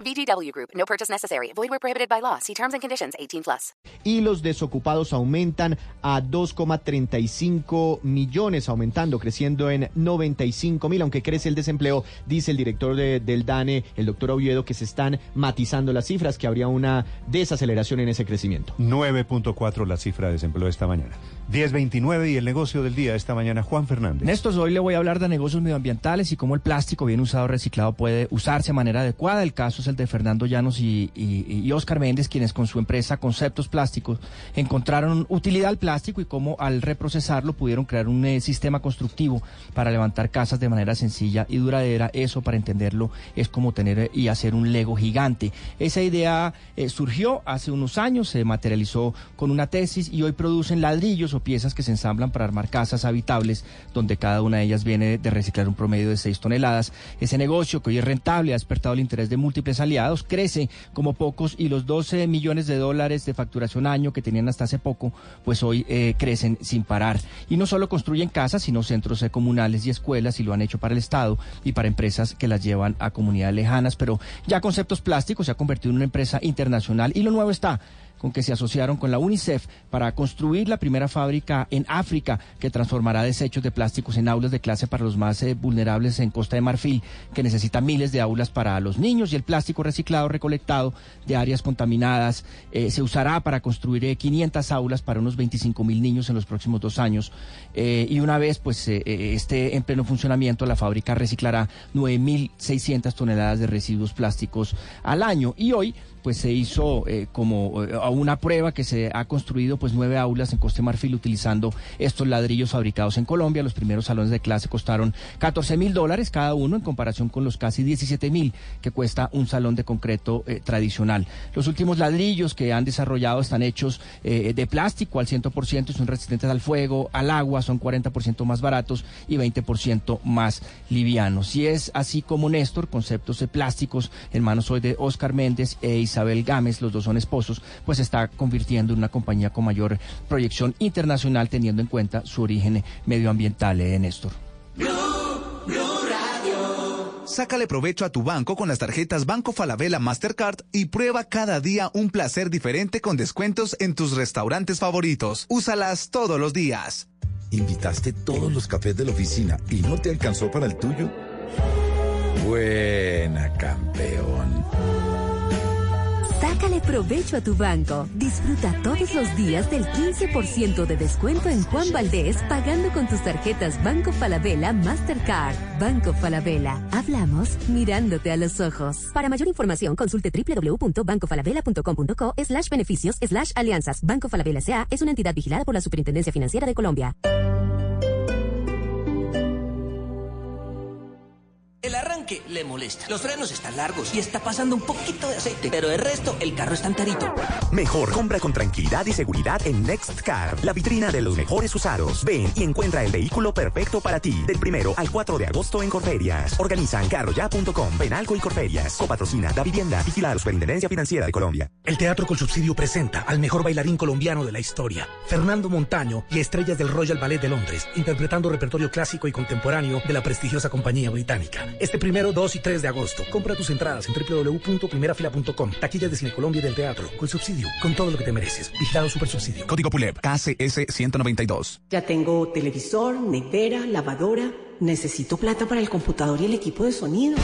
VGW Group. No purchase necessary. Void where prohibited by law. See terms and conditions. 18 plus. Y los desocupados aumentan a 2,35 millones, aumentando, creciendo en 95 mil, aunque crece el desempleo, dice el director de- del DANE, el doctor Oviedo, que se están matizando las cifras, que habría una desaceleración en ese crecimiento. 9.4 la cifra de desempleo esta mañana. 10.29 y el negocio del día esta mañana, Juan Fernández. Néstor, hoy le voy a hablar de negocios medioambientales y cómo el plástico bien usado reciclado puede usarse de manera adecuada. El caso es de Fernando Llanos y Oscar Méndez, quienes con su empresa Conceptos Plásticos encontraron utilidad al plástico y cómo al reprocesarlo pudieron crear un eh, sistema constructivo para levantar casas de manera sencilla y duradera. Eso, para entenderlo, es como tener eh, y hacer un Lego gigante. Esa idea eh, surgió hace unos años, se materializó con una tesis y hoy producen ladrillos o piezas que se ensamblan para armar casas habitables, donde cada una de ellas viene de reciclar un promedio de 6 toneladas. Ese negocio, que hoy es rentable, ha despertado el interés de múltiples aliados, crece como pocos y los 12 millones de dólares de facturación año que tenían hasta hace poco, pues hoy eh, crecen sin parar. Y no solo construyen casas, sino centros eh, comunales y escuelas, y lo han hecho para el Estado y para empresas que las llevan a comunidades lejanas. Pero ya Conceptos Plásticos se ha convertido en una empresa internacional y lo nuevo está con que se asociaron con la UNICEF para construir la primera fábrica en África que transformará desechos de plásticos en aulas de clase para los más eh, vulnerables en Costa de Marfil, que necesita miles de aulas para los niños y el plástico reciclado recolectado de áreas contaminadas eh, se usará para construir eh, 500 aulas para unos 25 mil niños en los próximos dos años. Eh, y una vez pues esté en pleno funcionamiento, la fábrica reciclará 9.600 toneladas de residuos plásticos al año. Y hoy pues se hizo eh, como eh, una prueba que se ha construido pues nueve aulas en Costa Marfil utilizando estos ladrillos fabricados en Colombia. Los primeros salones de clase costaron 14 mil dólares cada uno en comparación con los casi 17 mil que cuesta un salón de concreto eh, tradicional. Los últimos ladrillos que han desarrollado están hechos de plástico al 100% y son resistentes al fuego, al agua, son 40% más baratos y 20% más livianos. Y es así como Néstor, conceptos de plásticos en manos hoy de Oscar Méndez e Isabel Gámez, los dos son esposos, pues se está convirtiendo en una compañía con mayor proyección internacional teniendo en cuenta su origen medioambiental, eh, Néstor. Sácale provecho a tu banco con las tarjetas Banco Falabella Mastercard y prueba cada día un placer diferente con descuentos en tus restaurantes favoritos. Úsalas todos los días. ¿Invitaste todos los cafés de la oficina y no te alcanzó para el tuyo? Buena, campeón. Sácale provecho a tu banco. Disfruta todos los días del 15% de descuento en Juan Valdés pagando con tus tarjetas Banco Falabella Mastercard. Banco Falabella. Hablamos mirándote a los ojos. Para mayor información consulte www.bancofalabella.com.co slash beneficios slash alianzas. Banco Falabella S.A. es una entidad vigilada por la Superintendencia Financiera de Colombia. El arranque le molesta. Los frenos están largos y está pasando un poquito de aceite. Pero el resto, el carro está enterito. Mejor compra con tranquilidad y seguridad en Next Car, la vitrina de los mejores usados. Ven y encuentra el vehículo perfecto para ti. Del primero al 4 de agosto en Corferias. Organizan carroya.com, Benalco y Corferias. Copatrocina Da Vivienda, vigilada Superintendencia Financiera de Colombia. El Teatro con Subsidio presenta al mejor bailarín colombiano de la historia, Fernando Montaño y estrellas del Royal Ballet de Londres, interpretando repertorio clásico y contemporáneo de la prestigiosa compañía británica. Este primero, 2 y 3 de agosto. Compra tus entradas en www.primerafila.com. Taquillas de Cine Colombia y del Teatro. Con subsidio, con todo lo que te mereces. Vigilado Super Subsidio. Código PULEP KCS 192. Ya tengo televisor, nevera, lavadora. Necesito plata para el computador y el equipo de sonido.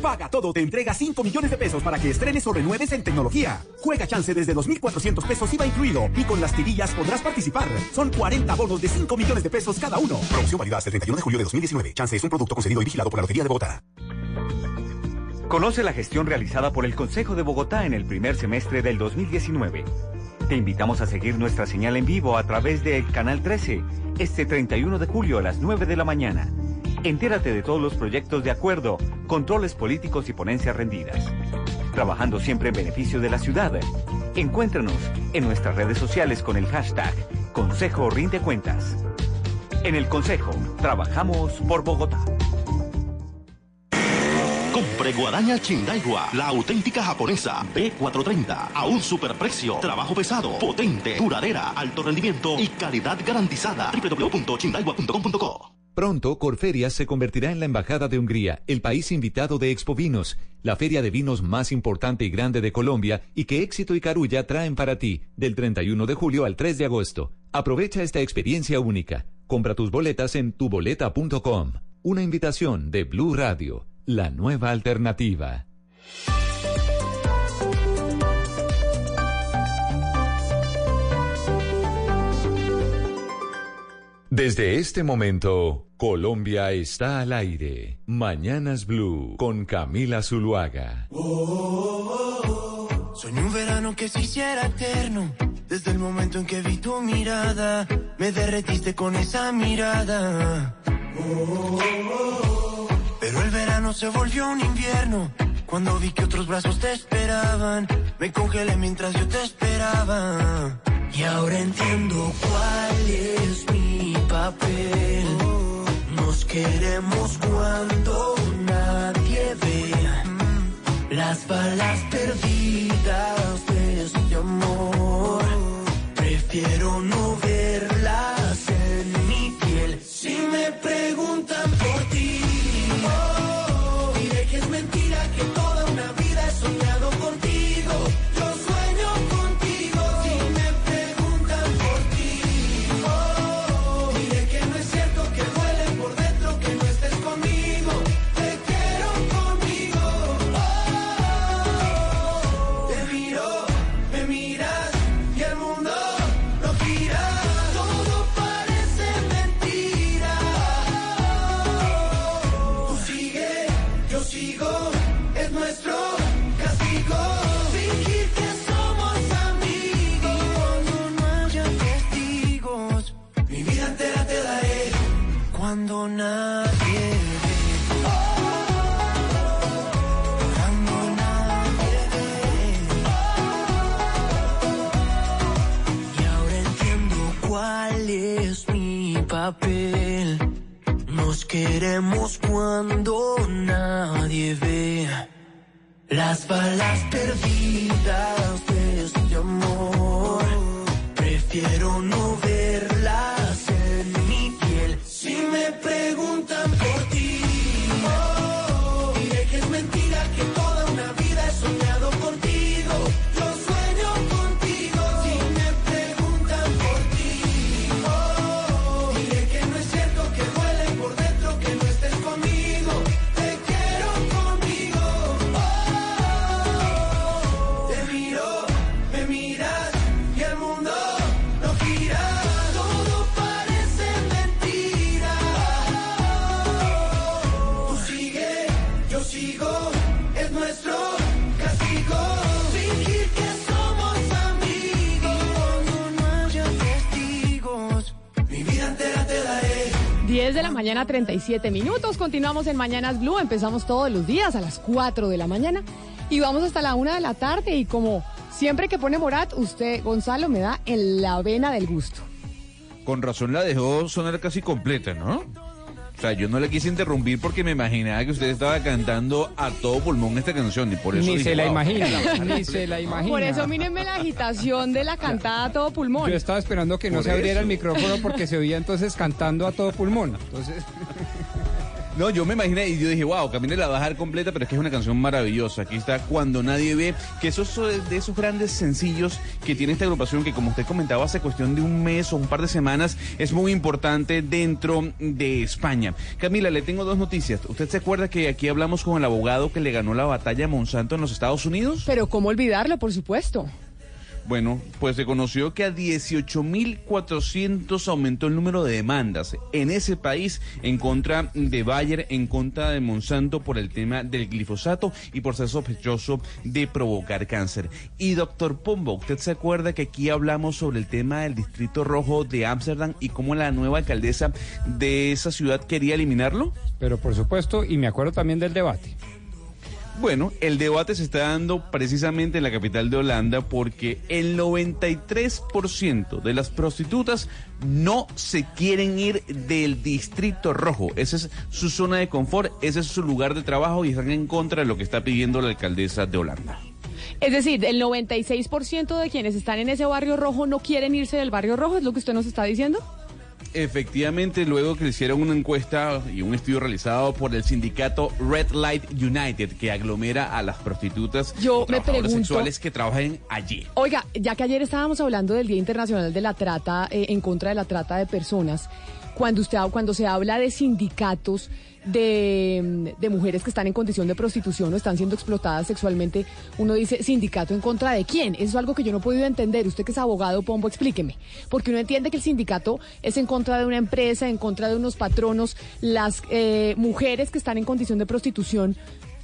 Paga Todo te entrega 5 millones de pesos para que estrenes o renueves en tecnología. Juega chance desde 2.400 pesos IVA incluido y con las tirillas podrás participar. Son 40 bonos de 5 millones de pesos cada uno. Promoción válida hasta el 31 de julio de 2019. Chance es un producto concedido y vigilado por la Lotería de Bogotá. Conoce la gestión realizada por el Consejo de Bogotá en el primer semestre del 2019. Te invitamos a seguir nuestra señal en vivo a través del Canal 13 este 31 de julio a las 9 de la mañana. Entérate de todos los proyectos de acuerdo, controles políticos y ponencias rendidas. trabajando siempre en beneficio de la ciudad. Encuéntranos en nuestras redes sociales con el hashtag Consejo Rinde Cuentas. En el Consejo, trabajamos por Bogotá. Compre guadaña Chindaiwa, la auténtica japonesa B430, a un superprecio, trabajo pesado, potente, duradera, alto rendimiento y calidad garantizada. www.chindaiwa.com.co Pronto, Corferias se convertirá en la Embajada de Hungría, el país invitado de Expo Vinos, la feria de vinos más importante y grande de Colombia y que Éxito y Carulla traen para ti, del 31 de julio al 3 de agosto. Aprovecha esta experiencia única. Compra tus boletas en tuboleta.com. Una invitación de Blue Radio, la nueva alternativa. Desde este momento, Colombia está al aire. Mañanas Blue con Camila Zuluaga. Soñé un verano que se hiciera eterno. Desde el momento en que vi tu mirada, me derretiste con esa mirada. Pero el verano se volvió un invierno. Cuando vi que otros brazos te esperaban, me congelé mientras yo te esperaba. Y ahora entiendo cuál es mi papel. Nos queremos cuando nadie ve las balas perdidas de este amor. Prefiero no verlas cuando nadie ve. Y ahora entiendo cuál es mi papel. Nos queremos cuando nadie ve. Las balas perdidas de este amor. Prefiero no verlas mañana, 37 minutos. Continuamos en Mañanas Blue. Empezamos todos los días a las 4 de la mañana y vamos hasta la 1 de la tarde. Y como siempre que pone Morat, usted, Gonzalo, me da en la vena del gusto. Con razón la dejó sonar casi completa, ¿no? O sea, yo no le quise interrumpir porque me imaginaba que usted estaba cantando a todo pulmón esta canción y por eso Ni dije, se la "Wow". imagina, ni se la imagina. Por eso mírenme la agitación de la cantada a todo pulmón. Yo estaba esperando que no Por se abriera el micrófono porque se oía entonces cantando a todo pulmón. Entonces, No, yo me imaginé y yo dije, wow, Camila la va a dejar completa, pero es que es una canción maravillosa. Aquí está Cuando Nadie Ve, que eso es de esos grandes sencillos que tiene esta agrupación que, como usted comentaba, hace cuestión de un mes o un par de semanas, es muy importante dentro de España. Camila, le tengo dos noticias. ¿Usted se acuerda que aquí hablamos con el abogado que le ganó la batalla a Monsanto en los Estados Unidos? Pero cómo olvidarlo, por supuesto. Bueno, pues se conoció que a 18.400 aumentó el número de demandas en ese país en contra de Bayer, en contra de Monsanto por el tema del glifosato y por ser sospechoso de provocar cáncer. Y doctor Pombo, ¿usted se acuerda que aquí hablamos sobre el tema del distrito rojo de Ámsterdam y cómo la nueva alcaldesa de esa ciudad quería eliminarlo? pero por supuesto, y me acuerdo también del debate. Bueno, el debate se está dando precisamente en la capital de Holanda porque el 93% de las prostitutas no se quieren ir del distrito rojo. Esa es su zona de confort, ese es su lugar de trabajo y están en contra de lo que está pidiendo la alcaldesa de Holanda. Es decir, el 96% de quienes están en ese barrio rojo no quieren irse del barrio rojo, ¿es lo que usted nos está diciendo? Efectivamente, luego que le hicieron una encuesta y un estudio realizado por el sindicato Red Light United, que aglomera a las prostitutas Yo o me pregunto- sexuales que trabajan allí. Oiga, ya que ayer estábamos hablando del Día Internacional de la Trata, eh, en contra de la trata de personas, cuando, usted, cuando se habla de sindicatos de, de mujeres que están en condición de prostitución o están siendo explotadas sexualmente, uno dice, ¿sindicato en contra de quién? Eso es algo que yo no he podido entender. Usted que es abogado, Pombo, explíqueme. Porque uno entiende que el sindicato es en contra de una empresa, en contra de unos patronos. Las eh, mujeres que están en condición de prostitución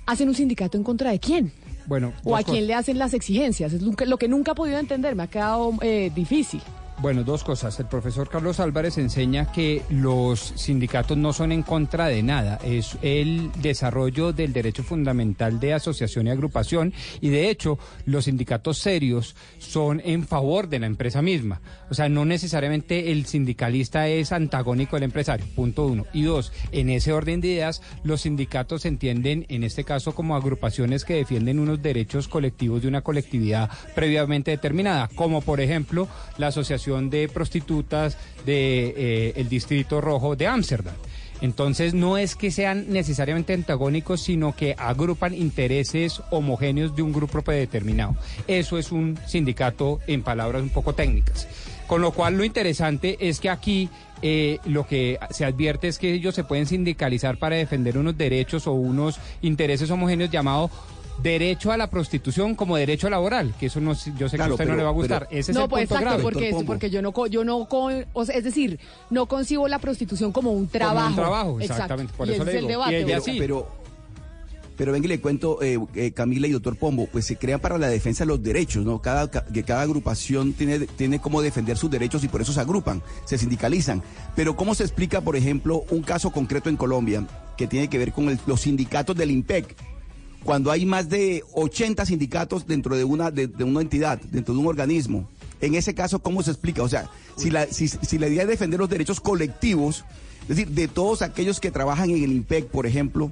hacen un sindicato en contra de quién? Bueno, ¿O a quién le hacen las exigencias? Es lo que, lo que nunca he podido entender, me ha quedado eh, difícil. Bueno, dos cosas. El profesor Carlos Álvarez enseña que los sindicatos no son en contra de nada. Es el desarrollo del derecho fundamental de asociación y agrupación. Y de hecho, los sindicatos serios son en favor de la empresa misma. O sea, no necesariamente el sindicalista es antagónico del empresario. Punto uno. Y dos, en ese orden de ideas, los sindicatos se entienden, en este caso, como agrupaciones que defienden unos derechos colectivos de una colectividad previamente determinada, como por ejemplo la Asociación de Prostitutas del el Distrito Rojo de Ámsterdam. Entonces no es que sean necesariamente antagónicos, sino que agrupan intereses homogéneos de un grupo predeterminado. Eso es un sindicato en palabras un poco técnicas. Con lo cual lo interesante es que aquí eh, lo que se advierte es que ellos se pueden sindicalizar para defender unos derechos o unos intereses homogéneos llamados derecho a la prostitución como derecho laboral, que eso no, yo sé que a usted no le va a gustar. pero- Ese es no, el pues punto exacto, grave. porque, es- porque yo no, co- yo no, co- o sea, es decir, no concibo la prostitución como un trabajo. trabajo, Exacto. exactamente, por y eso ese le es el debate. Y ella pero- sí. Pero, pero venga y le cuento, eh, eh, Camila y doctor Pombo, pues se crean para la defensa de los derechos, ¿no? Cada, ca- que cada agrupación tiene, tiene cómo defender sus derechos y por eso se agrupan, se sindicalizan. Pero ¿cómo se explica, por ejemplo, un caso concreto en Colombia que tiene que ver con el- los sindicatos del IMPEC? Cuando hay más de 80 sindicatos dentro de una, de, de una entidad, dentro de un organismo. En ese caso, ¿cómo se explica? O sea, si la, si, si la idea es defender los derechos colectivos, es decir, de todos aquellos que trabajan en el IMPEC, por ejemplo,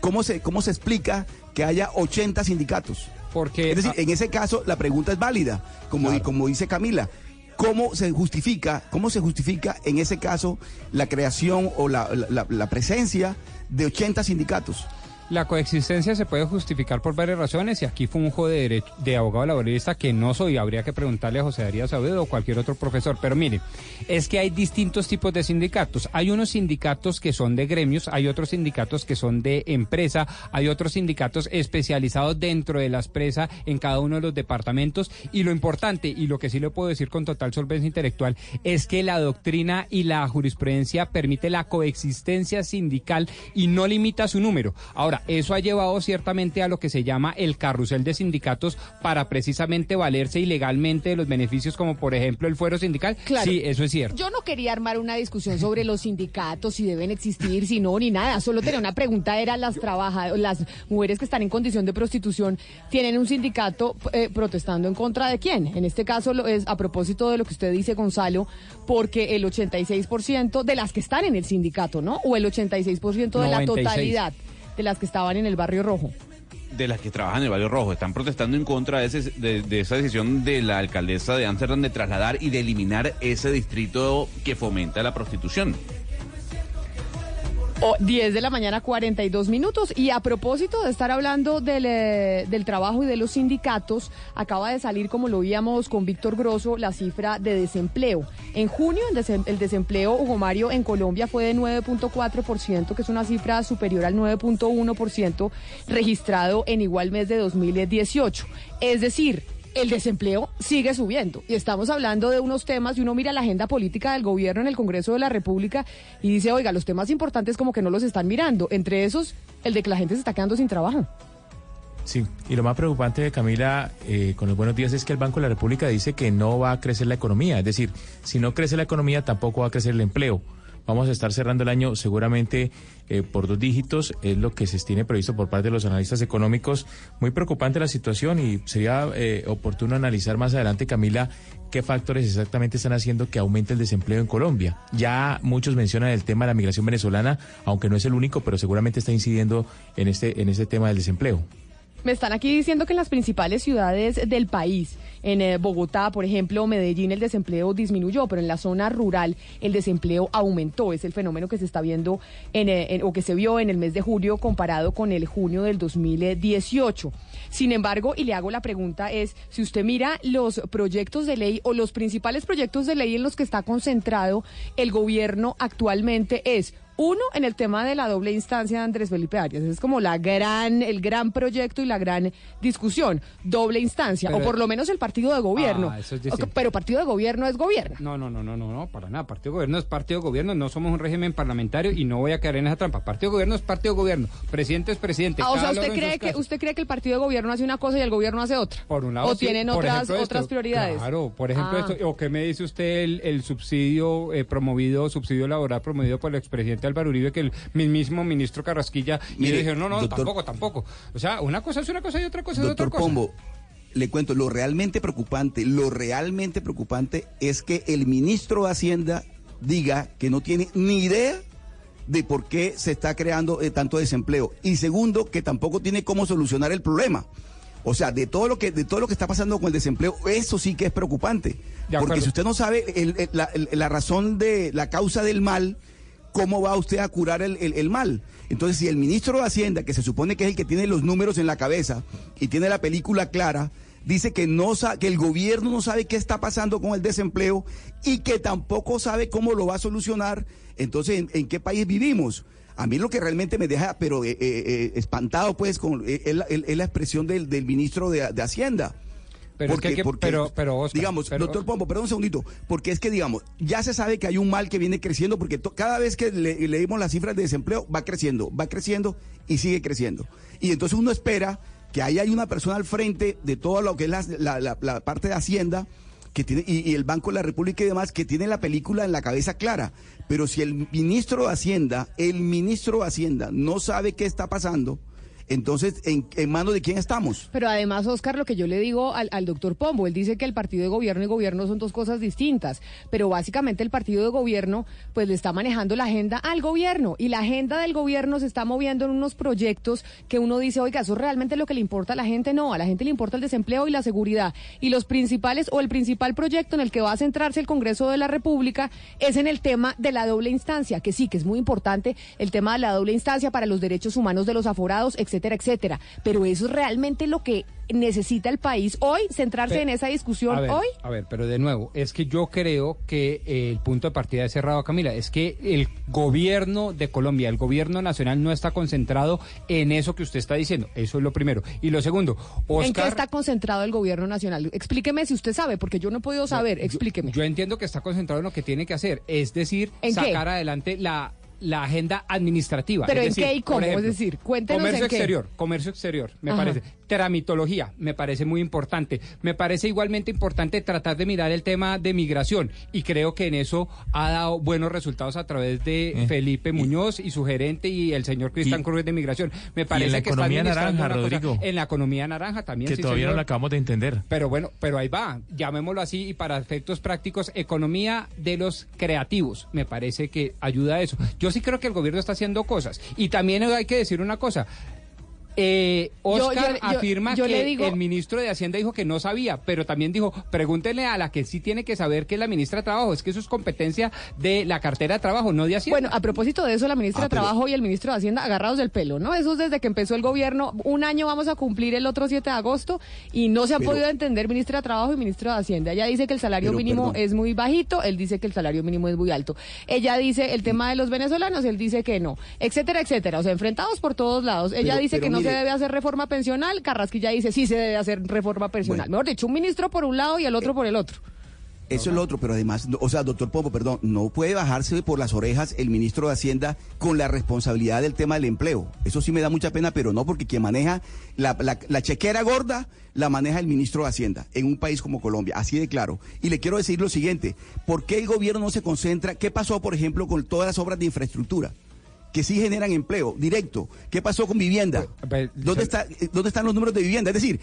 ¿cómo se, cómo se explica que haya 80 sindicatos? Porque, es decir, en ese caso la pregunta es válida, como, como dice Camila. ¿Cómo se justifica, cómo se justifica en ese caso la creación o la- la presencia de 80 sindicatos? La coexistencia se puede justificar por varias razones y aquí funjo de, derecho, de abogado laboralista que no soy, habría que preguntarle a José Darío Saucedo o cualquier otro profesor. Pero mire, es que hay distintos tipos de sindicatos. Hay unos sindicatos que son de gremios, hay otros sindicatos que son de empresa, hay otros sindicatos especializados dentro de la empresa en cada uno de los departamentos y lo importante y lo que sí le puedo decir con total solvencia intelectual es que la doctrina y la jurisprudencia permite la coexistencia sindical y no limita su número. Ahora, eso ha llevado ciertamente a lo que se llama el carrusel de sindicatos para precisamente valerse ilegalmente de los beneficios como por ejemplo el fuero sindical. Claro. Sí, eso es cierto. Yo no quería armar una discusión sobre los sindicatos, si deben existir, si no, ni nada. Solo tenía una pregunta, era las trabajadoras, las mujeres que están en condición de prostitución, ¿tienen un sindicato eh, protestando en contra de quién? En este caso lo es a propósito de lo que usted dice, Gonzalo, porque el 86% de las que están en el sindicato, ¿no? O el 86% de la 96. totalidad de las que estaban en el barrio rojo. de las que trabajan en el Barrio Rojo. Están protestando en contra de, esa decisión de la alcaldesa de Ámsterdam de trasladar y de eliminar ese distrito que fomenta la prostitución. O 10 de la mañana, 42 minutos. Y a propósito de estar hablando del, eh, del trabajo y de los sindicatos, acaba de salir, como lo veíamos con Víctor Grosso, la cifra de desempleo. En junio, el, el desempleo, Hugo Mario, en Colombia fue de 9.4%, que es una cifra superior al 9.1% registrado en igual mes de 2018. Es decir, el desempleo sigue subiendo. Y estamos hablando de unos temas, y uno mira la agenda política del gobierno en el Congreso de la República y dice, oiga, los temas importantes como que no los están mirando. Entre esos, el de que la gente se está quedando sin trabajo. Sí, y lo más preocupante de Camila eh, con los buenos días es que el Banco de la República dice que no va a crecer la economía, es decir, si no crece la economía tampoco va a crecer el empleo. Vamos a estar cerrando el año seguramente eh, por dos dígitos, es lo que se tiene previsto por parte de los analistas económicos. Muy preocupante la situación y sería eh, oportuno analizar más adelante, Camila, qué factores exactamente están haciendo que aumente el desempleo en Colombia. Ya muchos mencionan el tema de la migración venezolana, aunque no es el único, pero seguramente está incidiendo en este, en este tema del desempleo. Me están aquí diciendo que en las principales ciudades del país, en eh, Bogotá, por ejemplo, Medellín, el desempleo disminuyó, pero en la zona rural el desempleo aumentó. Es el fenómeno que se está viendo en, eh, o que se vio en el mes de julio comparado con el junio del 2018. Sin embargo, y le hago la pregunta es, si usted mira los proyectos de ley o los principales proyectos de ley en los que está concentrado el gobierno actualmente es uno, en el tema de la doble instancia de Andrés Felipe Arias. Es como la gran, el gran proyecto y la gran discusión. Doble instancia, Pero- o por lo menos el partido de gobierno. Ah, eso es. Pero partido de gobierno es gobierno. No, no, no, no, no, no, para nada. Partido de gobierno es partido de gobierno, no somos un régimen parlamentario y no voy a caer en esa trampa. Partido de gobierno es partido de gobierno, presidente es presidente. Ah, o sea, usted cree que casos. usted cree que el partido de gobierno hace una cosa y el gobierno hace otra. Por un lado, o sí, tienen otras ejemplo, otras prioridades. Claro, por ejemplo, Ah. esto, o qué me dice usted el, el subsidio eh, promovido, subsidio laboral promovido por el expresidente Álvaro Uribe, que el mismísimo ministro Carrasquilla y Mire, le dijeron, no, no, doctor- tampoco, tampoco. O sea, una cosa es una cosa y otra cosa es otra cosa. Pombo, le cuento, lo realmente preocupante, lo realmente preocupante es que el ministro de Hacienda diga que no tiene ni idea de por qué se está creando eh, tanto desempleo. Y segundo, que tampoco tiene cómo solucionar el problema. O sea, de todo lo que de todo lo que está pasando con el desempleo, eso sí que es preocupante. Porque si usted no sabe el- el- la, el- la razón de la causa del mal, ¿cómo va usted a curar el, el- mal? Entonces, si el ministro de Hacienda, que se supone que es el que tiene los números en la cabeza y tiene la película clara, dice que no que el gobierno no sabe qué está pasando con el desempleo y que tampoco sabe cómo lo va a solucionar, entonces, ¿en, qué país vivimos? A mí lo que realmente me deja, pero eh, eh, eh, espantado, pues, eh, es la expresión del, del ministro de, de Hacienda. Pero es que hay que- pero- pero, Oscar, digamos, pero- doctor Pombo, perdón un segundito, porque es que, digamos, ya se sabe que hay un mal que viene creciendo, porque to- cada vez que le- leímos las cifras de desempleo, va creciendo, va creciendo y sigue creciendo. Y entonces uno espera que ahí hay una persona al frente de todo lo que es la, la- la- la parte de Hacienda que tiene, y, y el Banco de la República y demás, que tiene la película en la cabeza clara. Pero si el ministro de Hacienda, el ministro de Hacienda no sabe qué está pasando, entonces, ¿en, manos de quién estamos? Pero además, Oscar, lo que yo le digo al, al doctor Pombo, él dice que el partido de gobierno y gobierno son dos cosas distintas, pero básicamente el partido de gobierno pues le está manejando la agenda al gobierno y la agenda del gobierno se está moviendo en unos proyectos que uno dice, oiga, eso es realmente lo que le importa a la gente, no, a la gente le importa el desempleo y la seguridad. Y los principales o el principal proyecto en el que va a centrarse el Congreso de la República es en el tema de la doble instancia, que sí, que es muy importante el tema de la doble instancia para los derechos humanos de los aforados, etcétera, etcétera. Pero eso es realmente lo que necesita el país hoy, centrarse en esa discusión a ver, hoy. A ver, pero de nuevo, es que yo creo que eh, el punto de partida es cerrado, Camila. Es que el gobierno de Colombia, el gobierno nacional, no está concentrado en eso que usted está diciendo. Eso es lo primero. Y lo segundo, Oscar. ¿En qué está concentrado el gobierno nacional? Explíqueme si usted sabe, porque yo no he podido saber. Explíqueme. Yo, entiendo que está concentrado en lo que tiene que hacer, es decir, sacar adelante la la agenda administrativa. Pero es ¿en decir, qué y cómo? ejemplo, Es decir, cuéntenos Comercio en qué. exterior, comercio exterior, me Ajá. parece. Tramitología, me parece muy importante. Me parece igualmente importante tratar de mirar el tema de migración y creo que en eso ha dado buenos resultados a través de Eh. Felipe Muñoz y su gerente y el señor Cristian Cruz de migración. Me parece en la que está economía administrando naranja, cosa- Rodrigo. En la economía naranja también. que sí, todavía no lo acabamos de entender. Pero bueno, pero ahí va, llamémoslo así y para efectos prácticos, economía de los creativos. Me parece que ayuda a eso. Yo sí creo que el gobierno está haciendo cosas. Y también hay que decir una cosa. Eh, Oscar yo- yo- afirma yo que le digo- el ministro de Hacienda dijo que no sabía, pero también dijo, pregúntenle a la que sí tiene que saber que es la ministra de Trabajo. Es que eso es competencia de la cartera de trabajo, no de Hacienda. Bueno, a propósito de eso, la ministra Ah, de pero- Trabajo y el ministro de Hacienda agarrados del pelo, ¿no? Eso es desde que empezó el gobierno. Un año vamos a cumplir el otro 7 de agosto y no se han Pero- podido entender ministra de Trabajo y ministro de Hacienda. Ella dice que el salario Pero, mínimo perdón. es muy bajito, él dice que el salario mínimo es muy alto. Ella dice el tema de los venezolanos, él dice que no, etcétera, etcétera. O sea, enfrentados por todos lados. Ella Pero- dice pero que no se debe hacer pensional, Carrasquilla dice sí se debe hacer reforma pensional. Mejor dicho, un ministro por un lado y el otro por el otro. Eso es lo otro, pero además, o sea, doctor Pombo, perdón, no puede bajarse por las orejas el ministro de Hacienda con la responsabilidad del tema del empleo. Eso sí me da mucha pena, pero no, porque quien maneja la, la- la chequera gorda la maneja el ministro de Hacienda en un país como Colombia, así de claro. Y le quiero decir lo siguiente, ¿por qué el gobierno no se concentra? ¿Qué pasó, por ejemplo, con todas las obras de infraestructura? Que sí generan empleo directo. ¿Qué pasó con vivienda? ¿Dónde, está, eh, ¿Dónde están los números de vivienda? Es decir,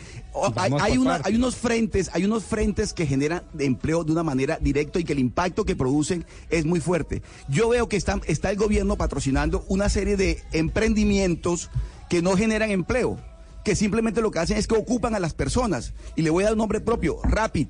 hay, una- hay unos frentes, hay unos frentes que generan empleo de una manera directa y que el impacto que producen es muy fuerte. Yo veo que está, está el gobierno patrocinando una serie de emprendimientos que no generan empleo, que simplemente lo que hacen es que ocupan a las personas. Y le voy a dar un nombre propio, Rapid.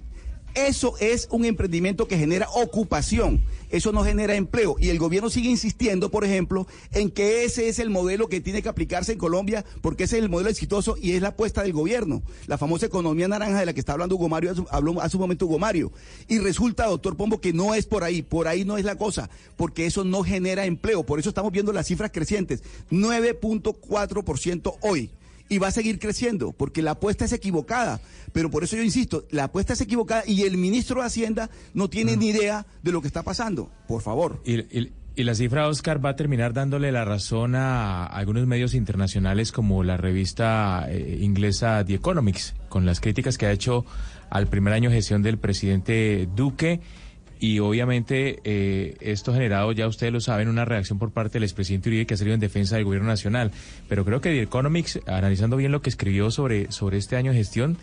Eso es un emprendimiento que genera ocupación, eso no genera empleo. Y el gobierno sigue insistiendo, por ejemplo, en que ese es el modelo que tiene que aplicarse en Colombia, porque ese es el modelo exitoso y es la apuesta del gobierno. La famosa economía naranja de la que está hablando Hugo Mario, habló hace un momento Hugo Mario. Y resulta, doctor Pombo, que no es por ahí, por ahí no es la cosa, porque eso no genera empleo. Por eso estamos viendo las cifras crecientes, 9.4% hoy y va a seguir creciendo porque la apuesta es equivocada. Pero por eso yo insisto, la apuesta es equivocada y el ministro de Hacienda no tiene ni idea de lo que está pasando. Por favor. Y, y- y la cifra, Oscar, va a terminar dándole la razón a algunos medios internacionales como la revista eh, inglesa The Economics, con las críticas que ha hecho al primer año de gestión del presidente Duque. Y obviamente eh, esto ha generado, ya ustedes lo saben, una reacción por parte del expresidente Uribe que ha salido en defensa del gobierno nacional. Pero creo que The Economics, analizando bien lo que escribió sobre, sobre este año de gestión,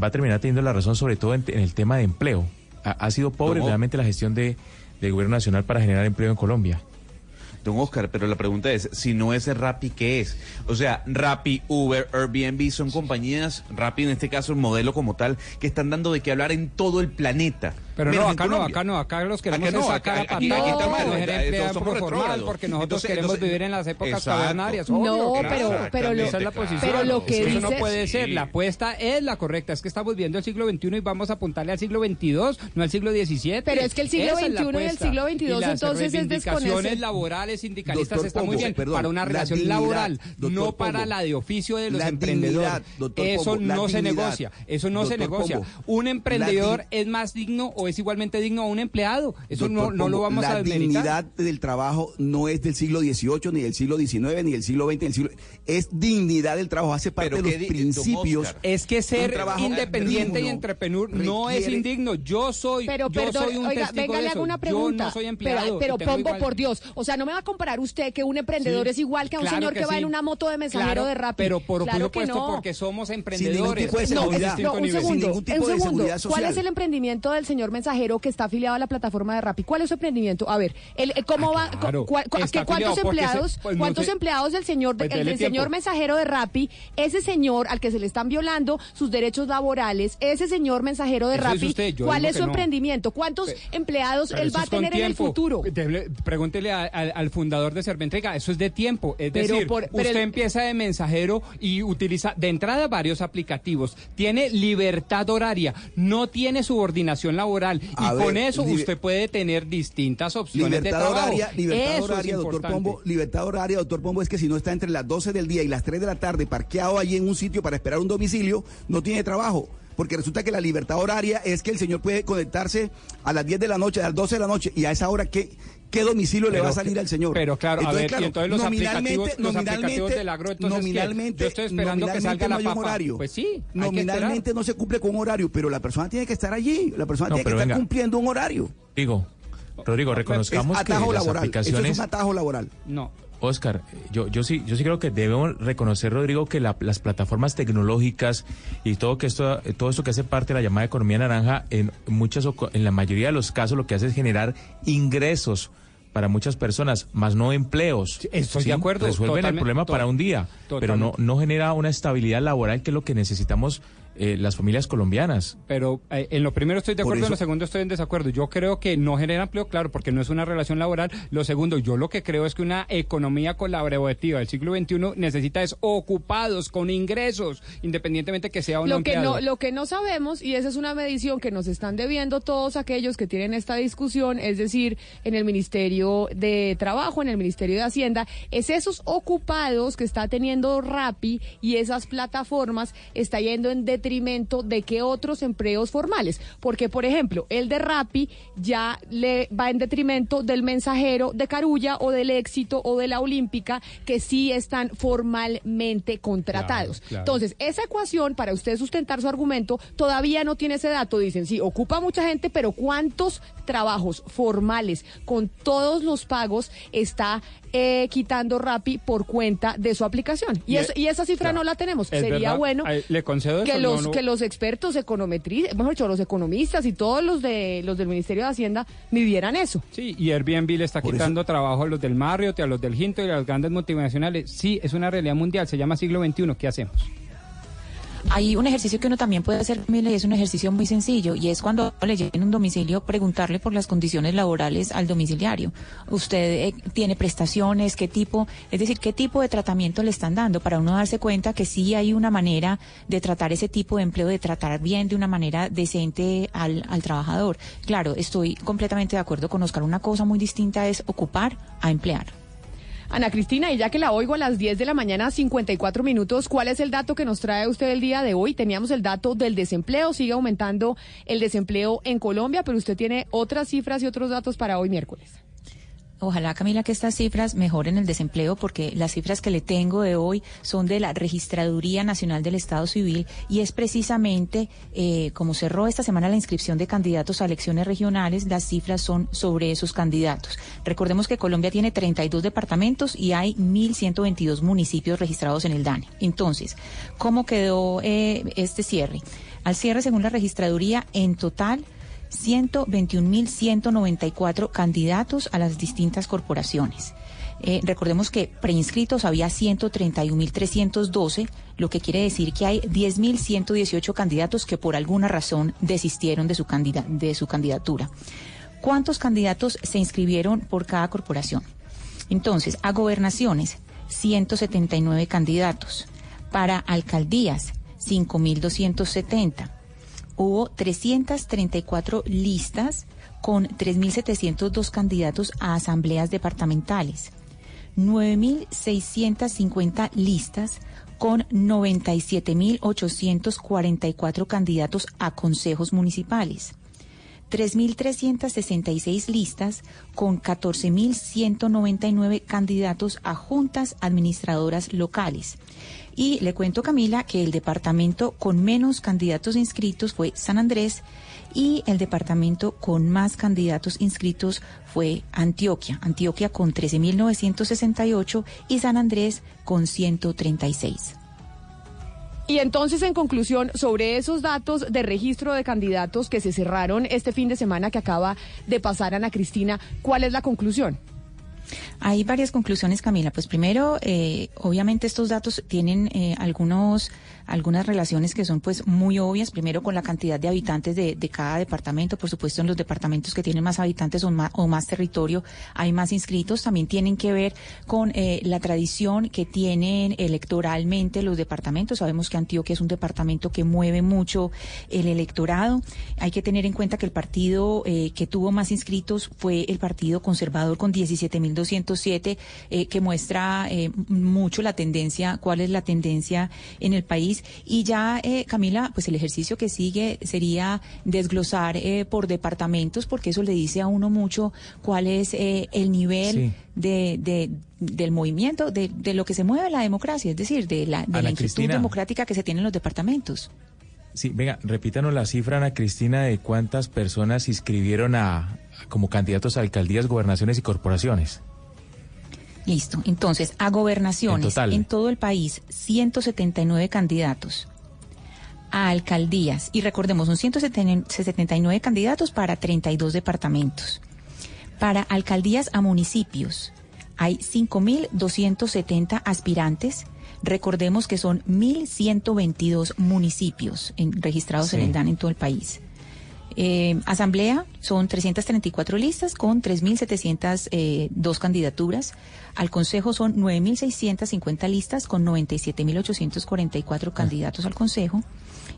va a terminar teniendo la razón sobre todo en, en el tema de empleo. Ha, ha sido pobre realmente la gestión de, del gobierno nacional para generar empleo en Colombia. Don Oscar, pero la pregunta es, si no es Rappi, ¿qué es? O sea, Rappi, Uber, Airbnb son compañías, Rappi en este caso el modelo como tal, que están dando de qué hablar en todo el planeta. Pero menos no, acá no, acá no, acá los queremos Acá no, es sacar acá- a aquí- aquí somos por formal, porque nosotros Entonces- queremos entonces- vivir en las épocas Exacto. cavernarias. No, pero- pero lo- Esa es la posición. pero lo que Eso no dice- puede ser, la apuesta es la correcta, es que estamos viendo el siglo XXI y vamos a apuntarle al siglo XXII, no al siglo XVII. Pero es que el siglo XXI y el siglo XXII entonces es reivindicaciones desconocer- laborales sindicalistas está muy bien perdón, para una la relación laboral, no para la de oficio de los emprendedores. Eso no se negocia, eso no se negocia. Un emprendedor es más digno o es igualmente digno a un empleado. Eso no, Doctor no lo vamos la a desmeritar. dignidad del trabajo no es del siglo XVIII, ni del siglo XIX, ni del siglo XX, ni del siglo... es dignidad del trabajo, hace parte de los di- principios. Oscar, Es que ser trabajo independiente y entrepreneur no es indigno. Yo soy, Pero yo perdón, soy un oiga, testigo venga, de le eso. hago una Yo pregunta. no soy empleado. Pero, pero Pombo, igual- por Dios, o sea, no me va a comparar usted que un emprendedor Sí. es igual que a un Claro señor que, que va sí. en una moto de mensajero Claro, de Rappi. Pero por claro que supuesto, no. porque somos Sin ningún emprendedores. tipo de No, seguridad. distinto No, un nivel. Sin segundo, ningún tipo un de segundo. seguridad ¿Cuál social. es el emprendimiento del señor mensajero que está afiliado a la plataforma de Rappi? ¿Cuál es su emprendimiento? A ver, el, el- ¿cómo va? Ah, claro. cu- cu- Está ¿a qué- ¿Cuántos empleados? se- pues no ¿Cuántos sé. empleados del señor, Pues el señor mensajero de Rappi? Ese señor al que se le están violando sus derechos laborales, ese señor mensajero de Eso Rappi, usted, ¿cuál es su no. emprendimiento? ¿Cuántos empleados Pero él va a tener en el futuro? Debe- pregúntele a- al- al fundador de Serventrega, eso es de tiempo. Es Pero decir, por- usted empieza de mensajero y utiliza de entrada varios aplicativos. Tiene libertad horaria, no tiene subordinación laboral. A y ver, con eso usted puede tener distintas opciones de Libertad trabajo. horaria, libertad Eso horaria, es doctor importante. Pombo. Libertad horaria, doctor Pombo, es que si no está entre las 12 del día y las 3 de la tarde parqueado allí en un sitio para esperar un domicilio, no tiene trabajo. Porque resulta que la libertad horaria es que el señor puede conectarse a las 10 de la noche, a las 12 de la noche, y a esa hora, ¿qué, qué domicilio le va a salir al señor? Pero claro, a ver, y entonces los aplicativos, los aplicativos del agro, entonces ¿qué? nominalmente, yo estoy esperando que nominalmente salga no la hay un papa. horario. Pues sí, nominalmente no se cumple con un horario, pero la persona tiene que estar allí, la persona No, tiene que estar cumpliendo un horario. Digo, Rodrigo, reconozcamos es que atajo las laboral. Eso aplicaciones... es un atajo laboral. No. Oscar, yo, yo sí, yo sí creo que debemos reconocer, Rodrigo, que la- las plataformas tecnológicas y todo que esto, todo esto que hace parte de la llamada economía naranja, en muchas, en la mayoría de los casos, lo que hace es generar ingresos para muchas personas, más no empleos. estoy de acuerdo, Resuelven el problema para un día, pero no, no genera una estabilidad laboral que es lo que necesitamos eh, las familias colombianas. Pero eh, en lo primero estoy de acuerdo, en eso- lo segundo estoy en desacuerdo. Yo creo que no genera empleo, claro, porque no es una relación laboral. Lo segundo, yo lo que creo es que una economía colaborativa del siglo XXI necesita es ocupados, con ingresos, independientemente que sea un Lo que, empleado. no, lo que no sabemos, y esa es una medición que nos están debiendo todos aquellos que tienen esta discusión, es decir, en el Ministerio de Trabajo, en el Ministerio de Hacienda, es esos ocupados que está teniendo Rappi y esas plataformas está yendo en detrimento detrimento de que otros empleos formales. Porque, por ejemplo, el de Rappi ya le va en detrimento del mensajero de Carulla o del éxito o de la Olímpica, que sí están formalmente contratados. Claro, claro. Entonces, esa ecuación, para usted sustentar su argumento, todavía no tiene ese dato. Dicen, sí, ocupa mucha gente, pero ¿cuántos trabajos formales con todos los pagos está eh, quitando Rappi por cuenta de su aplicación? Y, Y es- es- y esa cifra claro. no la tenemos. Es Sería verdad, bueno ahí le concedo que eso, los, no, no. que los expertos econometristas, mejor dicho, los economistas y todos los de los del Ministerio de Hacienda midieran eso. Sí, y Airbnb le está quitando trabajo a los del Marriott, a los del Hinto y a las grandes multinacionales. Sí, es una realidad mundial, se llama siglo XXI. ¿Qué hacemos? Hay un ejercicio que uno también puede hacer, y es un ejercicio muy sencillo, y es cuando le lleguen un domicilio, preguntarle por las condiciones laborales al domiciliario. Usted eh, tiene prestaciones, qué tipo, es decir, qué tipo de tratamiento le están dando, para uno darse cuenta que sí hay una manera de tratar ese tipo de empleo, de tratar bien, de una manera decente al, al trabajador. Claro, estoy completamente de acuerdo con Oscar. Una cosa muy distinta es ocupar a emplear. Ana Cristina, y ya que la oigo a las 10 de la mañana, 54 minutos, ¿cuál es el dato que nos trae usted el día de hoy? Teníamos el dato del desempleo, sigue aumentando el desempleo en Colombia, pero usted tiene otras cifras y otros datos para hoy miércoles. Ojalá, Camila, que estas cifras mejoren el desempleo porque las cifras que le tengo de hoy son de la Registraduría Nacional del Estado Civil y es precisamente, eh, como cerró esta semana la inscripción de candidatos a elecciones regionales, las cifras son sobre esos candidatos. Recordemos que Colombia tiene 32 departamentos y hay 1.122 municipios registrados en el DANE. Entonces, ¿cómo quedó eh, este cierre? Al cierre, según la Registraduría, en total 121.194 candidatos a las distintas corporaciones. Eh, recordemos que preinscritos había 131.312, lo que quiere decir que hay 10.118 candidatos que por alguna razón desistieron de su, de su candidatura. ¿Cuántos candidatos se inscribieron por cada corporación? Entonces, a gobernaciones, 179 candidatos. Para alcaldías, 5.270 hubo 334 listas con 3.702 candidatos a asambleas departamentales, 9.650 listas con 97.844 candidatos a consejos municipales. 3.366 listas con 14.199 candidatos a juntas administradoras locales. Y le cuento, Camila, que el departamento con menos candidatos inscritos fue San Andrés y el departamento con más candidatos inscritos fue Antioquia. Antioquia con 13.968 y San Andrés con 136. Y entonces, en conclusión, sobre esos datos de registro de candidatos que se cerraron este fin de semana que acaba de pasar Ana Cristina, ¿cuál es la conclusión? Hay varias conclusiones, Camila. Pues primero, eh, obviamente estos datos tienen eh, algunos algunas relaciones que son pues muy obvias. Primero con la cantidad de habitantes de, cada departamento. Por supuesto, en los departamentos que tienen más habitantes o más, o más territorio hay más inscritos. También tienen que ver con eh, la tradición que tienen electoralmente los departamentos. Sabemos que Antioquia es un departamento que mueve mucho el electorado. Hay que tener en cuenta que el partido eh, que tuvo más inscritos fue el Partido Conservador con 17.207, eh, que muestra eh, mucho la tendencia, cuál es la tendencia en el país. Y ya, eh, Camila, pues el ejercicio que sigue sería desglosar eh, por departamentos, porque eso le dice a uno mucho cuál es eh, el nivel Sí. de, de- del movimiento, de, de lo que se mueve la democracia, es decir, de la, de la inquietud democrática que se tiene en los departamentos. Sí, venga, repítanos la cifra, Ana Cristina, de cuántas personas se inscribieron a- como candidatos a alcaldías, gobernaciones y corporaciones. Listo. Entonces, a gobernaciones En todo el país, 179 candidatos. A alcaldías, y recordemos, son 179 candidatos para 32 departamentos. Para alcaldías a municipios, hay 5.270 aspirantes. Recordemos que son 1.122 municipios en- registrados en el DAN en todo el país. Eh, asamblea son 334 listas con 3.702 eh, candidaturas. Al Consejo son 9.650 listas con 97.844 candidatos al Consejo.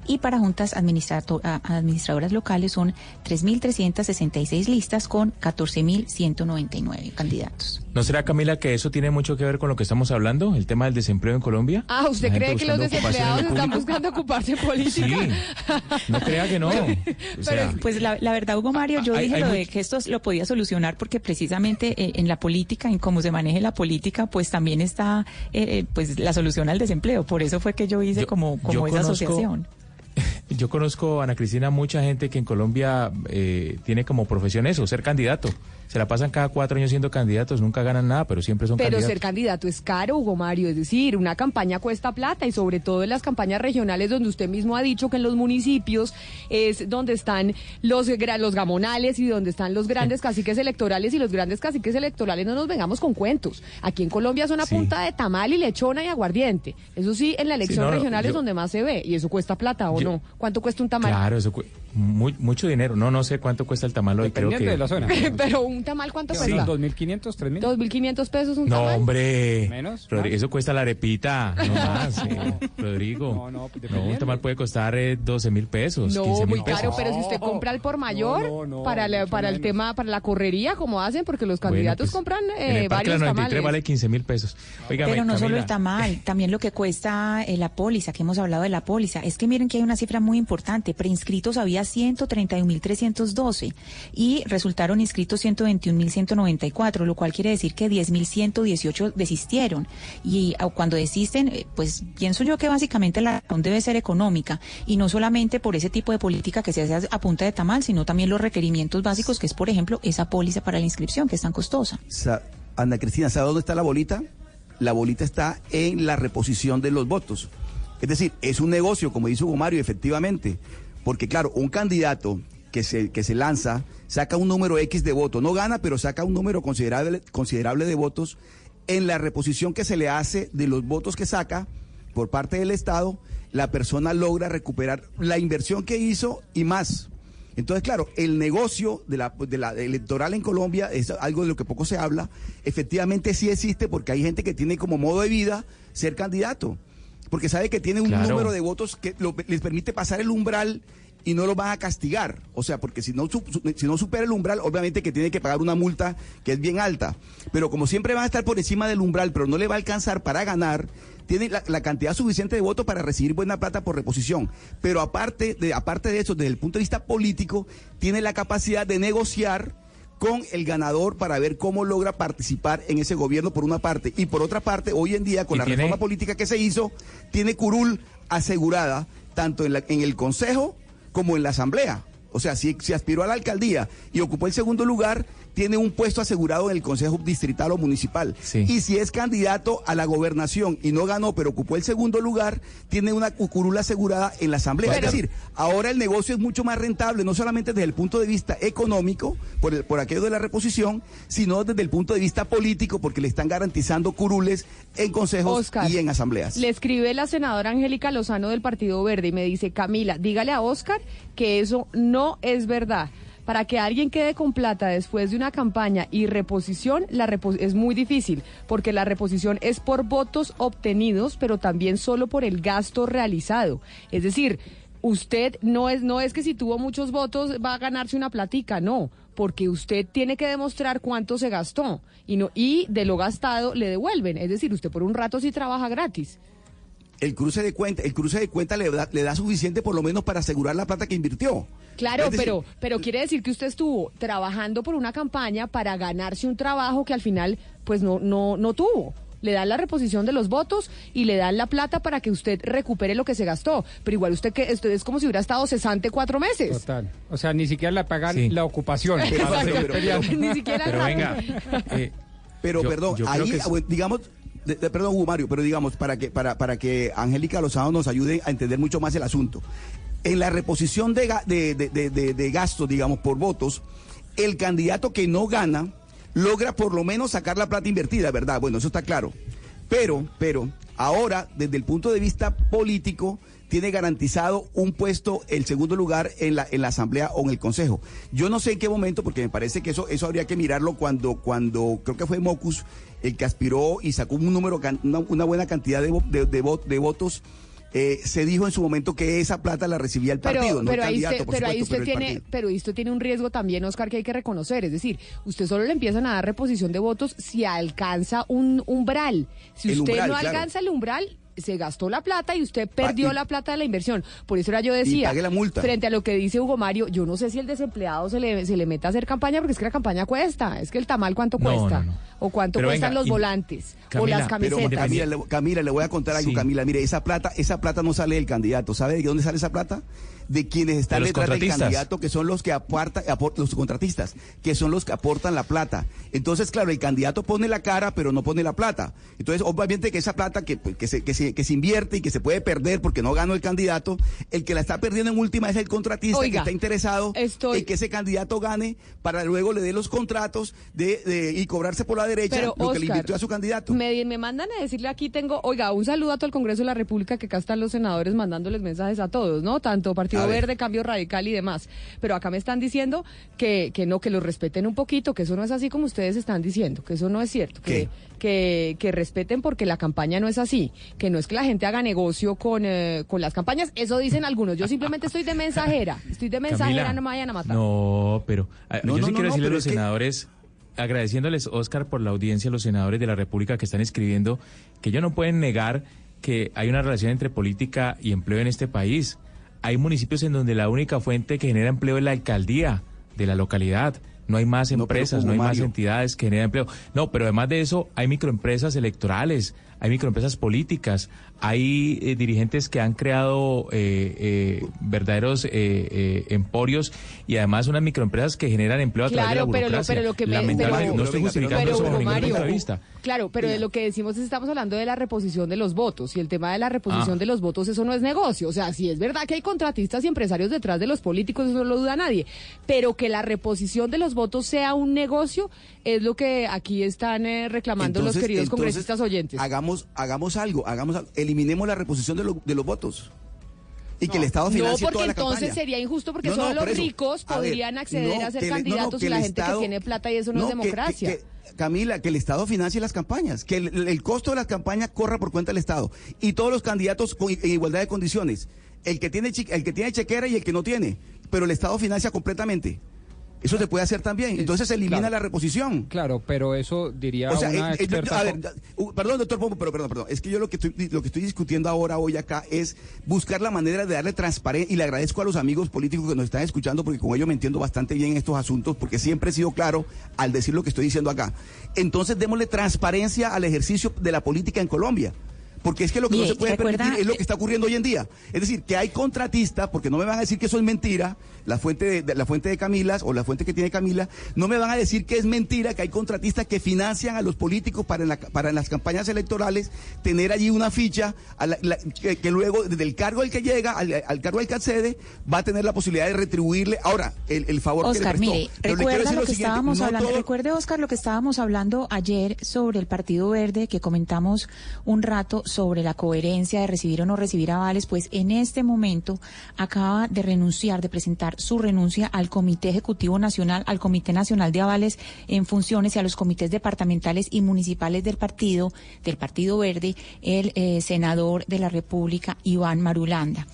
Y para juntas administradoras locales son 3.366 listas con 14.199 candidatos. ¿No será, Camila, que eso tiene mucho que ver con lo que estamos hablando, el tema del desempleo en Colombia? Ah, ¿usted cree que los desempleados están buscando ocuparse en política? No crea que no. O sea, Pues la, la verdad, Hugo Mario, yo Hay- dije hay lo de que esto lo podía solucionar porque precisamente eh, en la política, en cómo se maneje la política, pues también está eh, eh, pues la solución al desempleo. Por eso fue que yo hice como, como yo esa conozco- asociación. Yo conozco, Ana Cristina, mucha gente que en Colombia eh, tiene como profesión eso, ser candidato. Se la pasan cada cuatro años siendo candidatos, nunca ganan nada, pero siempre son Pero candidatos. ser candidato es caro, Hugo Mario. Es decir, una campaña cuesta plata y sobre todo en las campañas regionales donde usted mismo ha dicho que en los municipios es donde están los, los gamonales y donde están los grandes caciques electorales y los grandes caciques electorales no nos vengamos con cuentos. Aquí en Colombia son a Sí. punta de tamal y lechona y aguardiente. Eso sí, en la elección no, regional es donde más se ve y eso cuesta plata o Yo- no. ¿Cuánto cuesta un tamal? Claro, eso cu- muy- mucho dinero. No, no sé cuánto cuesta el tamal hoy. Creo que... De la zona. Pero un tamal, ¿cuánto Sí. cuesta? 2.500, 3.000. 2.500 pesos un No, tamal. hombre. ¿Menos? Rodri- ¿Más? Eso cuesta la arepita, no más, eh, Rodrigo. No, no, No, un tamal puede costar eh, 12 mil pesos, No, 15 mil muy caro, pero si usted compra el por mayor no, no, para, la- para el tema, para la correría, como hacen, porque los Bueno, candidatos pues, compran en eh, el Parque varios La 93 tamales. vale 15 mil pesos. Óigame, Pero no solo el tamal, también lo que cuesta eh, la póliza, que hemos hablado de la póliza. Es que miren que hay una cifra muy importante. Preinscritos había 131.312 y resultaron inscritos 121.194, lo cual quiere decir que 10.118 desistieron. Y cuando desisten, eh, pues pienso yo que básicamente la razón debe ser económica y no solamente por ese tipo de política que se hace a punta de tamal, sino también los requerimientos básicos, que es, por ejemplo, esa póliza para la inscripción, que es tan costosa. Sa- Ana Cristina, ¿sabe dónde está la bolita? La bolita está en la reposición de los votos. Es decir, es un negocio, como dice Hugo Mario, efectivamente. Porque claro, un candidato que se, que se lanza saca un número X de votos. No gana, pero saca un número considerable, considerable de votos. En la reposición que se le hace de los votos que saca por parte del Estado, la persona logra recuperar la inversión que hizo y más. Entonces, claro, el negocio de la, de la electoral en Colombia es algo de lo que poco se habla. Efectivamente sí existe porque hay gente que tiene como modo de vida ser candidato. Porque sabe que tiene un Claro. número de votos que lo- les permite pasar el umbral y no lo van a castigar. O sea, porque si no, si no supera el umbral, obviamente que tiene que pagar una multa que es bien alta. Pero como siempre va a estar por encima del umbral, pero no le va a alcanzar para ganar, tiene la, la cantidad suficiente de votos para recibir buena plata por reposición. Pero aparte de, aparte de eso, desde el punto de vista político, tiene la capacidad de negociar con el ganador para ver cómo logra participar en ese gobierno por una parte. Y por otra parte, hoy en día, con la tiene- reforma política que se hizo, tiene curul asegurada tanto en, la- en el Consejo como en la Asamblea. O sea, si, aspiró a la alcaldía y ocupó el segundo lugar, tiene un puesto asegurado en el Consejo Distrital o Municipal. Y si es candidato a la gobernación y no ganó, pero ocupó el segundo lugar, tiene una curula asegurada en la Asamblea. Pero- es decir, ahora el negocio es mucho más rentable, no solamente desde el punto de vista económico, por, el- por aquello de la reposición, sino desde el punto de vista político, porque le están garantizando curules en consejos Oscar, y en asambleas. Le escribe la senadora Angélica Lozano del Partido Verde y me dice, Camila, dígale a Oscar que eso no es verdad. Para que alguien quede con plata después de una campaña y reposición, la repo- es muy difícil, porque la reposición es por votos obtenidos, pero también solo por el gasto realizado. Es decir, usted no es, no es que si tuvo muchos votos va a ganarse una platica, no, porque usted tiene que demostrar cuánto se gastó y, no, y de lo gastado le devuelven. Es decir, usted por un rato sí trabaja gratis. El cruce de cuenta, el cruce de cuenta le da, le da suficiente por lo menos para asegurar la plata que invirtió. Claro, decir, pero, pero quiere decir que usted estuvo trabajando por una campaña para ganarse un trabajo que al final pues no, no, no tuvo. Le dan la reposición de los votos y le dan la plata para que usted recupere lo que se gastó. Pero igual usted que esto es como si hubiera estado cesante cuatro meses. Total. O sea, ni siquiera le pagan Sí. la ocupación. Exacto. Seguir Pero- peleando. Ni siquiera Pero venga, eh, Pero Yo- perdón, yo ahí, ah, digamos, perdón, Hugo Mario, pero digamos, para que, para, para que Angélica Lozano nos ayude a entender mucho más el asunto. En la reposición de- de gastos, digamos, por votos, el candidato que no gana logra por lo menos sacar la plata invertida, ¿verdad? Bueno, eso está claro. Pero, pero, ahora, desde el punto de vista político, tiene garantizado un puesto, el segundo lugar en la, en la asamblea o en el consejo. Yo no sé en qué momento, porque me parece que eso, eso habría que mirarlo cuando, cuando creo que fue Mocus el que aspiró y sacó un número, una, una buena cantidad de, de, de de votos. eh, se dijo en su momento que esa plata la recibía el partido, Pero, no pero el candidato, usted, por pero ahí usted pero tiene, pero usted tiene un riesgo también, Oscar, que hay que reconocer. Es decir, usted solo le empiezan a dar reposición de votos si alcanza un umbral. Si El usted umbral, no claro. alcanza el umbral, se gastó la plata y usted perdió y- la plata de la inversión. Por eso era yo decía, pague la multa. frente a lo que dice Hugo Mario, yo no sé si el desempleado se le, se le meta a hacer campaña, porque es que la campaña cuesta. Es que el tamal cuánto No, cuesta. no, no. O cuánto Pero cuestan venga, los y- volantes. o las Pero camisetas. Camila, le, Camila, le voy a contar algo, Sí. Camila. Mire, esa plata, esa plata no sale del candidato. ¿Sabe de dónde sale esa plata? De quienes están De los detrás del candidato, que son los que aportan, apor- los contratistas, que son los que aportan la plata. Entonces, claro, el candidato pone la cara, pero no pone la plata. Entonces, obviamente que esa plata que, que, se, que, se, que se invierte y que se puede perder porque no ganó el candidato, el que la está perdiendo en última es el contratista Oiga, que está interesado estoy- en que ese candidato gane para luego le dé los contratos de, de- y cobrarse por la derecha Pero, lo que le invirtió a su candidato. Me, me mandan a decirle aquí tengo, oiga, un saludo a todo el Congreso de la República, que acá están los senadores mandándoles mensajes a todos, ¿no? Tanto Partido A ver. Verde, Cambio Radical y demás. Pero acá me están diciendo que, que no, que los respeten un poquito, que eso no es así como ustedes están diciendo, que eso no es cierto, que, que, que respeten porque la campaña no es así, que no es que la gente haga negocio con, eh, con las campañas, eso dicen algunos. Yo simplemente estoy de mensajera, estoy de mensajera, Camila, no me vayan a matar. No, pero ah, No, yo no, sí no, quiero no, decirle a los senadores, agradeciéndoles, Oscar, por la audiencia, a los senadores de la República que están escribiendo, que ellos no pueden negar que hay una relación entre política y empleo en este país. Hay municipios en donde la única fuente que genera empleo es la alcaldía de la localidad. No hay más empresas, no hay más entidades que generan empleo. No, pero además de eso, hay microempresas electorales, hay microempresas políticas, hay eh, dirigentes que han creado eh, eh, verdaderos eh, eh, emporios y además unas microempresas que generan empleo a través de la Claro, pero lo, burocracia. pero lo que me... Pero- no estoy justificando pero, eso bajo ningún Mario, punto de vista. Claro, pero de lo que decimos es estamos hablando de la reposición de los votos y el tema de la reposición Ah. de los votos eso no es negocio, o sea, si es verdad que hay contratistas y empresarios detrás de los políticos, eso no lo duda nadie, pero que la reposición de los votos sea un negocio es lo que aquí están eh, reclamando los queridos entonces, congresistas oyentes. Hagamos, hagamos algo, hagamos, algo. Eliminemos la reposición de, lo- de los votos. Y que el Estado No, financie porque toda la entonces campaña. sería injusto porque No, no, solo los eso. ricos A ver, podrían acceder no, a ser que no, no, candidatos y la gente Estado- que tiene plata y eso no, es democracia. que- Camila, que el Estado financie las campañas, que el, el costo de las campañas corra por cuenta del Estado y todos los candidatos con- en igualdad de condiciones, el que tiene el que tiene chequera y el que no tiene, pero el Estado financia completamente. Eso se puede hacer también. Entonces se elimina claro. la reposición. Claro, pero eso diría O sea, una yo- experta. a ver, perdón, doctor Pombo, pero perdón, perdón. Es que yo lo que estoy lo que estoy discutiendo ahora hoy acá es buscar la manera de darle transparencia y le agradezco a los amigos políticos que nos están escuchando porque con ellos me entiendo bastante bien en estos asuntos porque siempre he sido claro al decir lo que estoy diciendo acá. Entonces démosle transparencia al ejercicio de la política en Colombia. Porque es que lo que Mire, no se puede recuerda permitir es lo que- está ocurriendo hoy en día. Es decir, que hay contratistas, porque no me van a decir que eso es mentira, la fuente de, de- la fuente de Camilas o la fuente que tiene Camila, no me van a decir que es mentira que hay contratistas que financian a los políticos para en, la- para en las campañas electorales tener allí una ficha a la- la- que, que luego del cargo al que llega, al, al cargo al que accede, va a tener la posibilidad de retribuirle. Ahora, el, el favor que le prestó. mire, Pero le recuerda decir lo que estábamos no hablando, todo- recuerde Oscar lo que estábamos hablando ayer sobre el Partido Verde, que comentamos un rato sobre la coherencia de recibir o no recibir avales, pues en este momento acaba de renunciar, de presentar su renuncia al Comité Ejecutivo Nacional, al Comité Nacional de Avales en funciones y a los comités departamentales y municipales del partido, del Partido Verde, el eh, senador de la República, Iván Marulanda.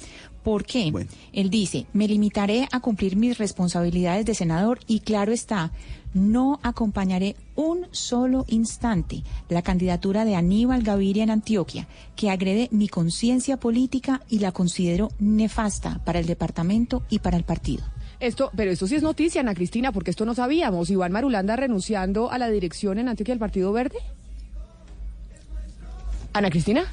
¿Por qué? Él dice, me limitaré a cumplir mis responsabilidades de senador y claro está, no acompañaré un solo instante la candidatura de Aníbal Gaviria en Antioquia, que agrede mi conciencia política y la considero nefasta para el departamento y para el partido. Esto, pero esto sí es noticia, Ana Cristina, porque esto no sabíamos. Iván Marulanda renunciando a la dirección en Antioquia del Partido Verde. Ana Cristina.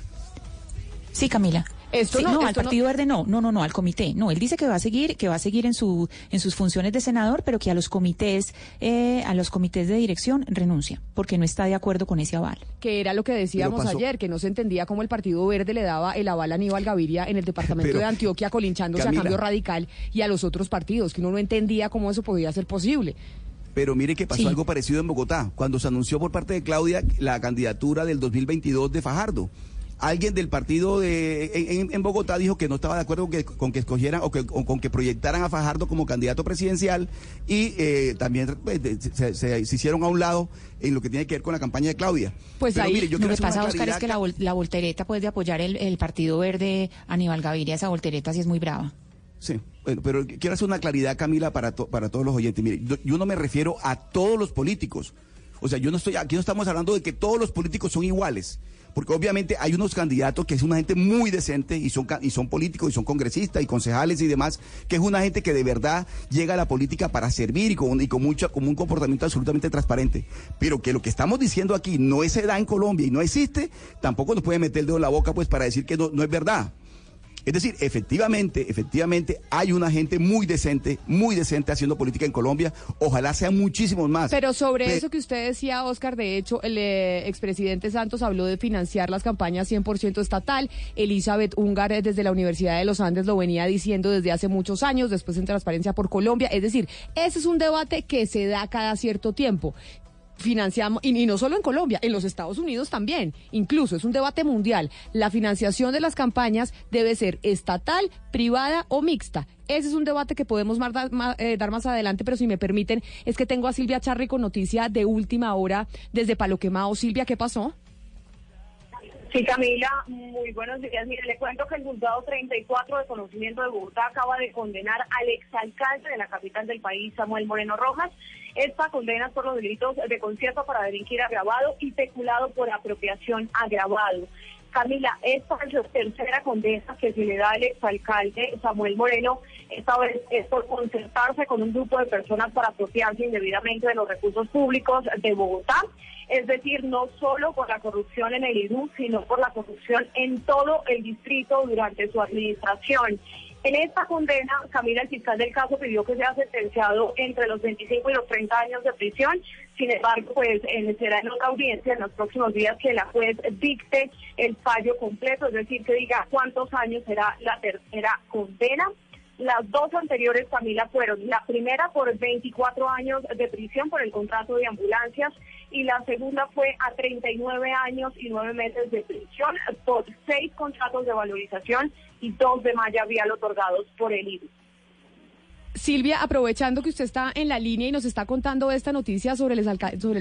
Sí, Camila. Esto Sí, no- no, al esto no- Partido Verde no, no, no, no, al comité. No, él dice que va a seguir, que va a seguir en su, en sus funciones de senador, pero que a los comités, eh, a los comités de dirección renuncia, porque no está de acuerdo con ese aval. que era lo que decíamos ayer, que no se entendía cómo el Partido Verde le daba el aval a Aníbal Gaviria en el departamento Pero, de Antioquia, colinchándose Camila. a Cambio Radical y a los otros partidos, que uno no entendía cómo eso podía ser posible. Pero mire que pasó Sí. algo parecido en Bogotá, cuando se anunció por parte de Claudia la candidatura del 2022 de Fajardo. Alguien del partido de, en, en Bogotá dijo que no estaba de acuerdo con que, con que escogieran o, que, o con que proyectaran a Fajardo como candidato presidencial y eh, también pues, se, se- se hicieron a un lado en lo que tiene que ver con la campaña de Claudia. Pues Pero ahí mire, yo lo que pasa, Oscar, es que la, vol- la voltereta pues de apoyar el, el Partido Verde Aníbal Gaviria, esa voltereta sí es muy brava. Sí, bueno, pero quiero hacer una claridad, Camila, para, to- para todos los oyentes. Mire, yo, yo no me refiero a todos los políticos. O sea, yo no estoy, aquí no estamos hablando de que todos los políticos son iguales. Porque obviamente hay unos candidatos que es una gente muy decente y son, y son políticos y son congresistas y concejales y demás, que es una gente que de verdad llega a la política para servir y con, y con, mucho, con un comportamiento absolutamente transparente. Pero que lo que estamos diciendo aquí no se da en Colombia y no existe, tampoco nos puede meter el dedo en la boca pues para decir que no, no es verdad. Es decir, efectivamente, efectivamente hay una gente muy decente, muy decente haciendo política en Colombia. Ojalá sean muchísimos más. Pero sobre Pe- eso que usted decía, Oscar, de hecho, el eh, expresidente Santos habló de financiar las campañas 100% estatal. Elizabeth Ungar eh, desde la Universidad de los Andes lo venía diciendo desde hace muchos años, después en Transparencia por Colombia. Es decir, ese es un debate que se da cada cierto tiempo. Financiamos, y, no solo en Colombia, en los Estados Unidos también, incluso es un debate mundial. La financiación de las campañas debe ser estatal, privada o mixta. Ese es un debate que podemos mar- eh, dar más adelante, pero si me permiten, es que tengo a Silvia Charri con noticia de última hora desde Palo Quemado. Silvia, ¿qué pasó? Sí, Camila, muy buenos días. Mire, le cuento que el juzgado 34 de conocimiento de Bogotá acaba de condenar al exalcalde de la capital del país, Samuel Moreno Rojas. Esta condena por los delitos de concierto para delinquir agravado y peculado por apropiación agravado. Camila, esta es la tercera condena que se le da al exalcalde Samuel Moreno. Esta vez es por concertarse con un grupo de personas para apropiarse indebidamente de los recursos públicos de Bogotá. Es decir, no solo por la corrupción en el IDU, sino por la corrupción en todo el distrito durante su administración. En esta condena, Camila, el fiscal del caso pidió que sea sentenciado entre los 25 y los 30 años de prisión. Sin embargo, pues será en otra audiencia en los próximos días que la juez dicte el fallo completo, es decir, que diga cuántos años será la tercera condena. Las dos anteriores, Camila, fueron la primera por 24 años de prisión por el contrato de ambulancias y la segunda fue a 39 años y 9 meses de prisión por seis contratos de valorización y dos de malla vial otorgados por el IDU. Silvia, aprovechando que usted está en la línea y nos está contando esta noticia sobre el,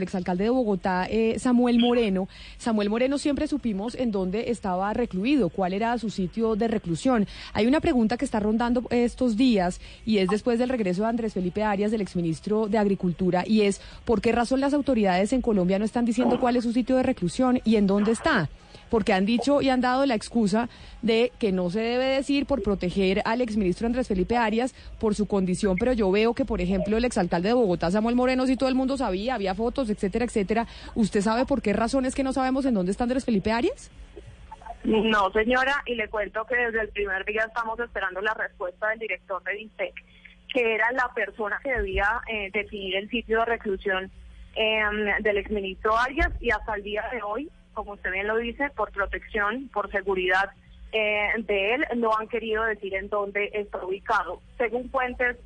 exalcalde de Bogotá, eh, Samuel Moreno. Samuel Moreno siempre supimos en dónde estaba recluido, cuál era su sitio de reclusión. Hay una pregunta que está rondando estos días y es después del regreso de Andrés Felipe Arias, del exministro de Agricultura, y es por qué razón las autoridades en Colombia no están diciendo cuál es su sitio de reclusión y en dónde está porque han dicho y han dado la excusa de que no se debe decir por proteger al exministro Andrés Felipe Arias por su condición, pero yo veo que, por ejemplo, el exalcalde de Bogotá, Samuel Moreno, si todo el mundo sabía, había fotos, etcétera, etcétera. ¿Usted sabe por qué razones que no sabemos en dónde está Andrés Felipe Arias? No, señora, y le cuento que desde el primer día estamos esperando la respuesta del director de INTEC, que era la persona que debía eh, definir el sitio de reclusión eh, del exministro Arias, y hasta el día de hoy, como usted bien lo dice, por protección, por seguridad eh, de él, no han querido decir en dónde está ubicado. Según fuentes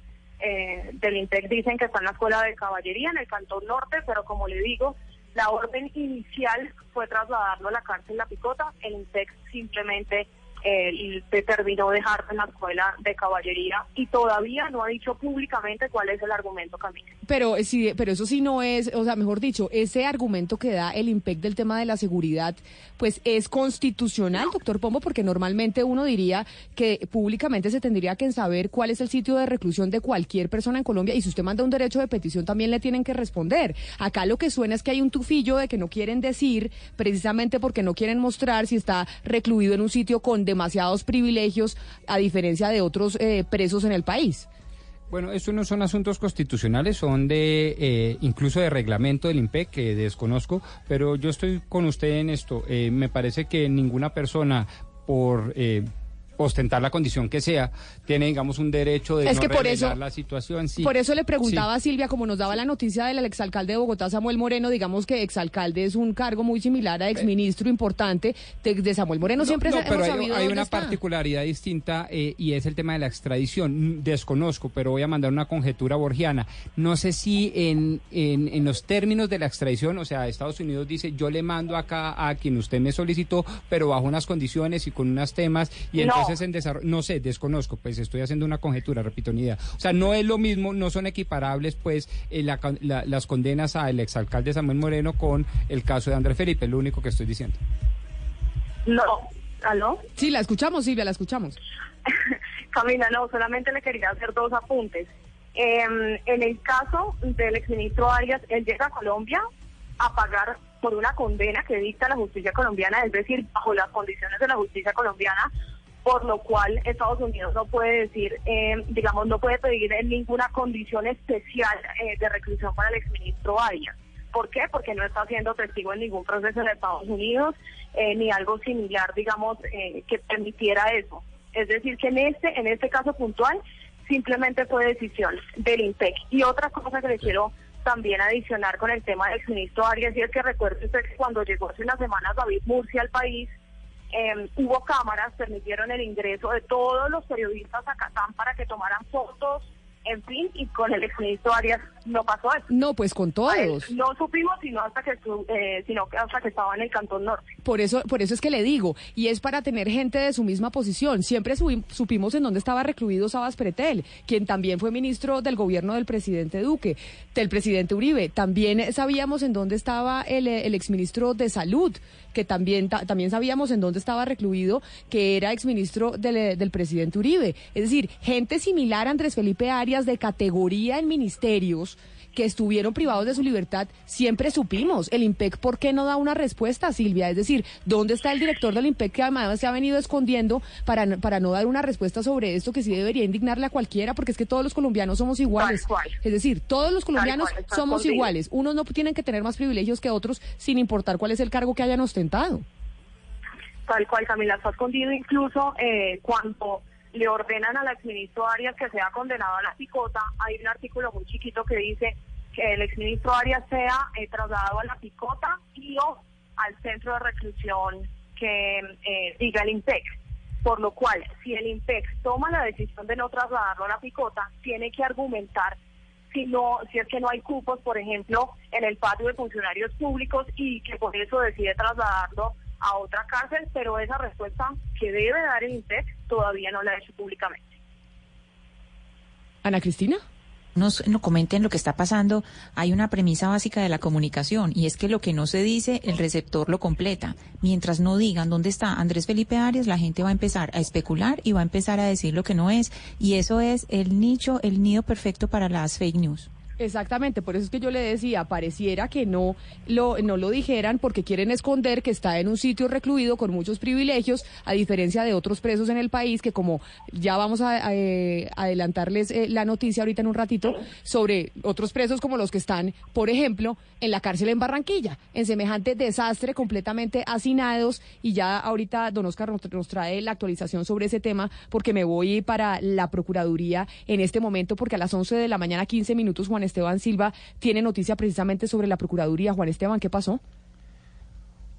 eh, del INTEC dicen que está en la Escuela de Caballería, en el Cantón Norte, pero como le digo, la orden inicial fue trasladarlo a la cárcel La Picota. El INTEC simplemente eh, determinó dejarlo en la Escuela de Caballería y todavía no ha dicho públicamente cuál es el argumento, Camila. Pero, eh, sí, pero eso sí no es, o sea, mejor dicho, ese argumento que da el IMPEC del tema de la seguridad, pues es constitucional, doctor Pombo, porque normalmente uno diría que públicamente se tendría que saber cuál es el sitio de reclusión de cualquier persona en Colombia y si usted manda un derecho de petición también le tienen que responder. Acá lo que suena es que hay un tufillo de que no quieren decir, precisamente porque no quieren mostrar si está recluido en un sitio con demasiados privilegios, a diferencia de otros eh, presos en el país. Bueno, estos no son asuntos constitucionales, son de eh, incluso de reglamento del IMPEC que desconozco, pero yo estoy con usted en esto. Eh, me parece que ninguna persona por ostentar la condición que sea, tiene, digamos, un derecho de Es no que por revelar eso- la situación. sí. Por eso le preguntaba Sí. a Silvia, como nos daba la noticia del exalcalde de Bogotá, Samuel Moreno, digamos que exalcalde es un cargo muy similar a exministro importante. De, de Samuel Moreno siempre no, pero hemos hay, sabido hay una está. particularidad distinta eh, y es el tema de la extradición. Mm, Desconozco, pero voy a mandar una conjetura borgiana. No sé si en, en, en los términos de la extradición, o sea, Estados Unidos dice, yo le mando acá a quien usted me solicitó, pero bajo unas condiciones y con unos temas, y No. entonces en desarrollo, no sé, desconozco, pues estoy haciendo una conjetura, repito, ni idea. O sea, no es lo mismo, no son equiparables, pues, eh, la la- las condenas al exalcalde Samuel Moreno con el caso de Andrés Felipe, lo único que estoy diciendo. No, ¿aló? Sí, la escuchamos, Silvia, la escuchamos. Camila, no, solamente le quería hacer dos apuntes. Eh, en el caso del exministro Arias, él llega a Colombia a pagar por una condena que dicta la justicia colombiana, es decir, bajo las condiciones de la justicia colombiana, por lo cual Estados Unidos no puede decir, eh, digamos, no puede pedir en ninguna condición especial eh, de reclusión para el exministro Arias. ¿Por qué? Porque no está siendo testigo en ningún proceso en Estados Unidos, eh, ni algo similar, digamos, eh, que permitiera eso. Es decir, que en este, en este caso puntual, simplemente fue decisión del INPEC. Y otra cosa que le quiero también adicionar con el tema del exministro Arias, y es que recuerde usted que cuando llegó hace unas semanas David Murcia al país, eh, hubo cámaras, permitieron el ingreso de todos los periodistas a Catán para que tomaran fotos, en fin, y con el exministro Arias no pasó eso. No, pues con él todos. No supimos sino hasta que eh, sino hasta que estaba en el Cantón Norte. Por eso, por eso es que le digo, y es para tener gente de su misma posición. Siempre supimos en dónde estaba recluido Sabas Pretel, quien también fue ministro del gobierno del presidente Duque, del presidente Uribe. También sabíamos en dónde estaba el, eh, el exministro de Salud, que también, ta- también sabíamos en dónde estaba recluido, que era exministro del, eh, del presidente Uribe. Es decir, gente similar a Andrés Felipe Arias de categoría en ministerios que estuvieron privados de su libertad, siempre supimos. El IMPEC, ¿por qué no da una respuesta, Silvia? Es decir, ¿dónde está el director del IMPEC que además se ha venido escondiendo para, no- para no dar una respuesta sobre esto que sí debería indignarle a cualquiera? Porque es que todos los colombianos somos iguales. Es decir, todos los colombianos cual, somos iguales. Unos no tienen que tener más privilegios que otros sin importar cuál es el cargo que hayan ostentado. tal cual Camila está escondido incluso eh, cuando le ordenan al exministro Arias que sea condenado a la picota, hay un artículo muy chiquito que dice que el exministro Arias sea eh, trasladado a la picota y o al centro de reclusión que eh, diga el INPEC. Por lo cual, si el INPEC toma la decisión de no trasladarlo a la picota, tiene que argumentar si no, si es que no hay cupos, por ejemplo, en el patio de funcionarios públicos y que por eso decide trasladarlo a otra cárcel, pero esa respuesta que debe dar el INPEC todavía no la ha hecho públicamente. Ana Cristina. Nos, no comenten lo que está pasando. Hay una premisa básica de la comunicación y es que lo que no se dice, el receptor lo completa. Mientras no digan dónde está Andrés Felipe Arias, la gente va a empezar a especular y va a empezar a decir lo que no es. Y eso es el nicho, el nido perfecto para las fake news. Exactamente, por eso es que yo le decía, pareciera que no lo, no lo dijeran porque quieren esconder que está en un sitio recluido con muchos privilegios, a diferencia de otros presos en el país, que como ya vamos a, eh, adelantarles eh, la noticia ahorita en un ratito, sobre otros presos como los que están, por ejemplo, en la cárcel en Barranquilla, en semejante desastre, completamente hacinados, y ya ahorita don Oscar nos, nos trae la actualización sobre ese tema, porque me voy para la Procuraduría en este momento, porque a las 11 de la mañana, 15 minutos, Juan Esteban Silva tiene noticia precisamente sobre la Procuraduría. Juan Esteban, ¿qué pasó?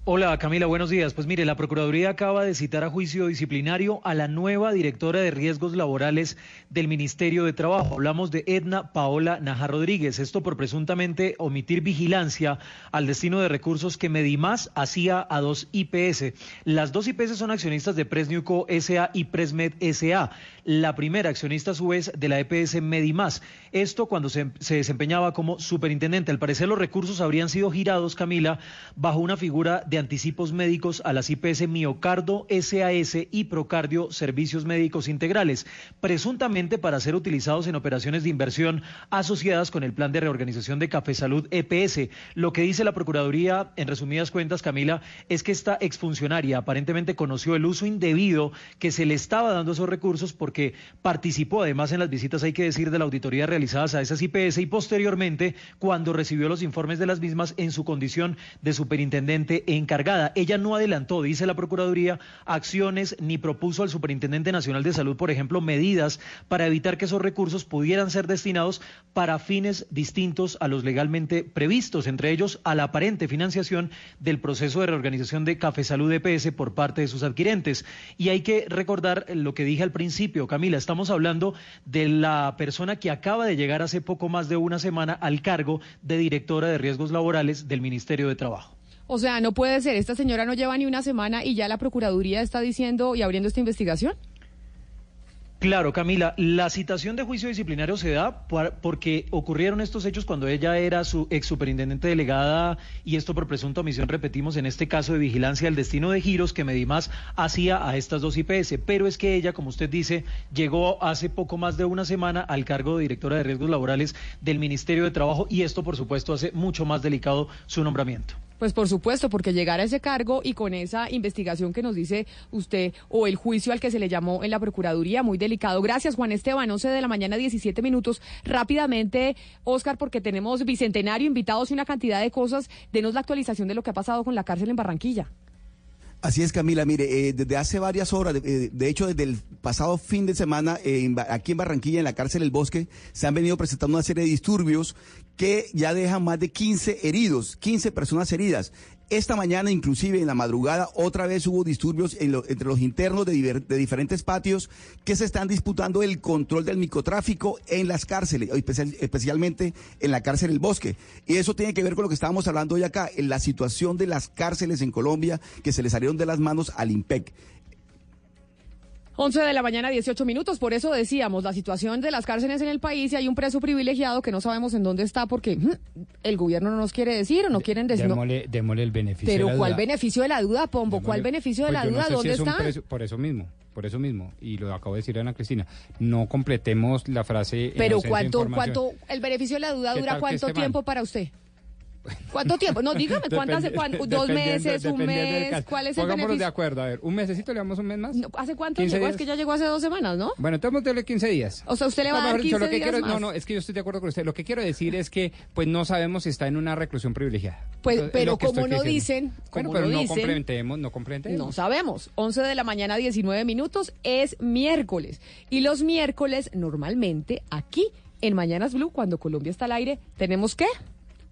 Hola Camila, buenos días. Pues mire, la Procuraduría acaba de citar a juicio disciplinario a la nueva directora de riesgos laborales del Ministerio de Trabajo. Hablamos de Edna Paola Naja Rodríguez. Esto por presuntamente omitir vigilancia al destino de recursos que Medimás hacía a dos IPS. Las dos IPS son accionistas de Presniuco SA y Presmed SA. La primera accionista a su vez de la EPS Medimás. Esto cuando se, se desempeñaba como superintendente. Al parecer los recursos habrían sido girados, Camila, bajo una figura de anticipos médicos a las IPS Miocardo, SAS y Procardio Servicios Médicos Integrales, presuntamente para ser utilizados en operaciones de inversión asociadas con el plan de reorganización de Café Salud EPS. Lo que dice la Procuraduría, en resumidas cuentas, Camila, es que esta exfuncionaria aparentemente conoció el uso indebido que se le estaba dando esos recursos porque participó además en las visitas, hay que decir, de la auditoría realizadas a esas IPS y posteriormente cuando recibió los informes de las mismas en su condición de superintendente en encargada. Ella no adelantó, dice la Procuraduría, acciones ni propuso al Superintendente Nacional de Salud, por ejemplo, medidas para evitar que esos recursos pudieran ser destinados para fines distintos a los legalmente previstos, entre ellos a la aparente financiación del proceso de reorganización de Café Salud EPS por parte de sus adquirentes. Y hay que recordar lo que dije al principio, Camila, estamos hablando de la persona que acaba de llegar hace poco más de una semana al cargo de directora de riesgos laborales del Ministerio de Trabajo. O sea, no puede ser, esta señora no lleva ni una semana y ya la Procuraduría está diciendo y abriendo esta investigación. Claro, Camila, la citación de juicio disciplinario se da porque ocurrieron estos hechos cuando ella era su ex superintendente delegada y esto por presunta omisión, repetimos, en este caso de vigilancia del destino de giros que Medimás hacía a estas dos IPS. Pero es que ella, como usted dice, llegó hace poco más de una semana al cargo de directora de riesgos laborales del Ministerio de Trabajo y esto, por supuesto, hace mucho más delicado su nombramiento. Pues por supuesto, porque llegar a ese cargo y con esa investigación que nos dice usted o el juicio al que se le llamó en la Procuraduría, muy delicado. Gracias, Juan Esteban, 11 de la mañana, 17 minutos. Rápidamente, Oscar, porque tenemos bicentenario, invitados y una cantidad de cosas. Denos la actualización de lo que ha pasado con la cárcel en Barranquilla. Así es, Camila. Mire, eh, desde hace varias horas, de, eh, hecho, desde el pasado fin de semana, eh, aquí en Barranquilla, en la cárcel El Bosque, se han venido presentando una serie de disturbios que ya dejan más de 15 heridos, 15 personas heridas. Esta mañana, inclusive en la madrugada, otra vez hubo disturbios entre los internos de, diferentes patios que se están disputando el control del microtráfico en las cárceles, especialmente en la cárcel El Bosque. Y eso tiene que ver con lo que estábamos hablando hoy acá, en la situación de las cárceles en Colombia que se le salieron de las manos al IMPEC. 11 de la mañana, 18 minutos. Por eso decíamos la situación de las cárceles en el país y hay un preso privilegiado que no sabemos en dónde está porque mm, el gobierno no nos quiere decir o no quieren decir. Démosle, el beneficio Pero de la ¿cuál beneficio de la duda, Pombo? ¿Cuál beneficio de pues la duda? ¿Dónde está? por eso mismo. Por eso mismo, y lo acabo de decir Ana Cristina, no completemos la frase. Pero ¿cuánto, cuánto, el beneficio de la duda dura cuánto tiempo para usted? ¿Cuánto tiempo? No, dígame, ¿cuánto hace? ¿Dos meses? ¿Un mes? ¿Cuál es el beneficio? de acuerdo, a ver, ¿un mesecito le damos un mes más? ¿Hace cuánto llegó? Es que ya llegó hace dos semanas, ¿no? Bueno, entonces déle 15 días. O sea, usted le va a dar 15 lo que días más. No, no, es que yo estoy de acuerdo con usted. Lo que quiero decir es que, pues, no sabemos si está en una reclusión privilegiada. Pues, pero como no dicen, bueno, pero no complementemos, no complementemos. No sabemos. 11 de la mañana, 19 minutos, es miércoles. Y los miércoles, normalmente, aquí, en Mañanas Blue, cuando Colombia está al aire, ¿tenemos qué?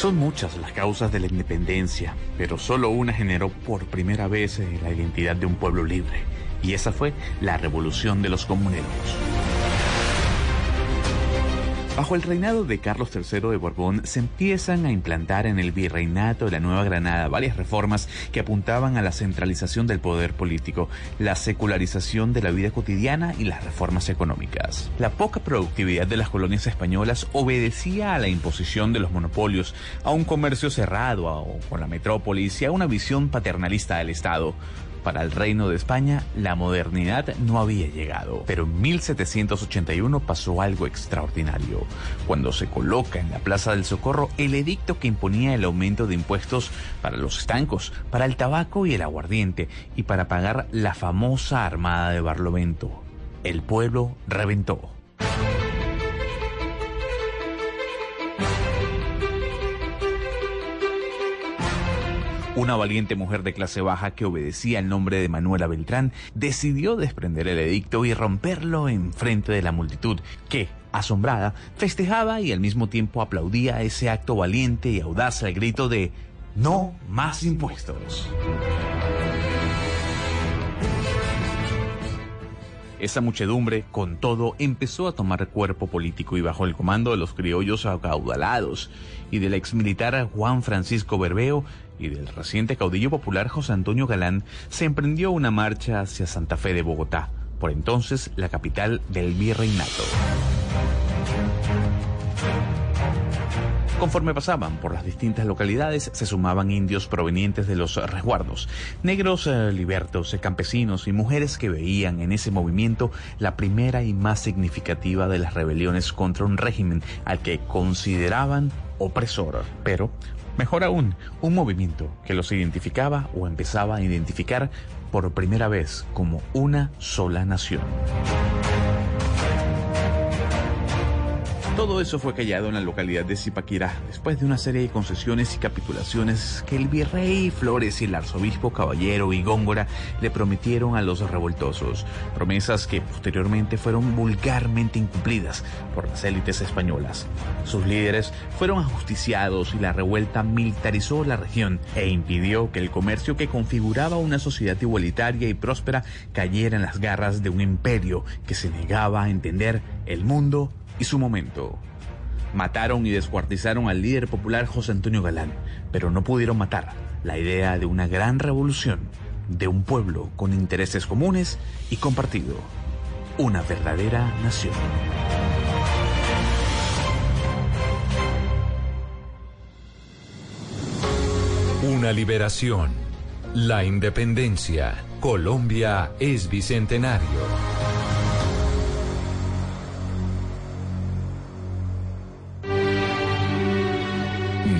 Son muchas las causas de la independencia, pero solo una generó por primera vez la identidad de un pueblo libre, y esa fue la revolución de los comuneros. Bajo el reinado de Carlos III de Borbón se empiezan a implantar en el virreinato de la Nueva Granada varias reformas que apuntaban a la centralización del poder político, la secularización de la vida cotidiana y las reformas económicas. La poca productividad de las colonias españolas obedecía a la imposición de los monopolios, a un comercio cerrado con la metrópolis y a una visión paternalista del Estado. Para el Reino de España, la modernidad no había llegado, pero en 1781 pasó algo extraordinario, cuando se coloca en la Plaza del Socorro el edicto que imponía el aumento de impuestos para los estancos, para el tabaco y el aguardiente, y para pagar la famosa Armada de Barlovento. El pueblo reventó. Una valiente mujer de clase baja que obedecía el nombre de Manuela Beltrán decidió desprender el edicto y romperlo en frente de la multitud, que, asombrada, festejaba y al mismo tiempo aplaudía ese acto valiente y audaz al grito de No más impuestos. Esa muchedumbre, con todo, empezó a tomar cuerpo político y bajo el comando de los criollos acaudalados y del exmilitar Juan Francisco Berbeo y del reciente caudillo popular José Antonio Galán, se emprendió una marcha hacia Santa Fe de Bogotá, por entonces la capital del virreinato. Conforme pasaban por las distintas localidades, se sumaban indios provenientes de los resguardos, negros eh, libertos, eh, campesinos y mujeres que veían en ese movimiento la primera y más significativa de las rebeliones contra un régimen al que consideraban opresor, pero Mejor aún, un movimiento que los identificaba o empezaba a identificar por primera vez como una sola nación. Todo eso fue callado en la localidad de Zipaquirá, después de una serie de concesiones y capitulaciones que el virrey Flores y el arzobispo Caballero y Góngora le prometieron a los revoltosos, promesas que posteriormente fueron vulgarmente incumplidas por las élites españolas. Sus líderes fueron ajusticiados y la revuelta militarizó la región e impidió que el comercio que configuraba una sociedad igualitaria y próspera cayera en las garras de un imperio que se negaba a entender el mundo y su momento. Mataron y descuartizaron al líder popular José Antonio Galán, pero no pudieron matar la idea de una gran revolución, de un pueblo con intereses comunes y compartido, una verdadera nación. Una liberación, la independencia, Colombia es bicentenario.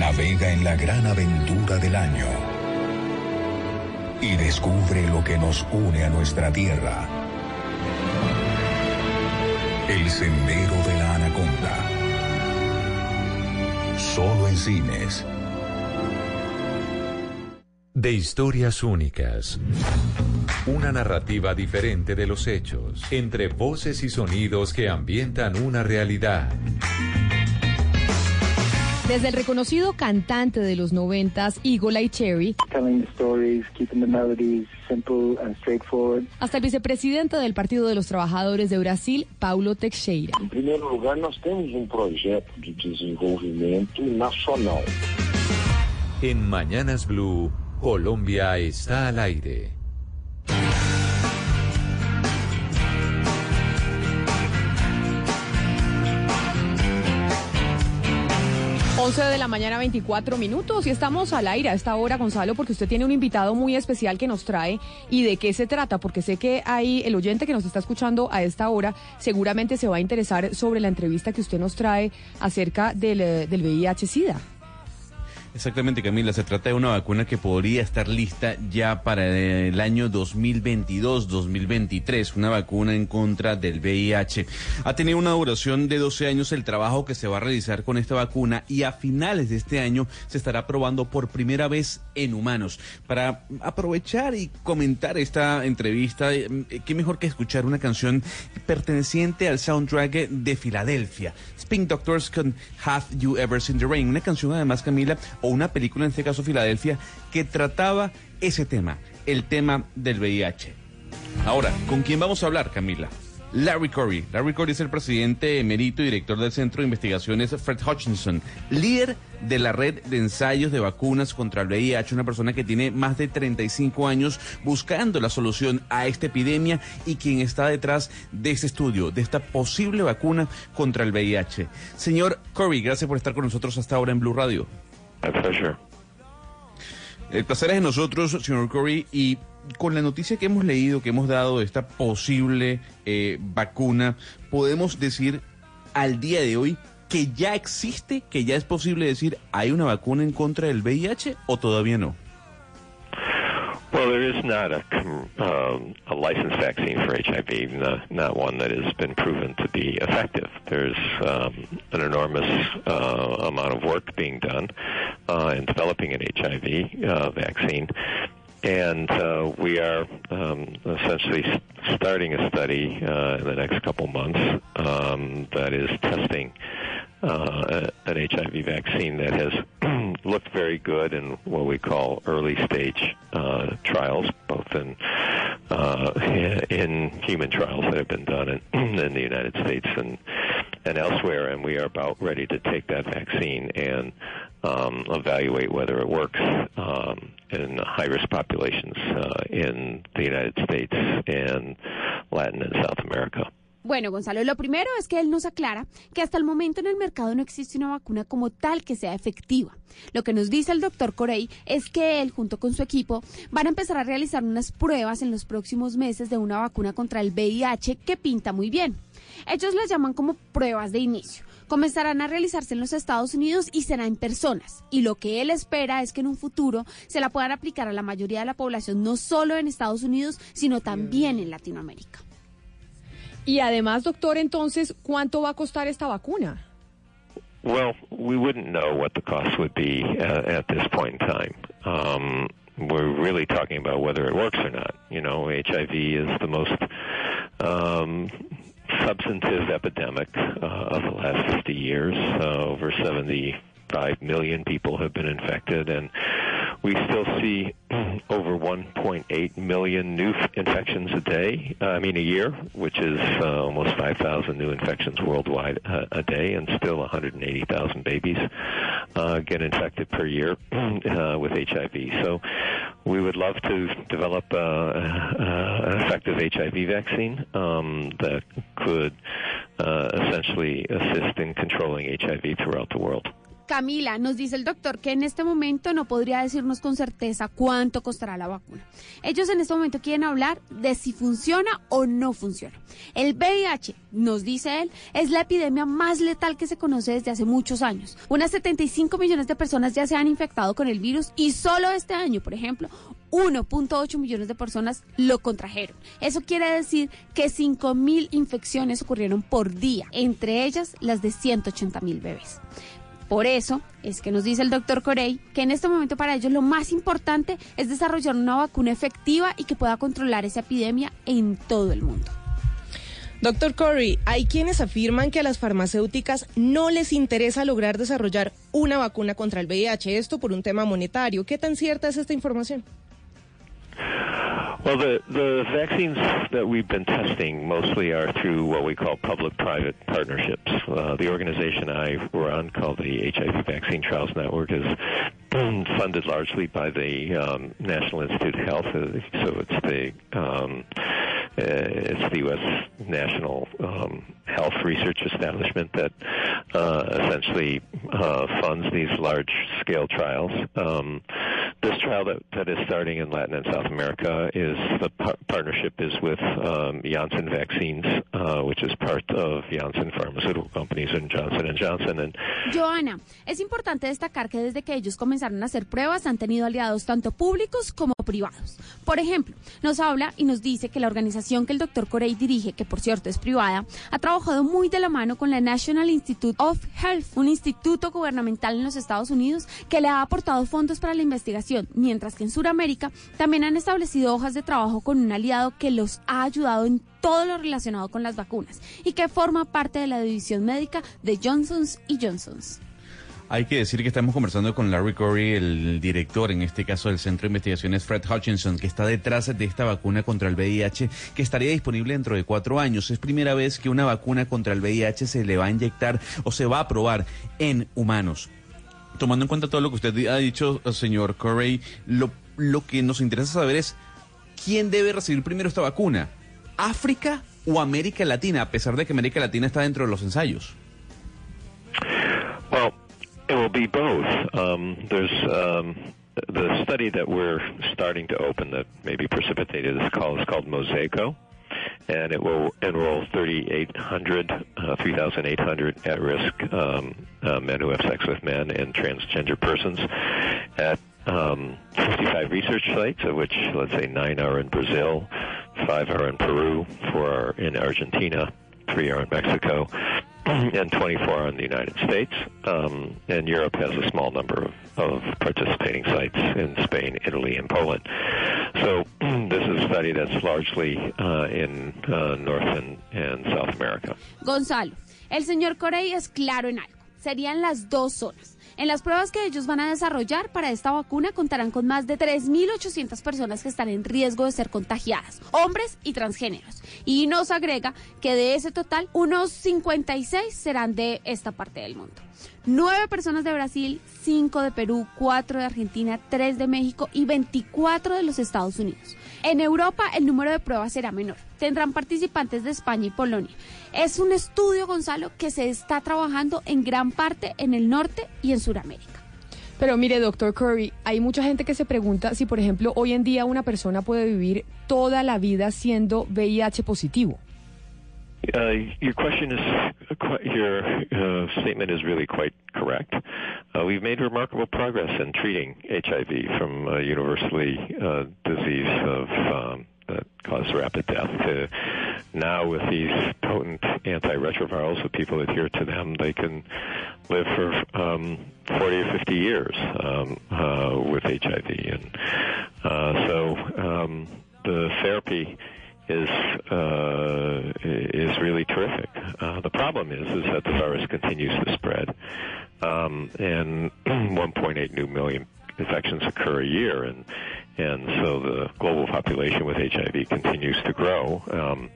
Navega en la gran aventura del año y descubre lo que nos une a nuestra tierra. El Sendero de la Anaconda. Solo en cines. De historias únicas. Una narrativa diferente de los hechos, entre voces y sonidos que ambientan una realidad. Desde el reconocido cantante de los noventas, Eagle Eye Cherry, telling the stories, keeping the melodies simple and straightforward. hasta el vicepresidente del Partido de los Trabajadores de Brasil, Paulo Teixeira. Em primeiro lugar, nós temos um projeto de desenvolvimento nacional. En Mañanas Blue, Colombia está al aire. 11 de la mañana, 24 minutos, y estamos al aire a esta hora, Gonzalo, porque usted tiene un invitado muy especial que nos trae. ¿Y de qué se trata? Porque sé que hay el oyente que nos está escuchando a esta hora, seguramente se va a interesar sobre la entrevista que usted nos trae acerca del, eh, del VIH-Sida. Exactamente, Camila. Se trata de una vacuna que podría estar lista ya para el año 2022-2023. Una vacuna en contra del VIH. Ha tenido una duración de 12 años el trabajo que se va a realizar con esta vacuna y a finales de este año se estará probando por primera vez en humanos. Para aprovechar y comentar esta entrevista, eh, qué mejor que escuchar una canción perteneciente al soundtrack de Filadelfia. Spin Doctors con Have You Ever Seen the Rain. Una canción además, Camila, o una película, en este caso Filadelfia, que trataba ese tema, el tema del VIH. Ahora, ¿con quién vamos a hablar, Camila? Larry Corey. Larry Corey es el presidente emérito y director del Centro de Investigaciones Fred Hutchinson, líder de la red de ensayos de vacunas contra el VIH, una persona que tiene más de 35 años buscando la solución a esta epidemia y quien está detrás de este estudio, de esta posible vacuna contra el VIH. Señor Corey, gracias por estar con nosotros hasta ahora en Blue Radio. El placer es de nosotros, señor Corey, y con la noticia que hemos leído, que hemos dado de esta posible eh, vacuna, podemos decir al día de hoy que ya existe, que ya es posible decir, ¿hay una vacuna en contra del VIH o todavía no? Well, there is not a, um, a licensed vaccine for HIV, not, not one that has been proven to be effective. There's um, an enormous uh, amount of work being done uh, in developing an HIV uh, vaccine. And uh, we are um, essentially starting a study uh, in the next couple months um, that is testing uh, an HIV vaccine that has looked very good in what we call early stage uh, trials, both in uh, in human trials that have been done in, in the United States and and elsewhere, and we are about ready to take that vaccine and um, evaluate whether it works um, in high-risk populations uh, in the United States and Latin and South America. Bueno, Gonzalo, lo primero es que él nos aclara que hasta el momento en el mercado no existe una vacuna como tal que sea efectiva. Lo que nos dice el doctor Corey es que él, junto con su equipo, van a empezar a realizar unas pruebas en los próximos meses de una vacuna contra el VIH que pinta muy bien. Ellos las llaman como pruebas de inicio. Comenzarán a realizarse en los Estados Unidos y será en personas. Y lo que él espera es que en un futuro se la puedan aplicar a la mayoría de la población, no solo en Estados Unidos, sino también en Latinoamérica. Y además, doctor, entonces, ¿cuánto va a costar esta vacuna? Well, we wouldn't know what the cost would be at, at this point in time. Um, we're really talking about whether it works or not. You know, HIV is the most um, substantive epidemic uh, of the last 50 years. Uh, over 75 million people have been infected, and we still see over 1.8 million new infections a day, uh, I mean a year, which is uh, almost 5,000 new infections worldwide uh, a day, and still 180,000 babies uh, get infected per year uh, with HIV. So we would love to develop uh, an effective HIV vaccine um, that could essentially assist in controlling HIV throughout the world. Camila, nos dice el doctor que en este momento no podría decirnos con certeza cuánto costará la vacuna. Ellos en este momento quieren hablar de si funciona o no funciona. El VIH, nos dice él, es la epidemia más letal que se conoce desde hace muchos años. Unas 75 millones de personas ya se han infectado con el virus y solo este año, por ejemplo, 1.8 millones de personas lo contrajeron. Eso quiere decir que 5.000 infecciones ocurrieron por día, entre ellas las de 180.000 bebés. Por eso es que nos dice el doctor Corey que en este momento para ellos lo más importante es desarrollar una vacuna efectiva y que pueda controlar esa epidemia en todo el mundo. Doctor Corey, hay quienes afirman que a las farmacéuticas no les interesa lograr desarrollar una vacuna contra el VIH, esto por un tema monetario. ¿Qué tan cierta es esta información? Well, the, the vaccines that we've been testing mostly are through what we call public-private partnerships. Uh, the organization I run, called the HIV Vaccine Trials Network, is funded largely by the um, National Institute of Health. uh, So it's the um, uh, it's the U.S. National um, Health Research Establishment that uh, essentially uh, funds these large-scale trials. Um, this trial that, that is starting in Latin and South America is the par- partnership is with um, Janssen Vaccines, uh, which is part of Janssen Pharmaceutical Companies and Johnson and Johnson. And Joana, es importante destacar que desde que ellos comenzaron a hacer pruebas han tenido aliados tanto públicos como privados. Por ejemplo, nos habla y nos dice que la organización que el doctor Corey dirige, que por cierto es privada, ha trabajado muy de la mano con la National Institute of Health, un instituto gubernamental en los Estados Unidos que le ha aportado fondos para la investigación, mientras que en Sudamérica también han establecido hojas de trabajo con un aliado que los ha ayudado en todo lo relacionado con las vacunas y que forma parte de la división médica de Johnson's y Johnson's. Hay que decir que estamos conversando con Larry Corey, el director, en este caso del Centro de Investigaciones Fred Hutchinson, que está detrás de esta vacuna contra el VIH, que estaría disponible dentro de cuatro años. Es primera vez que una vacuna contra el VIH se le va a inyectar o se va a probar en humanos. Tomando en cuenta todo lo que usted ha dicho, señor Corey, lo, lo que nos interesa saber es quién debe recibir primero esta vacuna, África o América Latina, a pesar de que América Latina está dentro de los ensayos. Well, it will be both. Um, there's um, the study that we're starting to open that maybe precipitated this call is called Mosaico, and it will enroll 3,800, uh, 3,800 at-risk um, uh, men who have sex with men and transgender persons at um, 55 research sites, of which let's say nine are in Brazil, five are in Peru, four are in Argentina, three are in Mexico, and 24 are in the United States. Um, and Europe has a small number of, of participating sites in Spain, Italy, and Poland. So this is a study that's largely uh, in uh, North and, and South America. Gonzalo, el señor Corey es claro en algo. serían las dos zonas. En las pruebas que ellos van a desarrollar para esta vacuna contarán con más de 3.800 personas que están en riesgo de ser contagiadas, hombres y transgéneros. Y nos agrega que de ese total, unos 56 serán de esta parte del mundo. Nueve personas de Brasil, cinco de Perú, cuatro de Argentina, tres de México y 24 de los Estados Unidos. En Europa el número de pruebas será menor. Tendrán participantes de España y Polonia. Es un estudio, Gonzalo, que se está trabajando en gran parte en el norte y en Sudamérica. Pero mire, doctor Curry, hay mucha gente que se pregunta si, por ejemplo, hoy en día una persona puede vivir toda la vida siendo VIH positivo. Uh, your question is your uh, statement is really quite correct. Uh, we've made remarkable progress in treating HIV from a universally uh, disease of um, that causes rapid death to now with these potent antiretrovirals, if people adhere to them, they can live for um, 40 or 50 years um, uh, with HIV, and uh, so um, the therapy is uh, is really terrific. Uh, the problem is is that the virus continues to spread, um, and 1.8 new million infections occur a year, and and so the global population with HIV continues to grow. Um,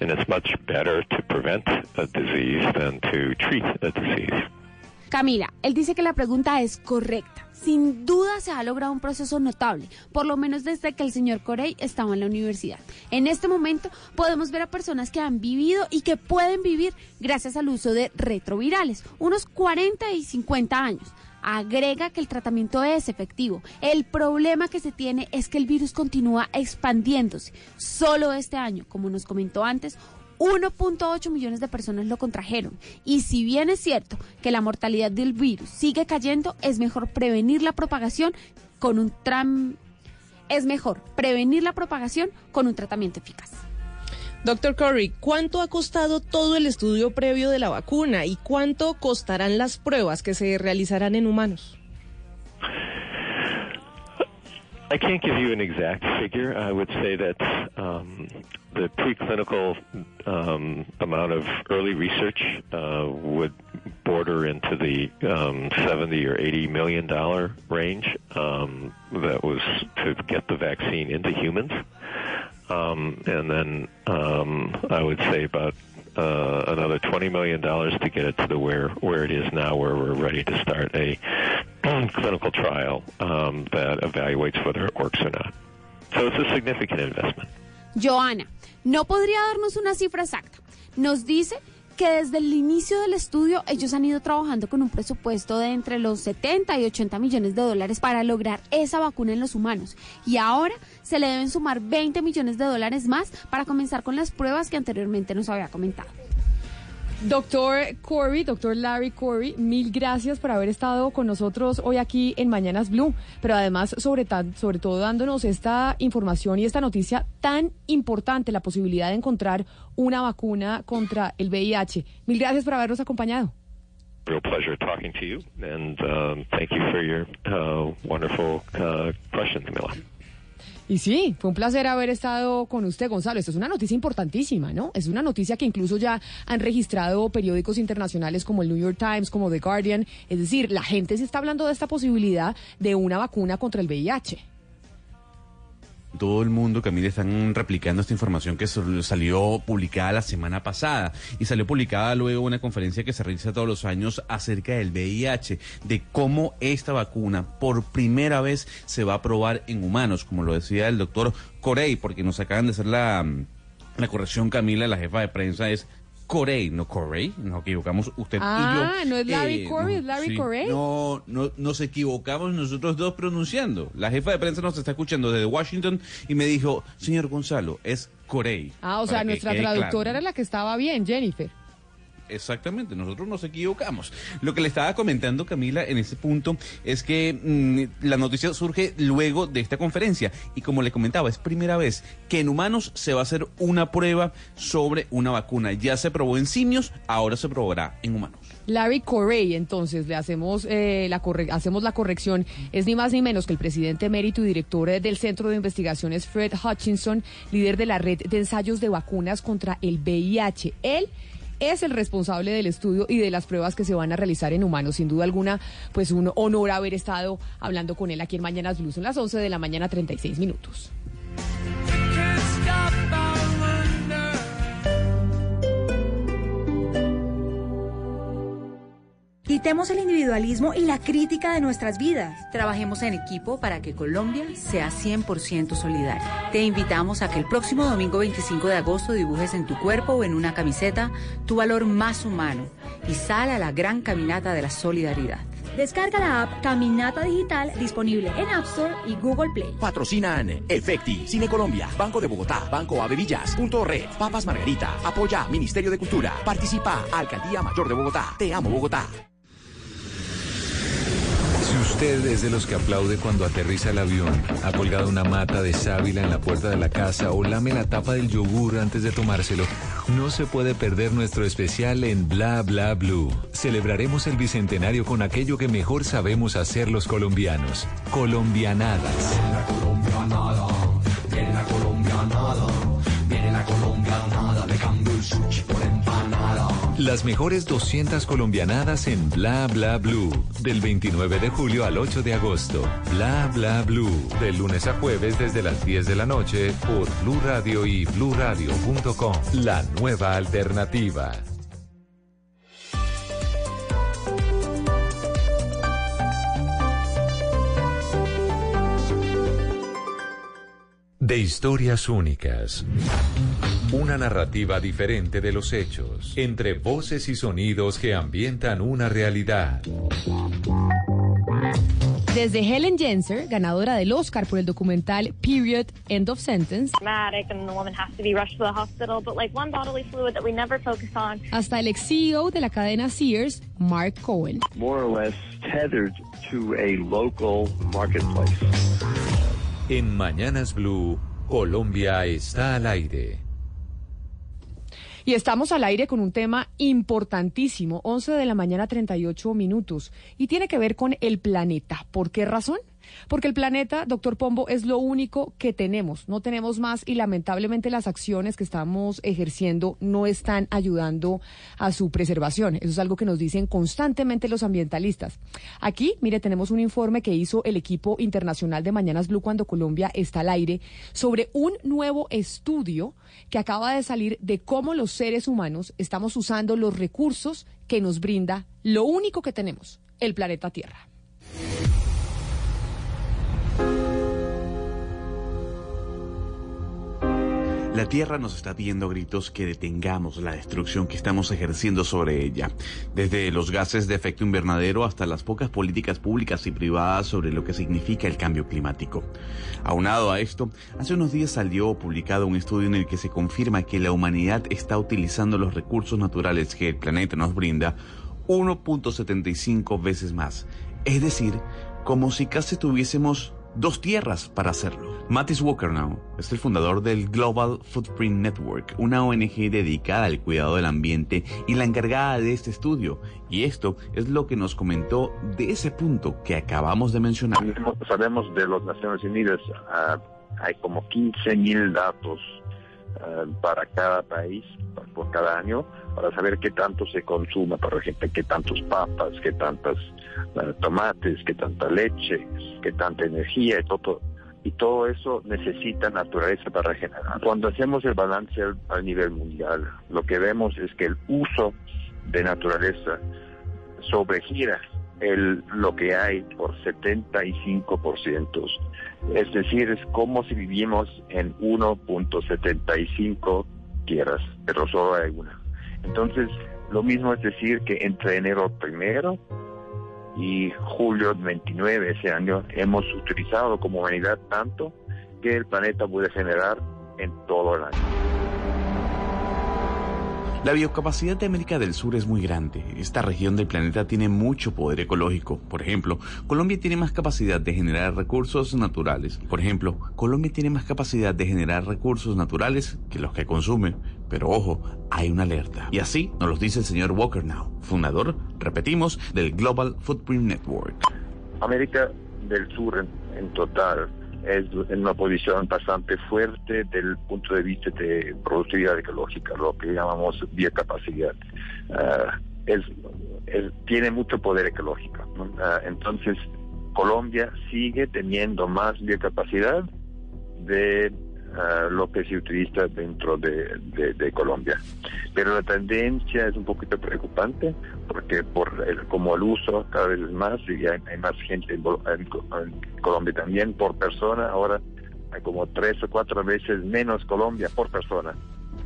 and it's much better to prevent a disease than to treat a disease. Camila, él dice que la pregunta es correcta. Sin duda se ha logrado un proceso notable, por lo menos desde que el señor Corey estaba en la universidad. En este momento podemos ver a personas que han vivido y que pueden vivir gracias al uso de retrovirales, unos 40 y 50 años. Agrega que el tratamiento es efectivo. El problema que se tiene es que el virus continúa expandiéndose. Solo este año, como nos comentó antes, 1.8 millones de personas lo contrajeron. Y si bien es cierto que la mortalidad del virus sigue cayendo, es mejor prevenir la propagación con un tram es mejor prevenir la propagación con un tratamiento eficaz. Doctor Curry, ¿cuánto ha costado todo el estudio previo de la vacuna y cuánto costarán las pruebas que se realizarán en humanos? I can't give you an exact figure. I would say that um, the preclinical um, amount of early research uh, would border into the um, 70 or 80 million dollar range. Um, that was to get the vaccine into humans, um, and then um, I would say about uh, another twenty million dollars to get it to the where where it is now, where we're ready to start a clinical trial um, that evaluates whether it works or not. So it's a significant investment. Joana, no podría darnos una cifra exacta. Nos dice que desde el inicio del estudio ellos han ido trabajando con un presupuesto de entre los 70 y 80 millones de dólares para lograr esa vacuna en los humanos. Y ahora se le deben sumar 20 millones de dólares más para comenzar con las pruebas que anteriormente nos había comentado. Doctor Corey, doctor Larry Corey, mil gracias por haber estado con nosotros hoy aquí en Mañanas Blue, pero además sobre, todo dándonos esta información y esta noticia tan importante, la posibilidad de encontrar una vacuna contra el VIH. Mil gracias por habernos acompañado. Real pleasure talking to you, and um, thank you for your uh, wonderful uh, questions, Camila. Y sí, fue un placer haber estado con usted, Gonzalo. Esto es una noticia importantísima, ¿no? Es una noticia que incluso ya han registrado periódicos internacionales como el New York Times, como The Guardian. Es decir, la gente se está hablando de esta posibilidad de una vacuna contra el VIH todo el mundo, Camila, están replicando esta información que salió publicada la semana pasada. Y salió publicada luego una conferencia que se realiza todos los años acerca del VIH, de cómo esta vacuna por primera vez se va a probar en humanos, como lo decía el doctor Corey, porque nos acaban de hacer la, la corrección, Camila, la jefa de prensa es Corey, no Corey, nos equivocamos usted y yo. Ah, no es Larry eh, Corey, es Larry Corey. No, no, nos equivocamos nosotros dos pronunciando. La jefa de prensa nos está escuchando desde Washington y me dijo, señor Gonzalo, es Corey. Ah, o sea, nuestra traductora era la que estaba bien, Jennifer. Exactamente, nosotros nos equivocamos. Lo que le estaba comentando Camila en ese punto es que mm, la noticia surge luego de esta conferencia y como le comentaba, es primera vez que en humanos se va a hacer una prueba sobre una vacuna. Ya se probó en simios, ahora se probará en humanos. Larry Corey, entonces le hacemos, eh, la hacemos la corrección, es ni más ni menos que el presidente emérito y director del Centro de Investigaciones Fred Hutchinson, líder de la red de ensayos de vacunas contra el VIH. Él es el responsable del estudio y de las pruebas que se van a realizar en humanos. Sin duda alguna, pues un honor haber estado hablando con él aquí en Mañanas Blues. Son las 11 de la mañana, 36 minutos. Quitemos el individualismo y la crítica de nuestras vidas. Trabajemos en equipo para que Colombia sea 100% solidaria. Te invitamos a que el próximo domingo 25 de agosto dibujes en tu cuerpo o en una camiseta tu valor más humano y sal a la gran caminata de la solidaridad. Descarga la app Caminata Digital disponible en App Store y Google Play. Patrocinan Efecti, Cine Colombia, Banco de Bogotá, Banco Avevillas, Punto Red, Papas Margarita, Apoya Ministerio de Cultura, Participa Alcaldía Mayor de Bogotá. Te amo Bogotá. Usted es de los que aplaude cuando aterriza el avión, ha colgado una mata de sábila en la puerta de la casa o lame la tapa del yogur antes de tomárselo, no se puede perder nuestro especial en Bla Bla Blue. Celebraremos el bicentenario con aquello que mejor sabemos hacer los colombianos, colombianadas. colombianada, viene la colombianada, viene la colombianada, le cambio el sushi. Las mejores 200 colombianadas en Bla Bla Blue. Del 29 de julio al 8 de agosto. Bla Bla Blue. De lunes a jueves desde las 10 de la noche por Blue Radio y bluradio.com. La nueva alternativa. De historias únicas. Una narrativa diferente de los hechos, entre voces y sonidos que ambientan una realidad. Desde Helen Jenser, ganadora del Oscar por el documental Period End of Sentence, hasta el ex CEO de la cadena Sears, Mark Cohen. more or less tethered to a local marketplace. En Mañanas Blue, Colombia está al aire. Y estamos al aire con un tema importantísimo, 11 de la mañana 38 minutos, y tiene que ver con el planeta. ¿Por qué razón? Porque el planeta, doctor Pombo, es lo único que tenemos, no tenemos más y lamentablemente las acciones que estamos ejerciendo no están ayudando a su preservación. Eso es algo que nos dicen constantemente los ambientalistas. Aquí, mire, tenemos un informe que hizo el equipo internacional de Mañanas Blue cuando Colombia está al aire sobre un nuevo estudio que acaba de salir de cómo los seres humanos estamos usando los recursos que nos brinda lo único que tenemos, el planeta Tierra. La Tierra nos está pidiendo gritos que detengamos la destrucción que estamos ejerciendo sobre ella, desde los gases de efecto invernadero hasta las pocas políticas públicas y privadas sobre lo que significa el cambio climático. Aunado a esto, hace unos días salió publicado un estudio en el que se confirma que la humanidad está utilizando los recursos naturales que el planeta nos brinda 1.75 veces más, es decir, como si casi tuviésemos dos tierras para hacerlo. Mattis Walkernow es el fundador del Global Footprint Network, una ONG dedicada al cuidado del ambiente y la encargada de este estudio. Y esto es lo que nos comentó de ese punto que acabamos de mencionar. Sabemos de las Naciones Unidas, ah, hay como 15 mil datos ah, para cada país por- cada año para saber qué tanto se consume, por ejemplo, qué tantos papas, qué tantas tomates, qué tanta leche, qué tanta energía y todo. Y todo eso necesita naturaleza para regenerar. Cuando hacemos el balance al- a nivel mundial, lo que vemos es que el uso de naturaleza sobregira el, lo que hay por 75%. Es decir, es como si vivimos en 1.75 tierras, pero solo hay una. Entonces, lo mismo es decir que entre enero primero y julio 29 ese año hemos utilizado como humanidad tanto que el planeta puede generar en todo el año. La biocapacidad de América del Sur es muy grande. Esta región del planeta tiene mucho poder ecológico. Por ejemplo, Colombia tiene más capacidad de generar recursos naturales. Por ejemplo, Colombia tiene más capacidad de generar recursos naturales que los que consume. Pero ojo, hay una alerta. Y así nos lo dice el señor Walker Now, fundador, repetimos, del Global Footprint Network. América del Sur en, total es en una posición bastante fuerte del punto de vista de productividad ecológica, lo que llamamos biocapacidad. Ah, es, tiene mucho poder ecológico. Ah, entonces, Colombia sigue teniendo más biocapacidad de lo que se utiliza dentro de, de- de Colombia. Pero la tendencia es un poquito preocupante porque por el, como el uso cada vez es más y hay, hay más gente en, Colombia también por persona, ahora hay como tres o cuatro veces menos Colombia por persona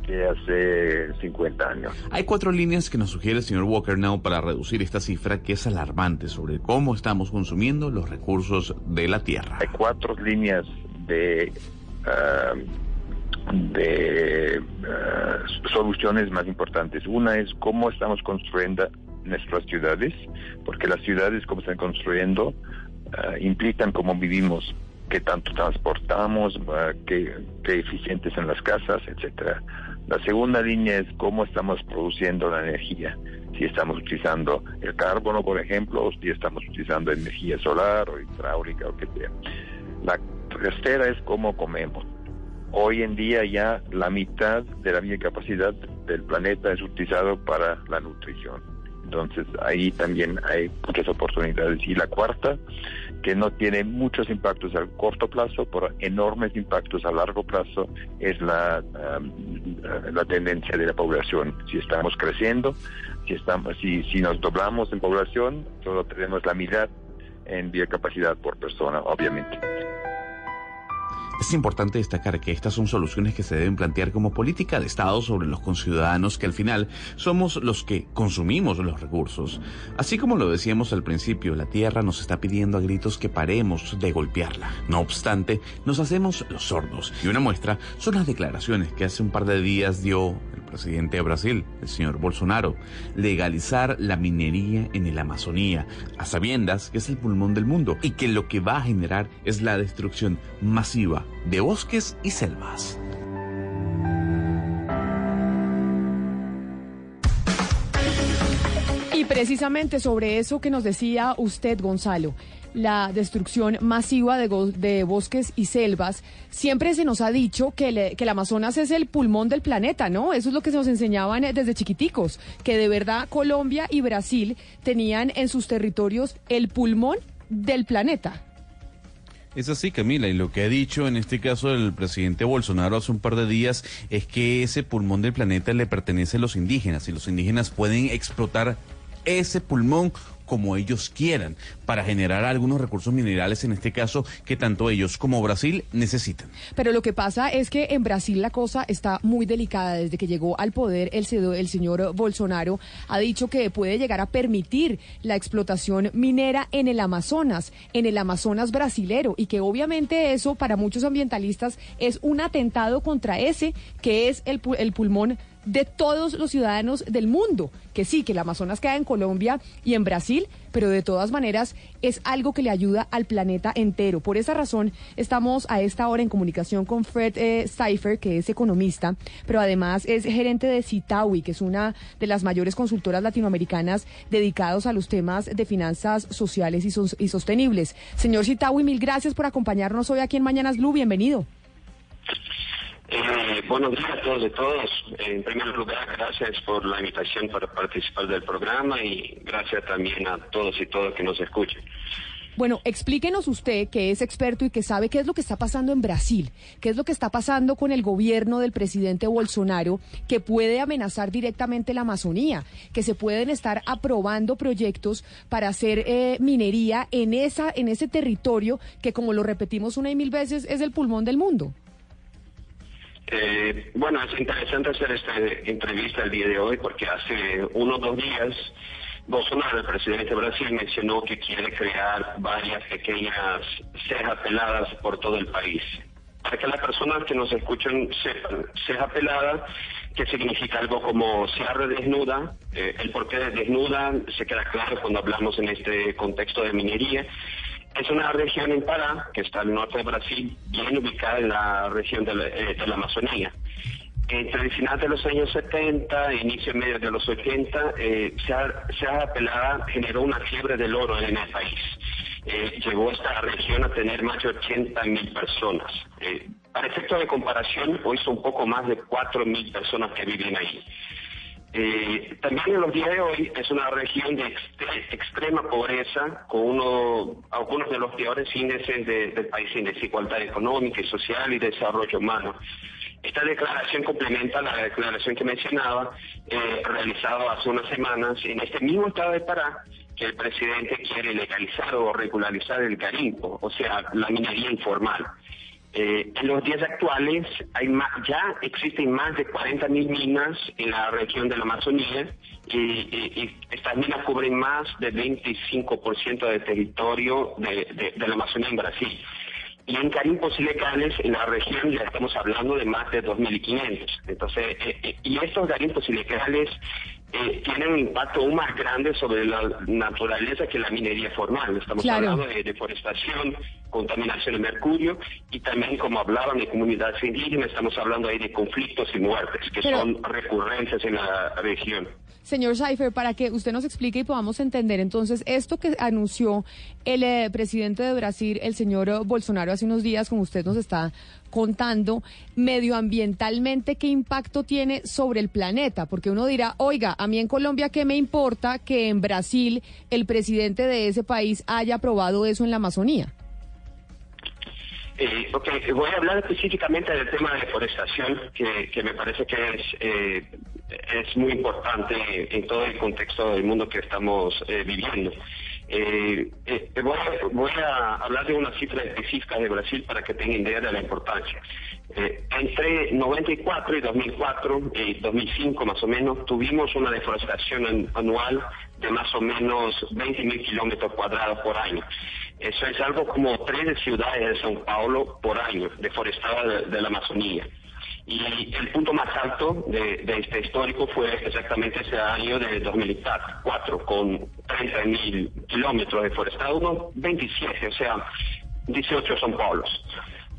que hace 50 años. Hay cuatro líneas que nos sugiere el señor Walker Now para reducir esta cifra que es alarmante sobre cómo estamos consumiendo los recursos de la tierra. Hay cuatro líneas de de ah, soluciones más importantes. Una es cómo estamos construyendo nuestras ciudades, porque las ciudades como están construyendo ah, implican cómo vivimos, qué tanto transportamos, qué, qué eficientes son las casas, etcétera. La segunda línea es cómo estamos produciendo la energía. Si estamos utilizando el carbono, por ejemplo, o si estamos utilizando energía solar o hidráulica o que sea. La tercera es cómo comemos. Hoy en día ya la mitad de la biocapacidad del planeta es utilizado para la nutrición. Entonces ahí también hay muchas oportunidades. Y la cuarta, que no tiene muchos impactos a corto plazo, pero enormes impactos a largo plazo, es la, la tendencia de la población. Si estamos creciendo, si, estamos, si, si nos doblamos en población, solo tenemos la mitad en biocapacidad por persona, obviamente. Es importante destacar que estas son soluciones que se deben plantear como política de Estado sobre los conciudadanos que al final somos los que consumimos los recursos. Así como lo decíamos al principio, la tierra nos está pidiendo a gritos que paremos de golpearla. No obstante, nos hacemos los sordos. Y una muestra son las declaraciones que hace un par de días dio presidente de Brasil, el señor Bolsonaro, legalizar la minería en el Amazonía, a sabiendas que es el pulmón del mundo y que lo que va a generar es la destrucción masiva de bosques y selvas. Y precisamente sobre eso que nos decía usted, Gonzalo, la destrucción masiva de, bosques y selvas, siempre se nos ha dicho que, que el Amazonas es el pulmón del planeta, ¿no? Eso es lo que se nos enseñaban eh, desde chiquiticos, que de verdad Colombia y Brasil tenían en sus territorios el pulmón del planeta. Es así, Camila, y lo que ha dicho en este caso el presidente Bolsonaro hace un par de días es que ese pulmón del planeta le pertenece a los indígenas y los indígenas pueden explotar ese pulmón como ellos quieran para generar algunos recursos minerales, en este caso, que tanto ellos como Brasil necesitan. Pero lo que pasa es que en Brasil la cosa está muy delicada. Desde que llegó al poder el, el señor Bolsonaro ha dicho que puede llegar a permitir la explotación minera en el Amazonas, en el Amazonas brasilero, y que obviamente eso para muchos ambientalistas es un atentado contra ese que es el, el pulmón de todos los ciudadanos del mundo. Que sí, que el Amazonas queda en Colombia y en Brasil, pero de todas maneras es algo que le ayuda al planeta entero. Por esa razón estamos a esta hora en comunicación con Fred eh, que es economista, pero además es gerente de Citawi, que es una de las mayores consultoras latinoamericanas dedicados a los temas de finanzas sociales y, y sostenibles. Señor Citawi, mil gracias por acompañarnos hoy aquí en Mañanas Blue. Bienvenido. Eh, buenos días a todos y todos. En primer lugar, gracias por la invitación para participar del programa y gracias también a todos y todas que nos escuchen. Bueno, explíquenos usted, que es experto y que sabe qué es lo que está pasando en Brasil, qué es lo que está pasando con el gobierno del presidente Bolsonaro, que puede amenazar directamente la Amazonía, que se pueden estar aprobando proyectos para hacer eh, minería en, esa, en ese territorio que, como lo repetimos una y mil veces, es el pulmón del mundo. Eh, bueno, es interesante hacer esta entrevista el día de hoy porque hace unos dos días Bolsonaro, el presidente de Brasil, mencionó que quiere crear varias pequeñas cejas peladas por todo el país. Para que las personas que nos escuchan sepan, ceja pelada, que significa algo como cierre desnuda, eh, el porqué de desnuda se queda claro cuando hablamos en este contexto de minería. Es una región en Pará, que está al norte de Brasil, bien ubicada en la región de la, eh, de la Amazonía. Entre el final de los años 70 e inicio medio de los 80, eh, Serra Pelada generó una fiebre del oro en el país. eh, llevó esta región a tener más de 80 mil personas. Eh, para efecto de comparación, hoy son poco más de 4 mil personas que viven ahí. Eh, también en los días de hoy es una región de extrema pobreza, con uno, algunos de los peores índices del país en desigualdad económica y social y desarrollo humano. Esta declaración complementa la declaración que mencionaba, eh, realizada hace unas semanas en este mismo estado de Pará, que el presidente quiere legalizar o regularizar el garimpo, o sea, la minería informal. Eh, en los días actuales hay ya existen más de 40.000 minas en la región de la Amazonía y, estas minas cubren más del 25% del territorio de, la Amazonía en Brasil. Y en carimpos ilegales en la región ya estamos hablando de más de 2.500. Entonces, eh, eh, y estos garimpos ilegales eh, tienen un impacto más grande sobre la naturaleza que la minería formal. Estamos hablando de deforestación, contaminación de mercurio y también, como hablaban de comunidades indígenas, estamos hablando ahí de conflictos y muertes que son recurrentes en la región. Señor Seifer, para que usted nos explique y podamos entender entonces esto que anunció el eh, presidente de Brasil, el señor Bolsonaro, hace unos días, como usted nos está contando, medioambientalmente, ¿qué impacto tiene sobre el planeta? Porque uno dirá, oiga, a mí en Colombia, ¿qué me importa que en Brasil el presidente de ese país haya aprobado eso en la Amazonía? Eh, voy a hablar específicamente del tema de deforestación, que, me parece que es, eh, es muy importante en todo el contexto del mundo que estamos eh, viviendo. Eh, eh, voy, a, hablar de una cifra específica de Brasil para que tengan idea de la importancia. entre 94 y 2004 y 2005 más o menos tuvimos una deforestación anual de más o menos 20 mil kilómetros cuadrados por año. Eso es algo como tres ciudades de São Paulo por año deforestadas de, la Amazonía. Y el punto más alto de, este histórico fue exactamente ese año de 2004, con 30.000 kilómetros deforestados, unos 27, o sea, 18 São Paulos.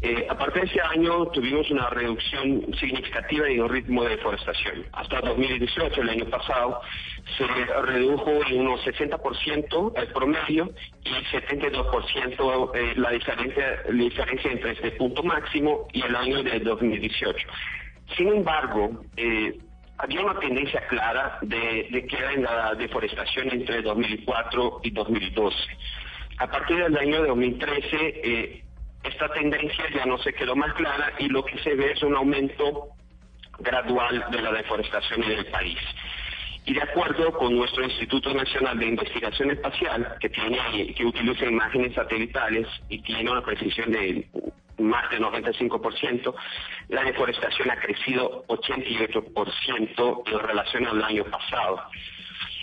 Eh, aparte de ese año tuvimos una reducción significativa en el ritmo de deforestación. Hasta 2018, el año pasado, se redujo en unos 60% el promedio y 72% eh, la, diferencia, la diferencia entre este punto máximo y el año de 2018. Sin embargo, eh, había una tendencia clara de, de que en la deforestación entre 2004 y 2012. A partir del año 2013, eh, esta tendencia ya no se quedó más clara y lo que se ve es un aumento gradual de la deforestación en el país. Y de acuerdo con nuestro Instituto Nacional de Investigación Espacial, que, tiene, que utiliza imágenes satelitales y tiene una precisión de más del 95%, la deforestación ha crecido 88% en relación al año pasado.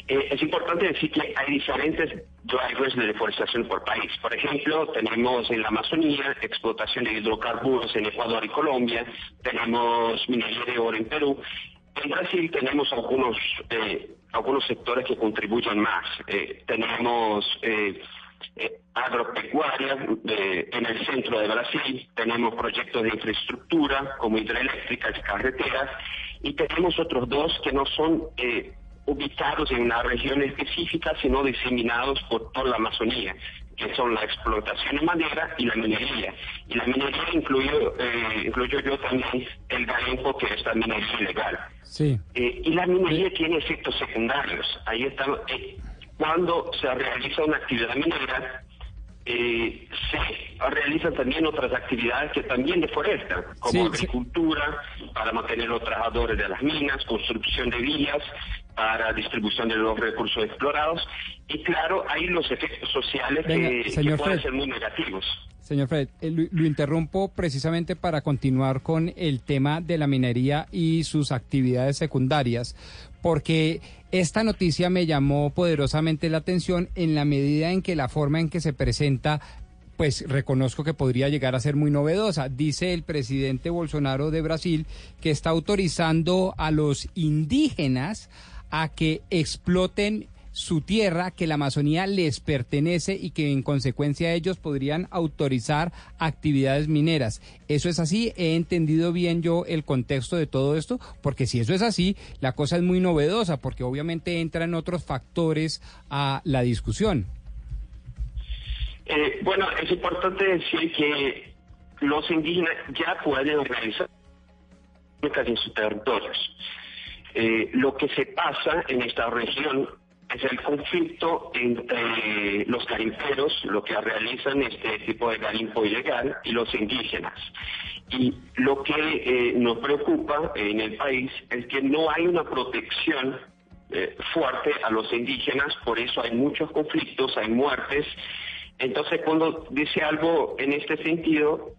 Eh, es importante decir que hay diferentes drivers de deforestación por país. Por ejemplo, tenemos en la Amazonía explotación de hidrocarburos en Ecuador y Colombia, tenemos minería de oro en Perú. En Brasil tenemos algunos, eh, algunos sectores que contribuyen más. Eh, tenemos agropecuaria en el centro de Brasil, tenemos proyectos de infraestructura como hidroeléctricas y carreteras, y tenemos otros dos que no son ubicados en una región específica, sino diseminados por toda la Amazonía, que son la explotación de madera y la minería. Y la minería incluyo, eh, incluyo yo también el garimpo, que es la minería ilegal. Sí. Eh, y la minería tiene efectos secundarios. Ahí está, eh, cuando se realiza una actividad minera, eh, se realizan también otras actividades que también deforestan, como agricultura, para mantener los trabajadores de las minas, construcción de vías, para distribución de los recursos explorados, y claro, hay los efectos sociales que, pueden ser muy negativos. Señor Fred, eh, lo, interrumpo precisamente para continuar con el tema de la minería y sus actividades secundarias, porque esta noticia me llamó poderosamente la atención en la medida en que la forma en que se presenta pues reconozco que podría llegar a ser muy novedosa. Dice el presidente Bolsonaro de Brasil que está autorizando a los indígenas a que exploten su tierra, que la Amazonía les pertenece y que en consecuencia ellos podrían autorizar actividades mineras. ¿Eso es así? ¿He entendido bien yo el contexto de todo esto? Porque si eso es así, la cosa es muy novedosa, porque obviamente entran otros factores a la discusión. Eh, bueno, es importante decir que los indígenas ya pueden realizar en sus territorios. Eh, lo que se pasa en esta región es el conflicto entre los garimperos, lo que realizan este tipo de garimpo ilegal, y los indígenas. Y lo que eh, nos preocupa en el país es que no hay una protección eh, fuerte a los indígenas, por eso hay muchos conflictos, hay muertes. Entonces, cuando dice algo en este sentido,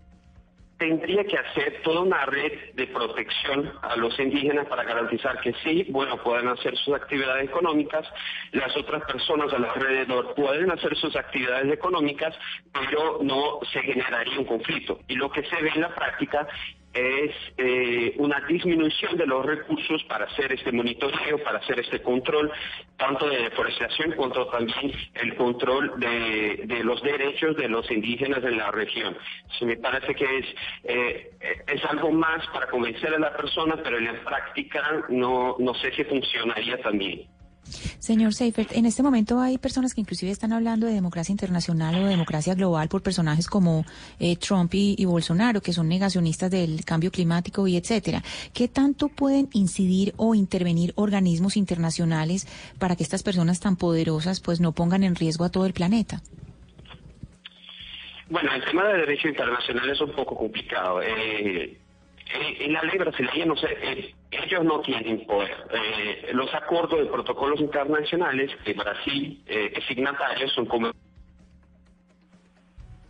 tendría que hacer toda una red de protección a los indígenas para garantizar que sí, bueno, puedan hacer sus actividades económicas, las otras personas alrededor pueden hacer sus actividades económicas, pero no se generaría un conflicto. Y lo que se ve en la práctica es eh, una disminución de los recursos para hacer este monitoreo, para hacer este control, tanto de deforestación cuanto también el control de, los derechos de los indígenas en la región. Me parece que es, eh, es algo más para convencer a la persona, pero en la práctica no, no sé si funcionaría también. Señor Seifert, en este momento hay personas que inclusive están hablando de democracia internacional o de democracia global por personajes como eh, Trump y, Bolsonaro, que son negacionistas del cambio climático y etcétera. ¿Qué tanto pueden incidir o intervenir organismos internacionales para que estas personas tan poderosas pues no pongan en riesgo a todo el planeta? Bueno, el tema de derecho internacional es un poco complicado. Eh, en la ley brasileña no sé, eh, ellos no tienen poder. Eh, los acuerdos de protocolos internacionales que Brasil eh, es signatario son como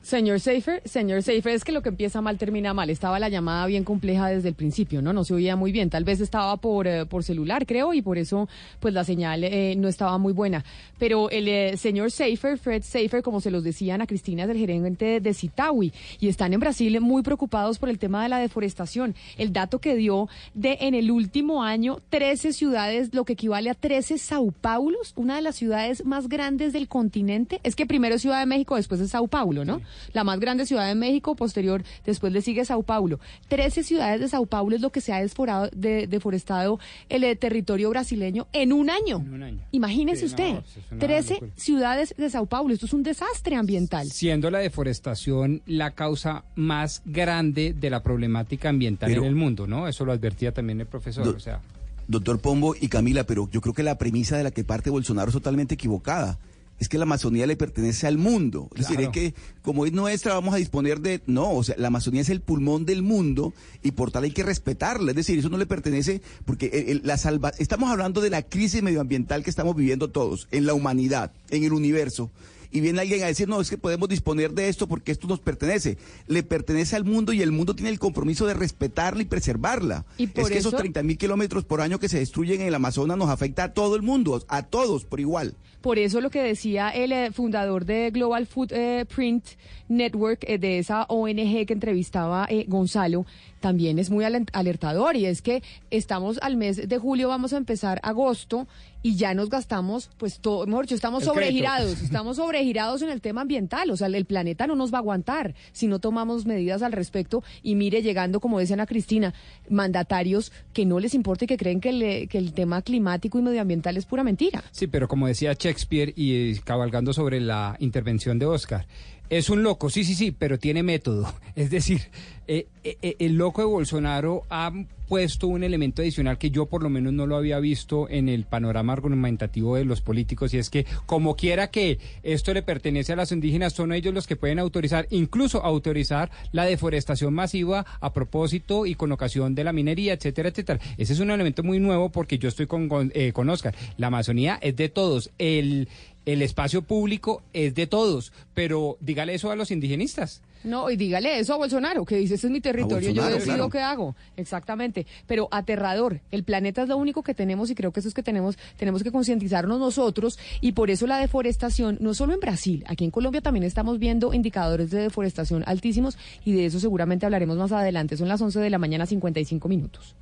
Señor Seifer, señor Seifer, es que lo que empieza mal termina mal. Estaba la llamada bien compleja desde el principio, ¿no? No se oía muy bien. Tal vez estaba por, eh, por celular, creo, y por eso pues la señal eh, no estaba muy buena. Pero el eh, señor Seifer, Fred Seifer, como se los decían a Cristina, es el gerente de Citawi, y están en Brasil muy preocupados por el tema de la deforestación. El dato que dio de en el último año 13 ciudades, lo que equivale a 13 Sao Paulos, una de las ciudades más grandes del continente. Es que primero Ciudad de México, después es Sao Paulo, ¿no? La más grande ciudad de México, posterior, después le sigue Sao Paulo. Trece ciudades de Sao Paulo es lo que se ha deforestado el eh, territorio brasileño en un año. En un año. Imagínese usted, trece ciudades de Sao Paulo, esto es un desastre ambiental. Siendo la deforestación la causa más grande de la problemática ambiental en el mundo, ¿no? Eso lo advertía también el profesor, o sea. Doctor Pombo y Camila, pero yo creo que la premisa de la que parte Bolsonaro es totalmente equivocada es que la Amazonía le pertenece al mundo. Es decir, es que como es nuestra, vamos a disponer de... No, o sea, la Amazonía es el pulmón del mundo y por tal hay que respetarla. Es decir, eso no le pertenece porque la salva... Estamos hablando de la crisis medioambiental que estamos viviendo todos, en la humanidad, en el universo y viene alguien a decir, no, es que podemos disponer de esto porque esto nos pertenece. Le pertenece al mundo y el mundo tiene el compromiso de respetarla y preservarla. es que esos 30 mil kilómetros por año que se destruyen en el Amazonas nos afecta a todo el mundo, a todos por igual. Por eso lo que decía el eh, fundador de Global Food eh, Print Network, eh, de esa ONG que entrevistaba Gonzalo, también es muy alertador y es que estamos al mes de julio, vamos a empezar agosto y ya nos gastamos, pues todo, mejor dicho, estamos sobregirados, estamos sobregirados en el tema ambiental, o sea, el planeta no nos va a aguantar si no tomamos medidas al respecto y mire, llegando, como decía Ana Cristina, mandatarios que no les importa y que creen que, que el tema climático y medioambiental es pura mentira. Sí, pero como decía Shakespeare y eh, cabalgando sobre la intervención de Oscar, es un loco, sí, sí, sí, pero tiene método. Es decir, eh, eh, el loco de Bolsonaro ha puesto un elemento adicional que yo por lo menos no lo había visto en el panorama argumentativo de los políticos y es que como quiera que esto le pertenece a las indígenas, son ellos los que pueden autorizar, incluso autorizar la deforestación masiva a propósito y con ocasión de la minería, etcétera, etcétera. Ese es un elemento muy nuevo porque yo estoy con, con, eh, con Oscar. La Amazonía es de todos. El, el espacio público es de todos, pero dígale eso a los indigenistas. No, y dígale eso a Bolsonaro, que dice, ese es mi territorio, yo decido qué hago. Exactamente. Pero aterrador, el planeta es lo único que tenemos y creo que eso es que tenemos, tenemos que concientizarnos nosotros y por eso la deforestación, no solo en Brasil, aquí en Colombia también estamos viendo indicadores de deforestación altísimos y de eso seguramente hablaremos más adelante. Son las 11 de la mañana, 55 minutos.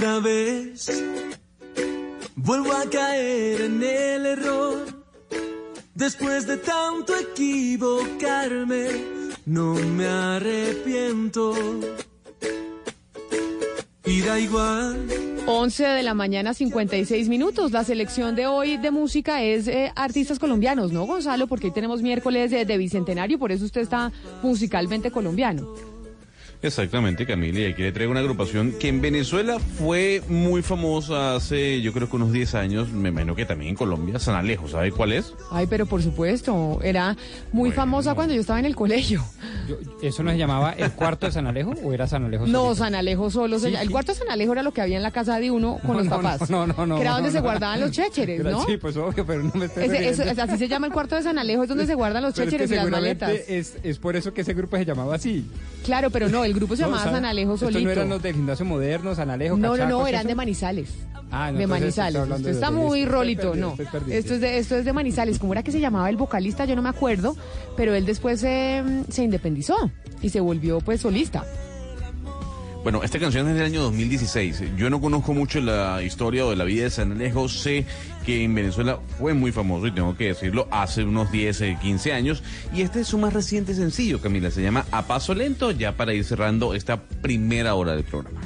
Vez vuelvo a caer en el error. Después de tanto equivocarme, no me arrepiento. Y da igual. 11 de la mañana, 56 minutos. La selección de hoy de música es eh, artistas colombianos, ¿no, Gonzalo? Porque hoy tenemos miércoles de, de Bicentenario, por eso usted está musicalmente colombiano. Exactamente, Camila, y aquí le traigo una agrupación que en Venezuela fue muy famosa hace, yo creo que unos 10 años, me imagino que también en Colombia, San Alejo, ¿sabe cuál es? Ay, pero por supuesto, era muy famosa cuando yo estaba en el colegio. Yo- ¿Eso no se llamaba el cuarto de San Alejo o era San Alejo? No, solito? San Alejo solo. se Sí, el sí. cuarto de San Alejo era lo que había en la casa de uno con No, los no, papás. No, no, no. Que era no, donde no, se no. guardaban los chécheres, ¿no? Sí, pues obvio, pero no me estoy Ese- eso- refiriendo. así se llama el cuarto de San Alejo, es donde se guardan los Pero es que chécheres y las maletas. Es, es por eso que ese grupo se llamaba así. Claro, pero no, el grupo se No, llamaba. San Alejo Estos solito. no eran los del gimnasio moderno, San Alejo, No, no, no, eran ¿eso? de Manizales. Ah, no, de Manizales. de está muy rolito, perdido, no. Esto es, de, esto es de Manizales. ¿Cómo era que se llamaba el vocalista? Yo no me acuerdo, pero él después eh, se independizó y se volvió pues solista. Bueno, esta canción es del año 2016. Yo no conozco mucho la historia o de la vida de San Alejo. Sé que en Venezuela fue muy famoso, y tengo que decirlo, hace unos 10, eh, 15 años. Y este es su más reciente sencillo, Camila. Se llama A Paso Lento, ya para ir cerrando esta primera hora del programa.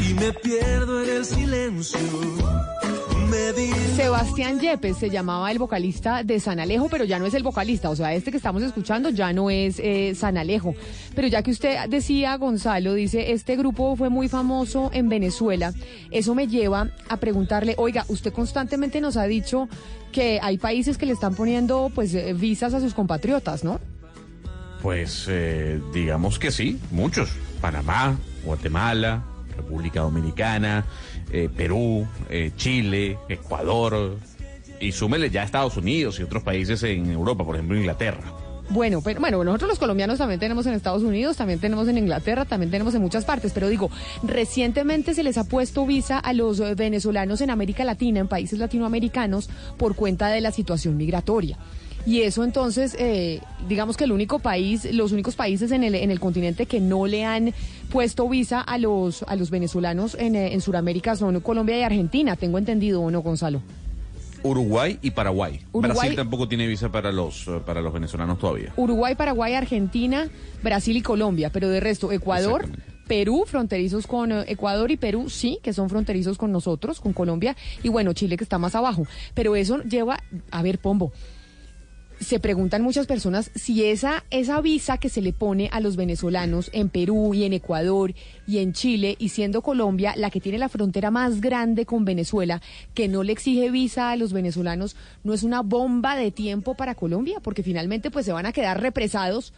Y me pierdo en el silencio. Sebastián Yepes se llamaba el vocalista de San Alejo, pero ya no es el vocalista. O sea, este que estamos escuchando ya no es eh, San Alejo. Pero ya que usted decía, Gonzalo, dice, este grupo fue muy famoso en Venezuela. Eso me lleva a preguntarle, oiga, usted constantemente nos ha dicho que hay países que le están poniendo pues eh, visas a sus compatriotas, ¿no? Pues eh, digamos que sí, muchos. Panamá, Guatemala, República Dominicana, eh, Perú, eh, Chile, Ecuador. Y súmele ya Estados Unidos y otros países en Europa, por ejemplo Inglaterra. Bueno, pero bueno, nosotros los colombianos también tenemos en Estados Unidos, también tenemos en Inglaterra, también tenemos en muchas partes, pero digo, recientemente se les ha puesto visa a los eh, venezolanos en América Latina, en países latinoamericanos, por cuenta de la situación migratoria. Y eso entonces, eh, digamos que el único país, los únicos países en el, en el continente que no le han puesto visa a los, a los venezolanos en, eh, en Sudamérica son Colombia y Argentina, tengo entendido, ¿o no, Gonzalo? Uruguay y Paraguay. Uruguay- Brasil tampoco tiene visa para los, eh, para los venezolanos todavía. Uruguay, Paraguay, Argentina, Brasil y Colombia, pero de resto, Ecuador, Perú, fronterizos con eh, Ecuador y Perú, sí, que son fronterizos con nosotros, con Colombia, y bueno, Chile que está más abajo. Pero eso lleva, a ver, Pombo, se preguntan muchas personas si esa, esa visa que se le pone a los venezolanos en Perú y en Ecuador y en Chile, y siendo Colombia la que tiene la frontera más grande con Venezuela, que no le exige visa a los venezolanos, no es una bomba de tiempo para Colombia, porque finalmente pues se van a quedar represados.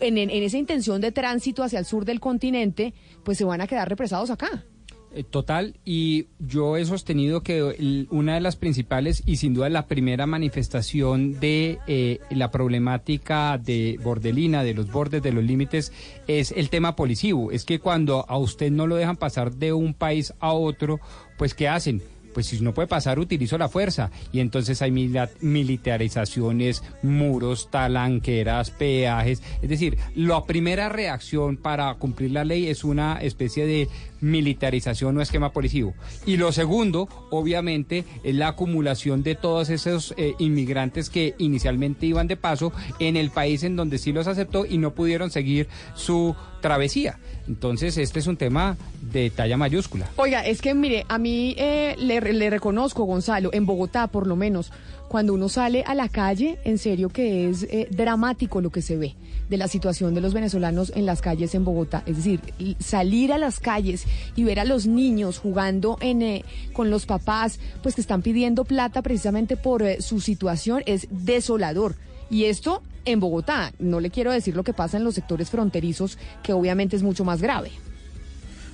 En, en- en esa intención de tránsito hacia el sur del continente, pues se van a quedar represados acá. Eh, Total, y yo he sostenido que una de las principales y sin duda la primera manifestación de eh, la problemática de bordelina, de los bordes, de los límites, es el tema policivo. Es que cuando a usted no lo dejan pasar de un país a otro, pues ¿qué hacen? Pues si no puede pasar, utilizo la fuerza. Y entonces hay militarizaciones, muros, talanqueras, peajes. Es decir, la primera reacción para cumplir la ley es una especie de militarización o esquema policivo. Y lo segundo, obviamente, es la acumulación de todos esos eh, inmigrantes que inicialmente iban de paso en el país en donde sí los aceptó y no pudieron seguir su travesía. Entonces, este es un tema de talla mayúscula. Oiga, es que mire, a mí eh, le, reconozco, Gonzalo, en Bogotá por lo menos, cuando uno sale a la calle, en serio que es eh, dramático lo que se ve de la situación de los venezolanos en las calles en Bogotá. Es decir, salir a las calles y ver a los niños jugando en, eh, con los papás, pues que están pidiendo plata precisamente por eh, su situación, es desolador. Y esto en Bogotá, no le quiero decir lo que pasa en los sectores fronterizos, que obviamente es mucho más grave.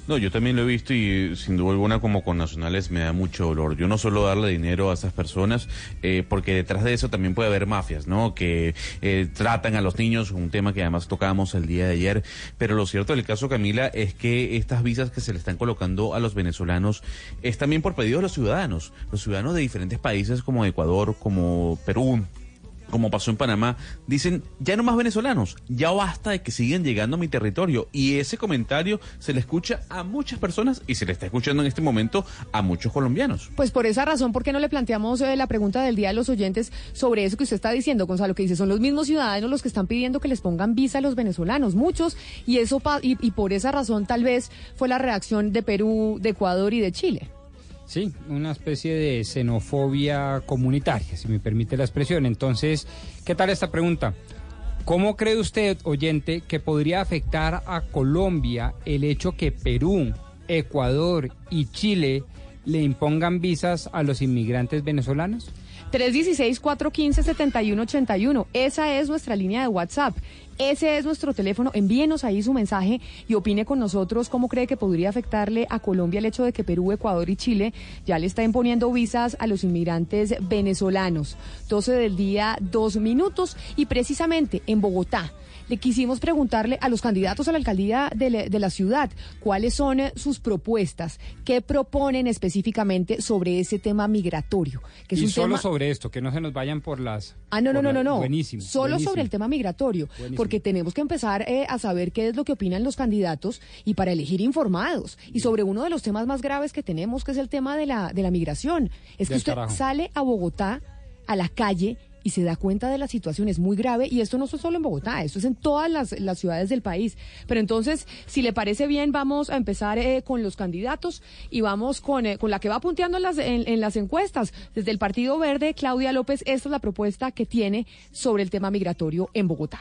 No, yo también lo he visto y sin duda alguna como con nacionales me da mucho dolor. Yo no suelo darle dinero a esas personas eh, porque detrás de eso también puede haber mafias, ¿no? Que eh, tratan a los niños, un tema que además tocábamos el día de ayer. Pero lo cierto del caso, Camila, es que estas visas que se le están colocando a los venezolanos es también por pedido de los ciudadanos. Los ciudadanos de diferentes países como Ecuador, como Perú, como pasó en Panamá, dicen, ya no más venezolanos, ya basta de que sigan llegando a mi territorio. Y ese comentario se le escucha a muchas personas y se le está escuchando en este momento a muchos colombianos. Pues por esa razón, ¿por qué no le planteamos eh, la pregunta del día a los oyentes sobre eso que usted está diciendo, Gonzalo? Que dice, son los mismos ciudadanos los que están pidiendo que les pongan visa a los venezolanos, muchos, y eso y, y por esa razón tal vez fue la reacción de Perú, de Ecuador y de Chile. Sí, una especie de xenofobia comunitaria, si me permite la expresión. Entonces, ¿qué tal esta pregunta? ¿Cómo cree usted, oyente, que podría afectar a Colombia el hecho que Perú, Ecuador y Chile le impongan visas a los inmigrantes venezolanos? 316-415-7181. Esa es nuestra línea de WhatsApp. Ese es nuestro teléfono. Envíenos ahí su mensaje y opine con nosotros cómo cree que podría afectarle a Colombia el hecho de que Perú, Ecuador y Chile ya le está imponiendo visas a los inmigrantes venezolanos. 12 del día, dos minutos. Y precisamente en Bogotá le quisimos preguntarle a los candidatos a la alcaldía de, la ciudad cuáles son eh, sus propuestas, qué proponen específicamente sobre ese tema migratorio. Que y solo sobre esto, que no se nos vayan por las... Ah, no, no, no, no, no. Buenísimo. Solo sobre el tema migratorio, porque tenemos que empezar eh, a saber qué es lo que opinan los candidatos y para elegir informados. Y sobre uno de los temas más graves que tenemos, que es el tema de la, de la migración. Es que usted sale a Bogotá, a la calle, y se da cuenta de la situación. Es muy grave y esto no es solo en Bogotá, esto es en todas las, ciudades del país. Pero entonces, si le parece bien, vamos a empezar eh, con los candidatos y vamos con, eh, con la que va punteando en las, en las encuestas. Desde el Partido Verde, Claudia López, esta es la propuesta que tiene sobre el tema migratorio en Bogotá.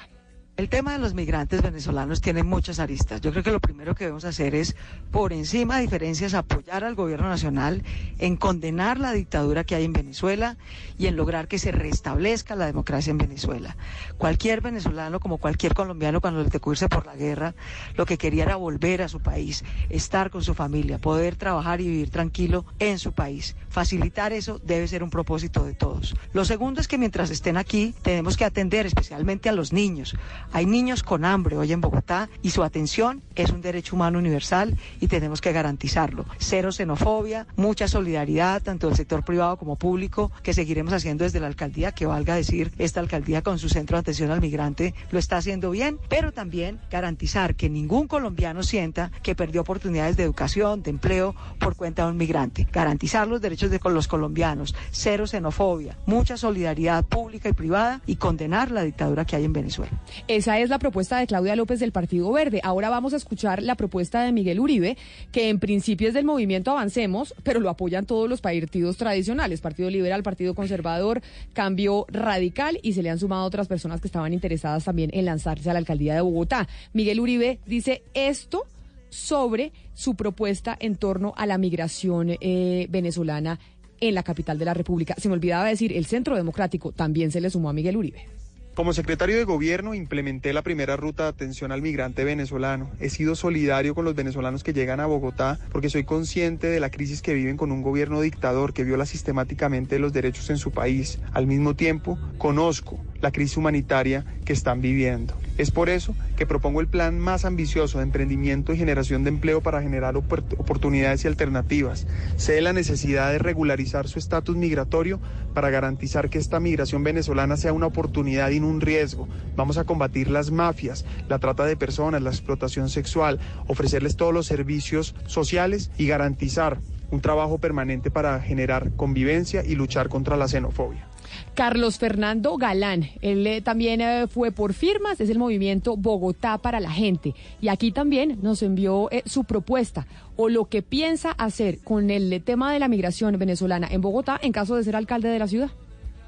El tema de los migrantes venezolanos tiene muchas aristas. Yo creo que lo primero que debemos hacer es, por encima de diferencias, apoyar al gobierno nacional en condenar la dictadura que hay en Venezuela y en lograr que se restablezca la democracia en Venezuela. Cualquier venezolano, como cualquier colombiano, cuando le tocó por la guerra, lo que quería era volver a su país, estar con su familia, poder trabajar y vivir tranquilo en su país. Facilitar eso debe ser un propósito de todos. Lo segundo es que mientras estén aquí, tenemos que atender especialmente a los niños hay niños con hambre hoy en Bogotá y su atención es un derecho humano universal y tenemos que garantizarlo. Cero xenofobia, mucha solidaridad, tanto del sector privado como público, que seguiremos haciendo desde la alcaldía, que valga decir, esta alcaldía con su centro de atención al migrante lo está haciendo bien, pero también garantizar que ningún colombiano sienta que perdió oportunidades de educación, de empleo por cuenta de un migrante. Garantizar los derechos de los colombianos, cero xenofobia, mucha solidaridad pública y privada y condenar la dictadura que hay en Venezuela. Esa es la propuesta de Claudia López del Partido Verde. Ahora vamos a escuchar la propuesta de Miguel Uribe, que en principio es del movimiento Avancemos, pero lo apoyan todos los partidos tradicionales, Partido Liberal, Partido Conservador, Cambio Radical, y se le han sumado otras personas que estaban interesadas también en lanzarse a la alcaldía de Bogotá. Miguel Uribe dice esto sobre su propuesta en torno a la migración eh, venezolana en la capital de la República. Se me olvidaba decir, el Centro Democrático también se le sumó a Miguel Uribe. Como secretario de gobierno implementé la primera ruta de atención al migrante venezolano. He sido solidario con los venezolanos que llegan a Bogotá porque soy consciente de la crisis que viven con un gobierno dictador que viola sistemáticamente los derechos en su país. Al mismo tiempo, conozco la crisis humanitaria que están viviendo. Es por eso que propongo el plan más ambicioso de emprendimiento y generación de empleo para generar oportunidades y alternativas. Sé la necesidad de regularizar su estatus migratorio para garantizar que esta migración venezolana sea una oportunidad y no un riesgo. Vamos a combatir las mafias, la trata de personas, la explotación sexual, ofrecerles todos los servicios sociales y garantizar un trabajo permanente para generar convivencia y luchar contra la xenofobia. Carlos Fernando Galán, él eh, también eh, fue por firmas, es el movimiento Bogotá para la gente. Y aquí también nos envió eh, su propuesta o lo que piensa hacer con el tema de la migración venezolana en Bogotá en caso de ser alcalde de la ciudad.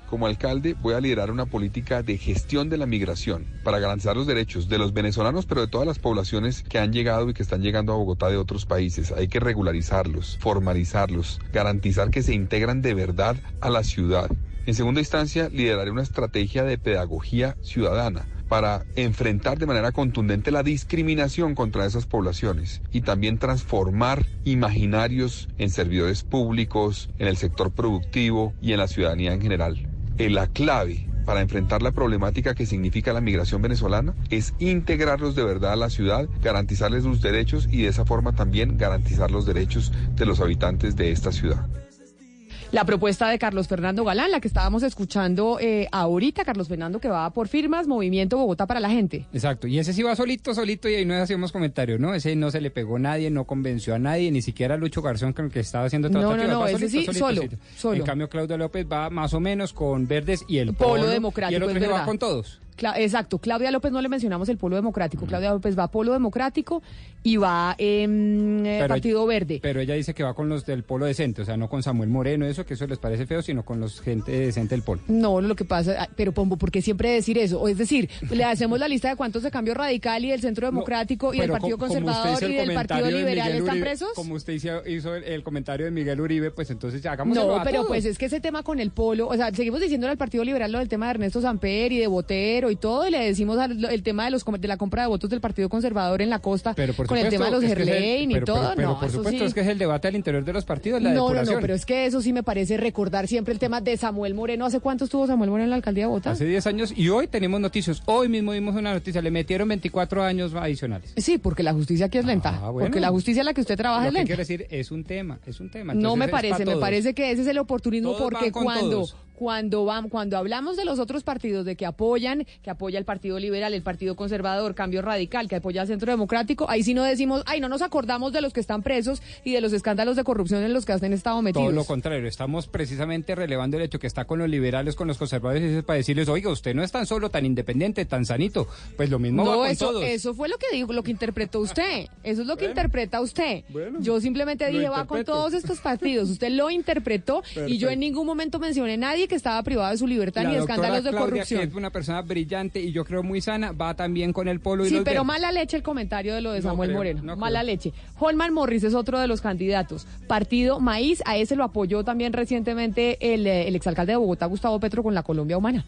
Como alcalde voy a liderar una política de gestión de la migración para garantizar los derechos de los venezolanos, pero de todas las poblaciones que han llegado y que están llegando a Bogotá de otros países. Hay que regularizarlos, formalizarlos, garantizar que se integran de verdad a la ciudad En segunda instancia, lideraré una estrategia de pedagogía ciudadana para enfrentar de manera contundente la discriminación contra esas poblaciones y también transformar imaginarios en servidores públicos, en el sector productivo y en la ciudadanía en general. Eh, La clave para enfrentar la problemática que significa la migración venezolana es integrarlos de verdad a la ciudad, garantizarles sus derechos y de esa forma también garantizar los derechos de los habitantes de esta ciudad. La propuesta de Carlos Fernando Galán, la que estábamos escuchando eh, ahorita, Carlos Fernando, que va por firmas, Movimiento Bogotá para la gente. Exacto, y ese sí va solito, solito, y ahí no hacemos comentarios, ¿no? Ese no se le pegó a nadie, no convenció a nadie, ni siquiera a Lucho Garzón con el que estaba haciendo No, tratativas. no, no, va ese sí, solo, solo. En cambio, Claudia López va más o menos con Verdes y el Polo Polo, Democrático, Y el otro es se va con todos. Cla- Exacto, Claudia López no le mencionamos el Polo Democrático. Claudia López va a Polo Democrático y va en Pero- Partido Verde. Pero ella dice que va con los del Polo decente, o sea, no con Samuel Moreno, eso, que eso les parece feo, sino con los gente decente del Polo. No, lo que pasa, pero Pombo, ¿por qué siempre decir eso? O es decir, le hacemos la lista de cuántos de Cambio Radical y del Centro Democrático y del Partido como Conservador y del Partido de Liberal están Uribe- presos. Como usted hizo, el, el comentario de Miguel Uribe, pues entonces ya hagámoslo No, a pero todos. pues es que ese tema con el polo, o sea, seguimos diciéndole al Partido Liberal lo del tema de Ernesto Samper y de Botero y todo, y le decimos al- el tema de los de la compra de votos del Partido Conservador en la costa Pero por con el tema de los que Gerlein y todo, pero- pero no, por eso supuesto sí. es que es el debate al interior de los partidos, la no, no, no, pero es que eso sí me parece recordar siempre el tema de Samuel Moreno. ¿Hace cuánto estuvo Samuel Moreno en la alcaldía de Bogotá? Hace 10 años y hoy tenemos noticias. Hoy mismo vimos una noticia, le metieron 24 años adicionales. Sí, porque la justicia aquí es lenta. Ah, bueno. Porque la justicia en la que usted trabaja Lo es que lenta. quiero decir es un tema, es un tema. No me parece, pa' me parece que ese es el oportunismo Todos porque cuando todos. Cuando van cuando hablamos de los otros partidos de que apoyan, que apoya el Partido Liberal, el Partido Conservador, Cambio Radical, que apoya al Centro Democrático, ahí sí no decimos, ay, no nos acordamos de los que están presos y de los escándalos de corrupción en los que han estado metidos. Todo lo contrario, estamos precisamente relevando el hecho que está con los liberales, con los conservadores, y es para decirles, oiga, usted no es tan solo, tan independiente, tan sanito. Pues lo mismo va No, con eso, todos. eso fue lo que dijo, lo que interpretó usted. Eso es lo que interpreta usted. Yo simplemente dije, va con todos estos partidos. Usted lo interpretó y yo en ningún momento mencioné a nadie que estaba privado de su libertad La ni escándalos de Claudia, corrupción. que es una persona brillante y yo creo muy sana, va también con el polo y Sí, los pero mala leche el comentario de lo de No Samuel creo, Moreno. no mala creo. leche. Holman Morris es otro de los candidatos. Partido Maíz, a ese lo apoyó también recientemente el, eh, el exalcalde de Bogotá, Gustavo Petro, con la Colombia Humana.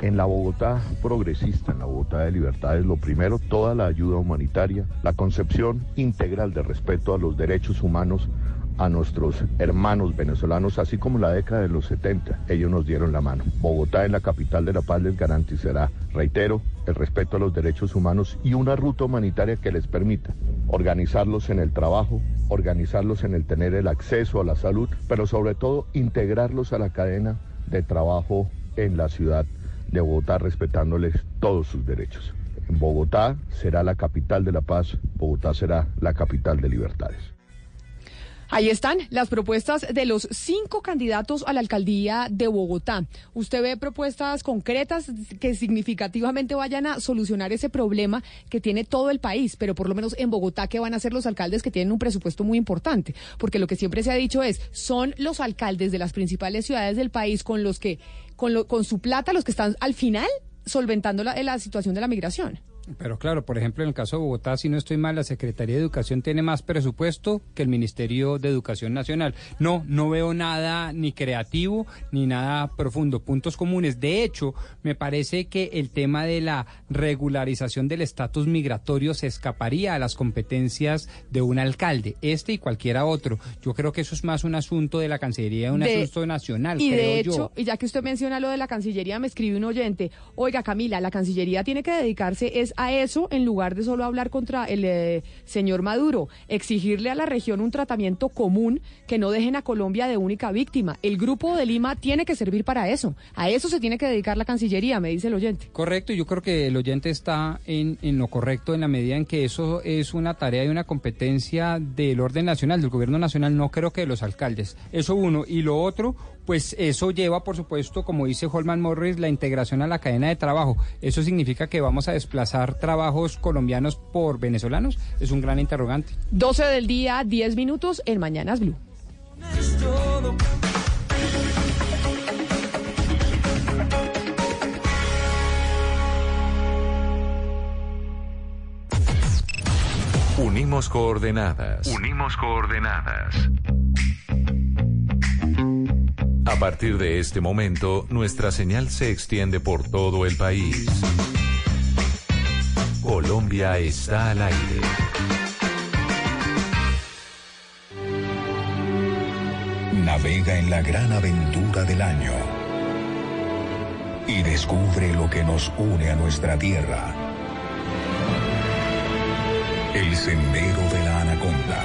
En la Bogotá progresista, en la Bogotá de libertades, lo primero, toda la ayuda humanitaria, la concepción integral de respeto a los derechos humanos a nuestros hermanos venezolanos, así como la década de los 70, ellos nos dieron la mano. Bogotá, en la capital de la paz, les garantizará, reitero, el respeto a los derechos humanos y una ruta humanitaria que les permita organizarlos en el trabajo, organizarlos en el tener el acceso a la salud, pero sobre todo integrarlos a la cadena de trabajo en la ciudad de Bogotá, respetándoles todos sus derechos. Bogotá será la capital de la paz, Bogotá será la capital de libertades. Ahí están las propuestas de los cinco candidatos a la alcaldía de Bogotá. ¿Usted ve propuestas concretas que significativamente vayan a solucionar ese problema que tiene todo el país, pero por lo menos en Bogotá, ¿qué van a hacer los alcaldes que tienen un presupuesto muy importante? Porque lo que siempre se ha dicho es, son los alcaldes de las principales ciudades del país con los que, con, lo- con su plata, los que están al final solventando la, la situación de la migración. Pero claro, por ejemplo, en el caso de Bogotá, si no estoy mal, la Secretaría de Educación tiene más presupuesto que el Ministerio de Educación Nacional. No, no veo nada ni creativo ni nada profundo, puntos comunes. De hecho, me parece que el tema de la regularización del estatus migratorio se escaparía a las competencias de un alcalde, este y cualquiera otro. Yo creo que eso es más un asunto de la Cancillería, un De- asunto nacional, Y creo de yo. hecho, y ya que usted menciona lo de la Cancillería, me escribe un oyente, oiga Camila, la Cancillería tiene que dedicarse es a eso en lugar de solo hablar contra el eh, señor Maduro, exigirle a la región un tratamiento común que no dejen a Colombia de única víctima. El grupo de Lima tiene que servir para eso. A eso se tiene que dedicar la Cancillería, me dice el oyente. Correcto, yo creo que el oyente está en, en lo correcto en la medida en que eso es una tarea y una competencia del orden nacional, del gobierno nacional, no creo que de los alcaldes. Eso uno. Y lo otro, pues eso lleva, por supuesto, como dice Holman Morris, la integración a la cadena de trabajo. ¿Eso significa que vamos a desplazar trabajos colombianos por venezolanos? Es un gran interrogante. 12 del día, 10 minutos en Mañanas Blue. Unimos coordenadas. Unimos coordenadas. A partir de este momento, nuestra señal se extiende por todo el país. Colombia está al aire. Navega en la gran aventura del año y descubre lo que nos une a nuestra tierra. El sendero de la anaconda.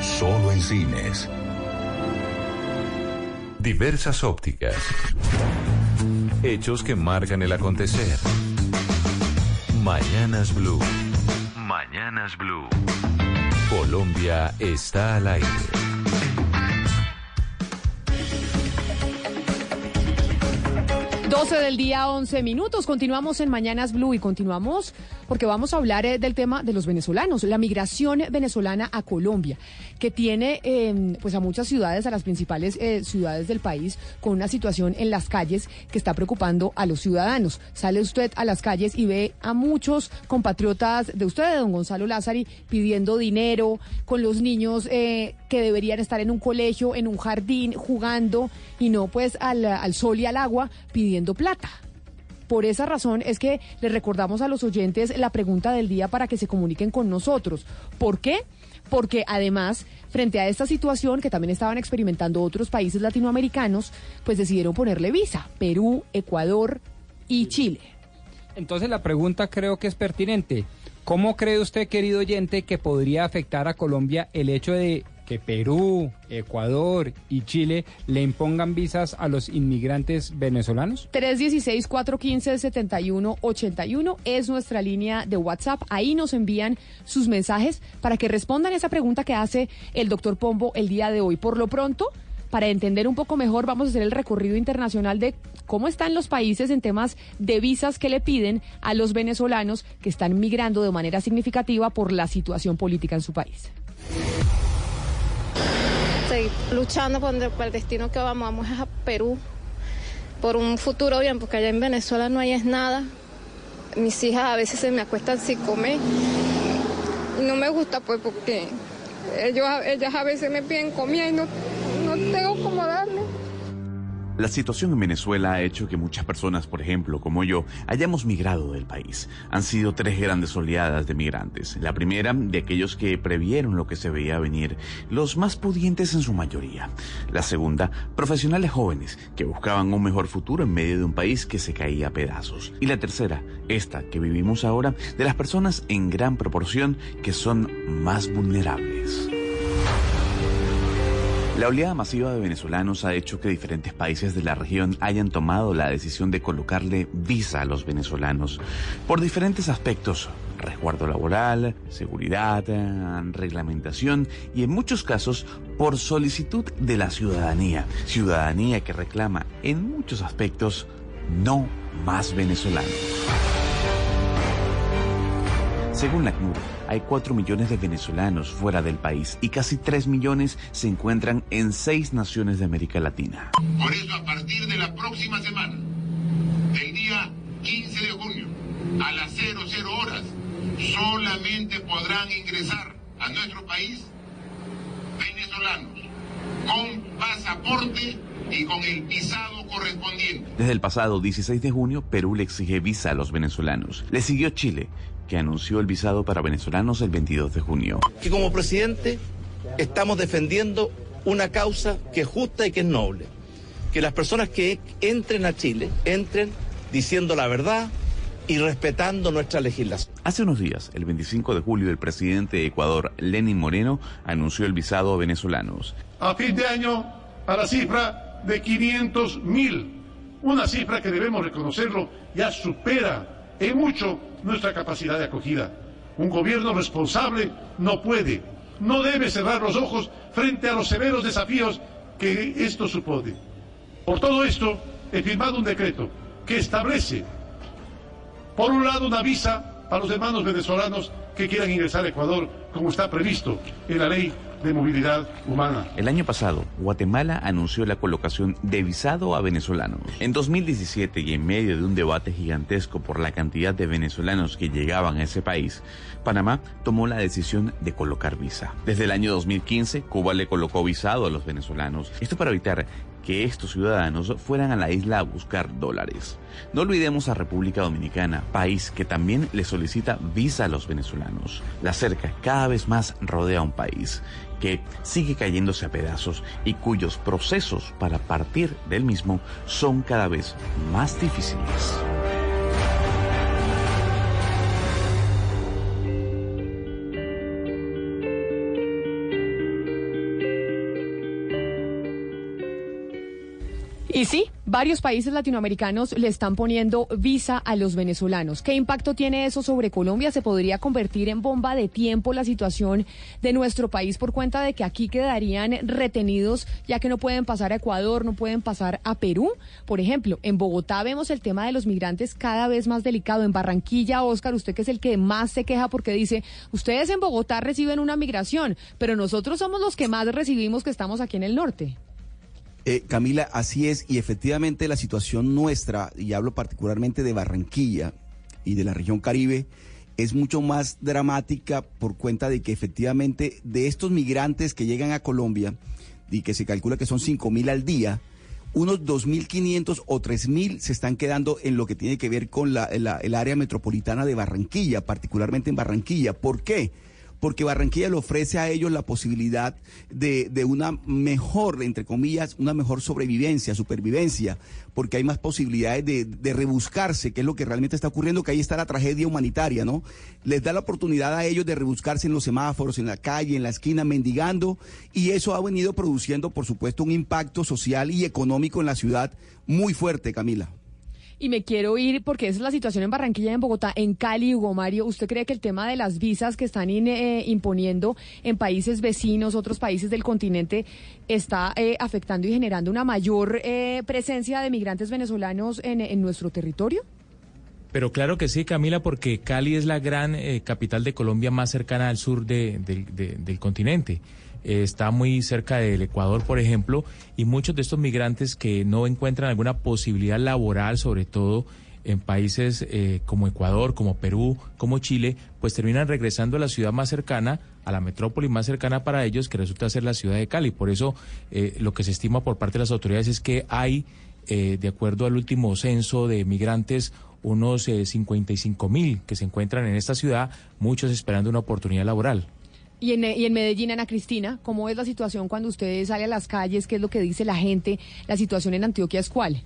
Solo en cines. Diversas ópticas. Hechos que marcan el acontecer. Mañanas Blue. Mañanas Blue. Colombia está al aire. 12 del día, 11 minutos. Continuamos en Mañanas Blue y continuamos porque vamos a hablar eh, del tema de los venezolanos, la migración venezolana a Colombia, que tiene eh, pues a muchas ciudades, a las principales eh, ciudades del país, con una situación en las calles que está preocupando a los ciudadanos. Sale usted a las calles y ve a muchos compatriotas de usted, don Gonzalo Lázari, pidiendo dinero con los niños que deberían estar en un colegio, en un jardín, jugando y no pues al, al sol y al agua pidiendo plata. Por esa razón es que les recordamos a los oyentes la pregunta del día para que se comuniquen con nosotros. ¿Por qué? Porque además, frente a esta situación que también estaban experimentando otros países latinoamericanos, pues decidieron ponerle visa. Perú, Ecuador y Chile. Entonces la pregunta creo que es pertinente. ¿Cómo cree usted, querido oyente, que podría afectar a Colombia el hecho de que Perú, Ecuador y Chile le impongan visas a los inmigrantes venezolanos? 316-415-7181 es nuestra línea de WhatsApp. Ahí nos envían sus mensajes para que respondan esa pregunta que hace el doctor Pombo el día de hoy. Por lo pronto, para entender un poco mejor, vamos a hacer el recorrido internacional de cómo están los países en temas de visas que le piden a los venezolanos que están migrando de manera significativa por la situación política en su país seguir luchando por el, destino que vamos. Vamos a Perú por un futuro bien, porque allá en Venezuela no hay nada. Mis hijas a veces se me acuestan sin comer. Y no me gusta pues porque ellos, ellas a veces me piden comida y no, no tengo cómo darle. La situación en Venezuela ha hecho que muchas personas, por ejemplo, como yo, hayamos migrado del país. Han sido tres grandes oleadas de migrantes. La primera, de aquellos que previeron lo que se veía venir, los más pudientes en su mayoría. La segunda, profesionales jóvenes que buscaban un mejor futuro en medio de un país que se caía a pedazos. Y la tercera, esta que vivimos ahora, de las personas en gran proporción que son más vulnerables. La oleada masiva de venezolanos ha hecho que diferentes países de la región hayan tomado la decisión de colocarle visa a los venezolanos por diferentes aspectos, resguardo laboral, seguridad, reglamentación y en muchos casos por solicitud de la ciudadanía, ciudadanía que reclama en muchos aspectos no más venezolanos. Según la CNUR, hay 4 millones de venezolanos fuera del país y casi 3 millones se encuentran en 6 naciones de América Latina. Por eso, a partir de la próxima semana, del día 15 de junio, a las 00 horas, solamente podrán ingresar a nuestro país venezolanos con pasaporte y con el visado correspondiente. Desde el pasado 16 de junio, Perú le exige visa a los venezolanos. Le siguió Chile, que anunció el visado para venezolanos el 22 de junio. Que como presidente estamos defendiendo una causa que es justa y que es noble. Que las personas que entren a Chile entren diciendo la verdad y respetando nuestra legislación. Hace unos días, el 25 de julio, el presidente de Ecuador, Lenin Moreno, anunció el visado a venezolanos. A fin de año, a la cifra de 500 mil, una cifra que debemos reconocerlo ya supera en mucho nuestra capacidad de acogida. Un gobierno responsable no puede, no debe cerrar los ojos frente a los severos desafíos que esto supone. Por todo esto, he firmado un decreto que establece, por un lado, una visa a los hermanos venezolanos que quieran ingresar a Ecuador, como está previsto en la ley de movilidad humana. El año pasado, Guatemala anunció la colocación de visado a venezolanos. En 2017 y en medio de un debate gigantesco por la cantidad de venezolanos que llegaban a ese país, Panamá tomó la decisión de colocar visa. Desde el año 2015, Cuba le colocó visado a los venezolanos. Esto para evitar que estos ciudadanos fueran a la isla a buscar dólares. No olvidemos a República Dominicana, país que también le solicita visa a los venezolanos. La cerca cada vez más rodea a un país que sigue cayéndose a pedazos y cuyos procesos para partir del mismo son cada vez más difíciles. Y sí, varios países latinoamericanos le están poniendo visa a los venezolanos. ¿Qué impacto tiene eso sobre Colombia? ¿Se podría convertir en bomba de tiempo la situación de nuestro país por cuenta de que aquí quedarían retenidos ya que no pueden pasar a Ecuador, no pueden pasar a Perú? Por ejemplo, en Bogotá vemos el tema de los migrantes cada vez más delicado. En Barranquilla, Oscar, usted que es el que más se queja porque dice, ustedes en Bogotá reciben una migración, pero nosotros somos los que más recibimos que estamos aquí en el norte. Eh, Camila, así es, y efectivamente la situación nuestra, y hablo particularmente de Barranquilla y de la región Caribe, es mucho más dramática por cuenta de que efectivamente de estos migrantes que llegan a Colombia, y que se calcula que son 5 mil al día, unos 2.500 o 3.000 se están quedando en lo que tiene que ver con la, la- el área metropolitana de Barranquilla, particularmente en Barranquilla. ¿Por qué? Porque Barranquilla le ofrece a ellos la posibilidad de, de una mejor, entre comillas, una mejor sobrevivencia, supervivencia, porque hay más posibilidades de, de rebuscarse, que es lo que realmente está ocurriendo, que ahí está la tragedia humanitaria, ¿no? Les da la oportunidad a ellos de rebuscarse en los semáforos, en la calle, en la esquina, mendigando, y eso ha venido produciendo, por supuesto, un impacto social y económico en la ciudad muy fuerte, Camila. Y me quiero ir porque esa es la situación en Barranquilla, en Bogotá, en Cali, Hugo Mario. ¿Usted cree que el tema de las visas que están in- eh, imponiendo en países vecinos, otros países del continente, está eh, afectando y generando una mayor eh, presencia de migrantes venezolanos en, nuestro territorio? Pero claro que sí, Camila, porque Cali es la gran eh, capital de Colombia más cercana al sur de- del- de- del continente. Eh, está muy cerca del Ecuador, por ejemplo, y muchos de estos migrantes que no encuentran alguna posibilidad laboral, sobre todo en países eh, como Ecuador, como Perú, como Chile, pues terminan regresando a la ciudad más cercana, a la metrópoli más cercana para ellos, que resulta ser la ciudad de Cali. Por eso eh, lo que se estima por parte de las autoridades es que hay, eh, de acuerdo al último censo de migrantes, unos eh, 55 mil que se encuentran en esta ciudad, muchos esperando una oportunidad laboral. Y en, y en Medellín, Ana Cristina, ¿cómo es la situación cuando usted sale a las calles? ¿Qué es lo que dice la gente? ¿La situación en Antioquia es cuál?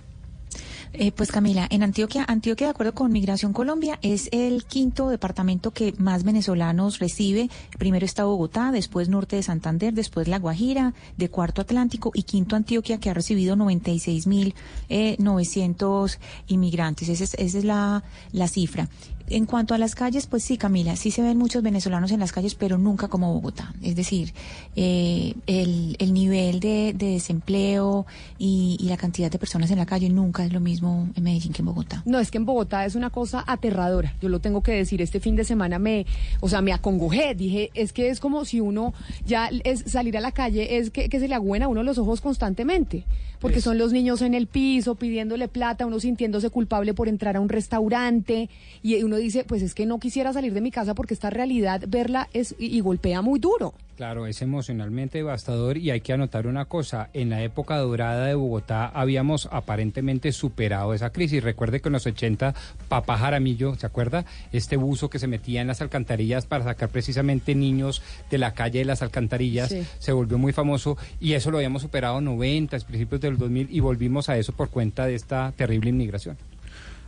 Eh, pues Camila, en Antioquia, Antioquia, de acuerdo con Migración Colombia, es el quinto departamento que más venezolanos recibe. Primero está Bogotá, después norte de Santander, después La Guajira, de cuarto Atlántico y quinto Antioquia, que ha recibido 96 mil eh, 900 inmigrantes. Esa es, esa es la, la cifra. En cuanto a las calles, pues sí, Camila, sí se ven muchos venezolanos en las calles, pero nunca como Bogotá. Es decir, eh, el, el nivel de, de desempleo y, la cantidad de personas en la calle nunca es lo mismo en Medellín que en Bogotá. No, es que en Bogotá es una cosa aterradora. Yo lo tengo que decir. Este fin de semana me, o sea, me acongojé. Dije, es que es como si uno ya es salir a la calle, es que, que se le agüen a uno los ojos constantemente. Porque son los niños en el piso pidiéndole plata, uno sintiéndose culpable por entrar a un restaurante. Y uno dice, pues es que no quisiera salir de mi casa porque esta realidad, verla es y, y golpea muy duro. Claro, es emocionalmente devastador y hay que anotar una cosa, en la época dorada de Bogotá habíamos aparentemente superado esa crisis. Recuerde que en los 80 Papá Jaramillo, ¿se acuerda? Este buzo que se metía en las alcantarillas para sacar precisamente niños de la calle de las alcantarillas, Sí. se volvió muy famoso y eso lo habíamos superado en 90, principios del 2000 y volvimos a eso por cuenta de esta terrible inmigración.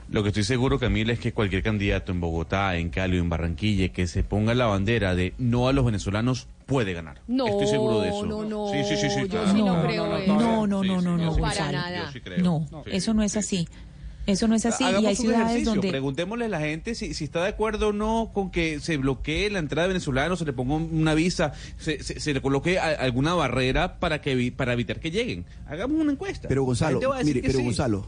Lo que estoy seguro, Camila, es que cualquier candidato en Bogotá, en Cali o en Barranquilla que se ponga la bandera de no a los venezolanos puede ganar. No, Estoy seguro de eso. no, no, Sí, sí, sí, sí, yo claro. sí no creo eso. No, no, no, no, no, para nada. Sí creo. No, eso no es así. Eso no es así. Hagamos y hay un ciudades ejercicio, donde... preguntémosle a la gente si, si está de acuerdo o no con que se bloquee la entrada de venezolanos, se le ponga una visa, se, se- se le coloque a- alguna barrera para que para evitar que lleguen. Hagamos una encuesta. Pero Gonzalo, mire, pero sí. Gonzalo,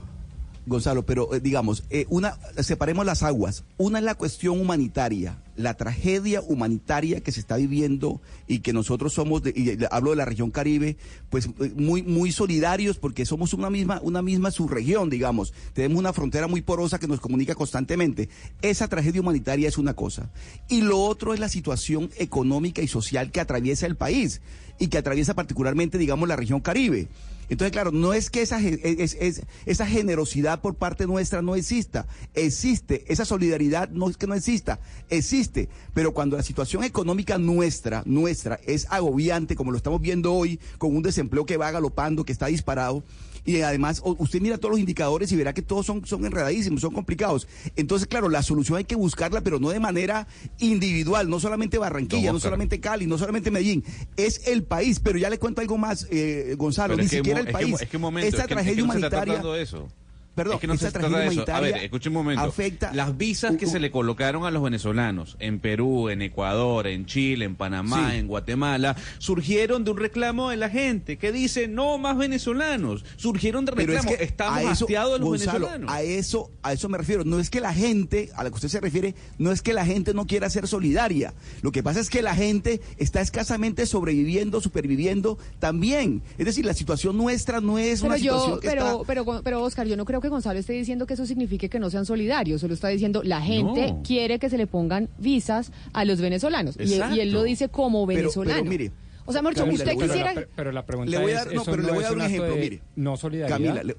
Gonzalo, pero eh, digamos, eh, una separemos las aguas. Una es la cuestión humanitaria, la tragedia humanitaria que se está viviendo y que nosotros somos, de- y hablo de la región Caribe, pues eh, muy muy solidarios porque somos una misma una misma subregión, digamos. Tenemos una frontera muy porosa que nos comunica constantemente. Esa tragedia humanitaria es una cosa. Y lo otro es la situación económica y social que atraviesa el país y que atraviesa particularmente, digamos, la región Caribe. Entonces, claro, no es que esa, esa generosidad por parte nuestra no exista, existe, esa solidaridad no es que no exista, existe, pero cuando la situación económica nuestra, nuestra, es agobiante, como lo estamos viendo hoy, con un desempleo que va galopando, que está disparado, y además usted mira todos los indicadores y verá que todos son, son enredadísimos, son complicados. Entonces, claro, la solución hay que buscarla, pero no de manera individual, no solamente Barranquilla, No, solamente Cali, no solamente Medellín, es el país, pero ya le cuento algo más, eh, Gonzalo, Pero ni es siquiera el es que país. es que un momento, esta es que- es tragedia no se está humanitaria... tratando de eso. Perdón, es que no se esta trata de eso. A ver, escuche un momento. afecta- Las visas que se le colocaron a los venezolanos en Perú, en Ecuador, en Chile, en Panamá, Sí. en Guatemala, surgieron de un reclamo de la gente que dice no más venezolanos. Surgieron de Pero es reclamos. que Estamos a eso, hastiados de los Gonzalo, venezolanos. A eso, a eso me refiero. No es que la gente, a la que usted se refiere, no es que la gente no quiera ser solidaria. Lo que pasa es que la gente está escasamente sobreviviendo, superviviendo también. Es decir, la situación nuestra no es Pero una yo, situación que pero, está... pero, pero Oscar, yo no creo que Gonzalo esté diciendo que eso signifique que no sean solidarios, solo está diciendo la gente No. quiere que se le pongan visas a los venezolanos. Y, él lo dice como venezolano. pero mire, o sea, Marcho, Camila, usted le voy a dar- quisiera... Pero, pero la pregunta Le voy a es, dar- no, ¿eso pero le voy a es dar un ejemplo, de mire. No solidaridad. Camila, le,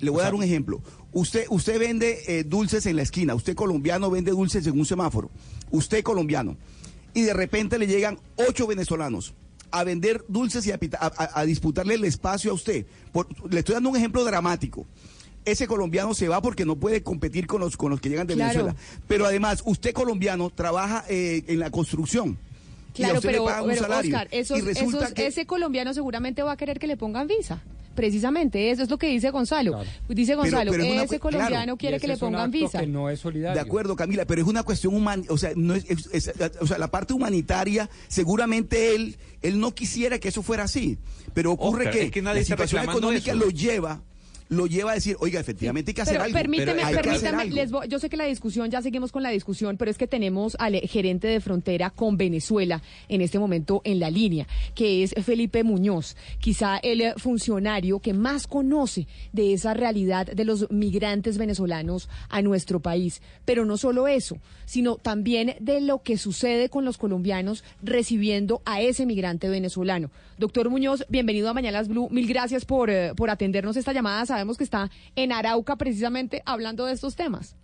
le voy a dar un ejemplo. Usted, usted vende eh, dulces en la esquina, usted colombiano vende dulces en un semáforo, usted colombiano, y de repente le llegan ocho venezolanos a vender dulces y a, pita- a- a- a disputarle el espacio a usted. Por- le estoy dando un ejemplo dramático. Ese colombiano se va porque no puede competir con los, con los que llegan de Claro. Venezuela. Pero además, usted colombiano trabaja eh, en la construcción. Claro, pero, le pagan un pero. Oscar, esos- y resulta esos- que ese colombiano seguramente va a querer que le pongan visa. Precisamente, eso es lo que dice Gonzalo. Dice Gonzalo, pero es una ese claro. colombiano Y quiere ese que le es un pongan acto visa. que no es solidario. De acuerdo, Camila, pero es una cuestión humana, o sea, no es, es- es- o sea, la parte humanitaria, seguramente él, él no quisiera que eso fuera así, pero ocurre Oscar, que, es que nadie la situación económica eso. lo lleva, lo lleva a decir, oiga, efectivamente hay que hacer Pero algo. permíteme, hay que hacer permítame, algo. les voy- yo sé que la discusión, ya seguimos con la discusión, pero es que tenemos al eh, gerente de frontera con Venezuela en este momento en la línea, que es Felipe Muñoz, quizá el eh, funcionario que más conoce de esa realidad de los migrantes venezolanos a nuestro país. Pero no solo eso, sino también de lo que sucede con los colombianos recibiendo a ese migrante venezolano. Doctor Muñoz, bienvenido a Mañanas Blue. Mil gracias por, eh, por atendernos esta llamada. Sabemos que está en Arauca precisamente hablando de estos temas.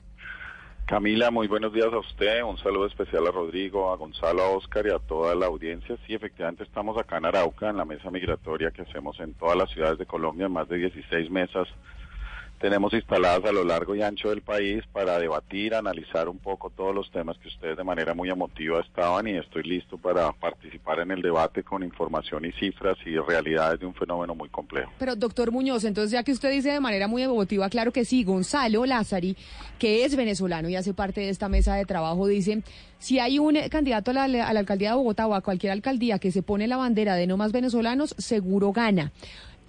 Camila, muy buenos días a usted. Un saludo especial a Rodrigo, a Gonzalo, a Oscar y a toda la audiencia. Sí, efectivamente estamos acá en Arauca, en la mesa migratoria que hacemos en todas las ciudades de Colombia, en más de 16 mesas. Tenemos instaladas a lo largo y ancho del país para debatir, analizar un poco todos los temas que ustedes de manera muy emotiva estaban y estoy listo para participar en el debate con información y cifras y realidades de un fenómeno muy complejo. Pero, doctor Muñoz, entonces ya que usted dice de manera muy emotiva, claro que sí, Gonzalo Lázari, que es venezolano y hace parte de esta mesa de trabajo, dice, si hay un candidato a la, a la alcaldía de Bogotá o a cualquier alcaldía que se pone la bandera de no más venezolanos, seguro gana.